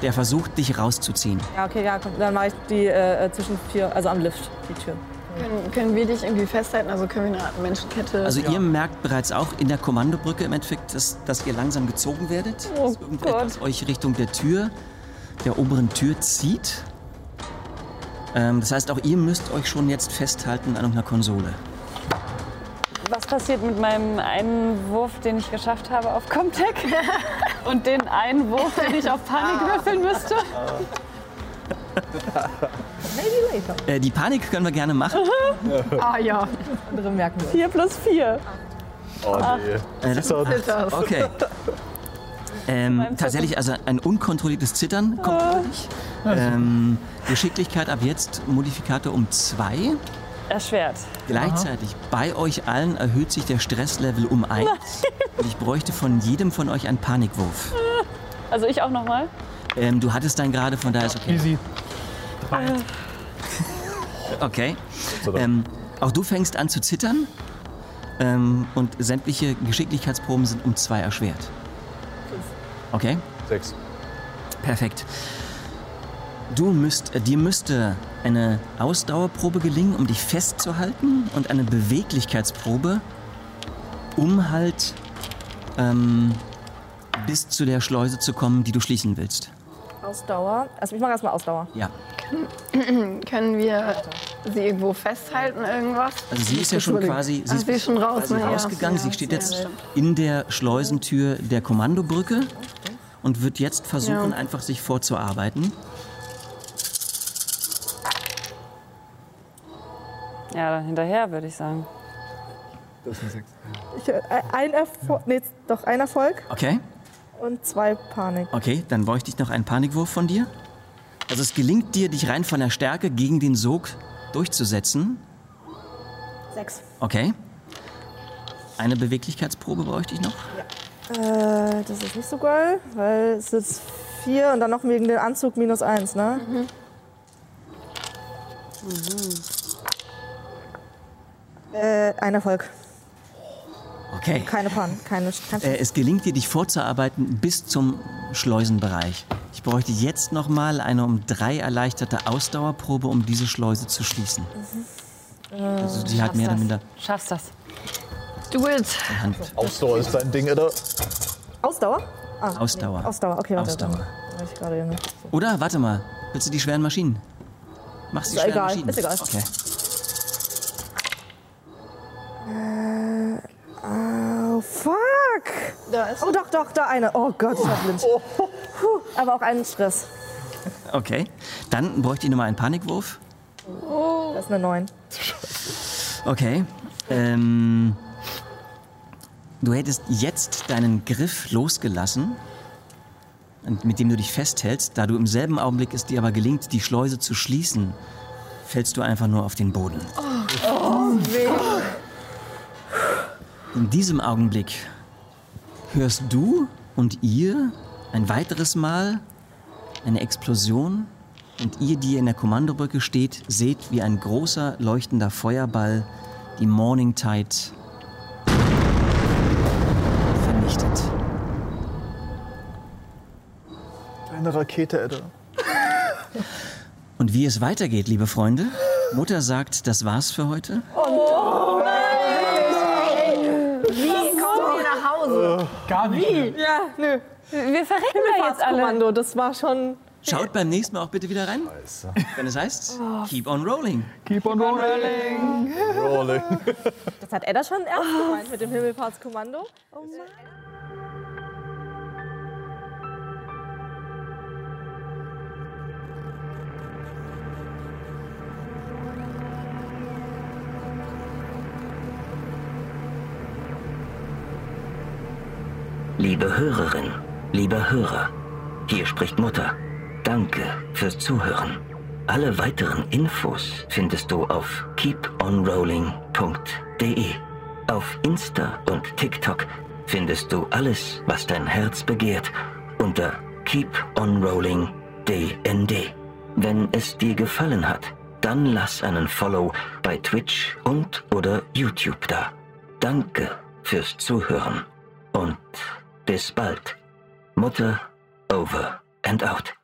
der versucht, dich rauszuziehen. Ja, okay, ja, komm, dann mache ich die äh, zwischen vier, also am Lift, die Tür. Können, können wir dich irgendwie festhalten? Also können wir eine Art Menschenkette. Also ihr merkt bereits auch in der Kommandobrücke im Endeffekt, dass, dass ihr langsam gezogen werdet. Oh dass irgendetwas euch Richtung der Tür, der oberen Tür zieht. Ähm, das heißt, auch ihr müsst euch schon jetzt festhalten an irgendeiner Konsole. Was passiert mit meinem einen Wurf, den ich geschafft habe auf Comtech? Und den einen Wurf, den ich auf Panik würfeln müsste? Äh, die Panik können wir gerne machen. ah ja, Andere merken wir. 4 plus 4. Oh nee. Äh, das, das. okay. Ähm, tatsächlich, also ein unkontrolliertes Zittern kommt dich. Ähm, Geschicklichkeit ab jetzt Modifikator um zwei. Erschwert. Gleichzeitig bei euch allen erhöht sich der Stresslevel um eins. Und ich bräuchte von jedem von euch einen Panikwurf. Also ich auch nochmal? Ähm, du hattest deinen gerade, von daher ist okay. Easy. Okay. Ähm, auch du fängst an zu zittern. Ähm, und sämtliche Geschicklichkeitsproben sind um zwei erschwert. Okay, Sechs. perfekt. Du müsst, äh, dir müsste eine Ausdauerprobe gelingen, um dich festzuhalten und eine Beweglichkeitsprobe, um halt ähm, bis zu der Schleuse zu kommen, die du schließen willst. Ausdauer. Also ich mache erstmal Ausdauer. Ja. Können wir sie irgendwo festhalten, irgendwas? Also sie ist ja schon quasi, sie ist schon raus, quasi ne? Rausgegangen. ja, sie steht jetzt in der Schleusentür der Kommandobrücke und wird jetzt versuchen, Ja. einfach sich vorzuarbeiten. Ja, dann hinterher würde ich sagen. Das ist eine Sechs. Ich, äh, ein Erfolg. Nee, doch ein Erfolg Okay, und zwei Panik. okay, dann bräuchte ich noch einen Panikwurf von dir. Also es gelingt dir, dich rein von der Stärke gegen den Sog durchzusetzen. Sechs. Okay. Eine Beweglichkeitsprobe bräuchte ich noch. Äh, das ist nicht so geil, weil es ist vier und dann noch wegen dem Anzug minus eins, ne? Äh, ein Erfolg. Okay. Keine Pan. Keine, kein Äh, es gelingt dir, dich vorzuarbeiten bis zum Schleusenbereich. Ich bräuchte jetzt noch mal eine um drei erleichterte Ausdauerprobe, um diese Schleuse zu schließen. Also die hat mehr oder minder Schaffst das. Do it. die Hand. Ausdauer ist dein Ding, oder? Ausdauer? Ah, Ausdauer. Ausdauer, okay, warte. Ausdauer. Dann. Oder, warte mal, willst du die schweren Maschinen? Machst du die Ist schweren egal, Maschinen? ist egal. Okay. Oh, fuck! Da ist Oh, doch, doch, da eine. Oh Gott, ich war blind. Puh, aber auch einen Stress. Okay. Dann bräuchte ich noch mal einen Panikwurf. Das ist eine 9. Okay. Ähm, du hättest jetzt deinen Griff losgelassen, und mit dem du dich festhältst. Da du im selben Augenblick es dir aber gelingt, die Schleuse zu schließen, fällst du einfach nur auf den Boden. In diesem Augenblick hörst du und ihr ein weiteres Mal eine Explosion und ihr, die in der Kommandobrücke steht, seht, wie ein großer leuchtender Feuerball die Morning Tide vernichtet. Eine Rakete, Edda. Und wie es weitergeht, liebe Freunde, Mutter sagt, das war's für heute. Gar nicht. mehr. Ja, nö. Wir verrecken da jetzt alle. Kommando, das war schon. Schaut beim nächsten Mal auch bitte wieder rein, wenn es heißt, keep on rolling. Keep on rolling. Rolling. Das hat Edda schon ernst gemeint mit dem Himmelfahrtskommando. Oh Mann. Liebe Hörerin, lieber Hörer, hier spricht Mutter. Danke fürs Zuhören. Alle weiteren Infos findest du auf keeponrolling.de. Auf Insta und TikTok findest du alles, was dein Herz begehrt, unter keeponrollingdnd. Wenn es dir gefallen hat, dann lass einen Follow bei Twitch und oder YouTube da. Danke fürs Zuhören und bis bald. Mutter over and out.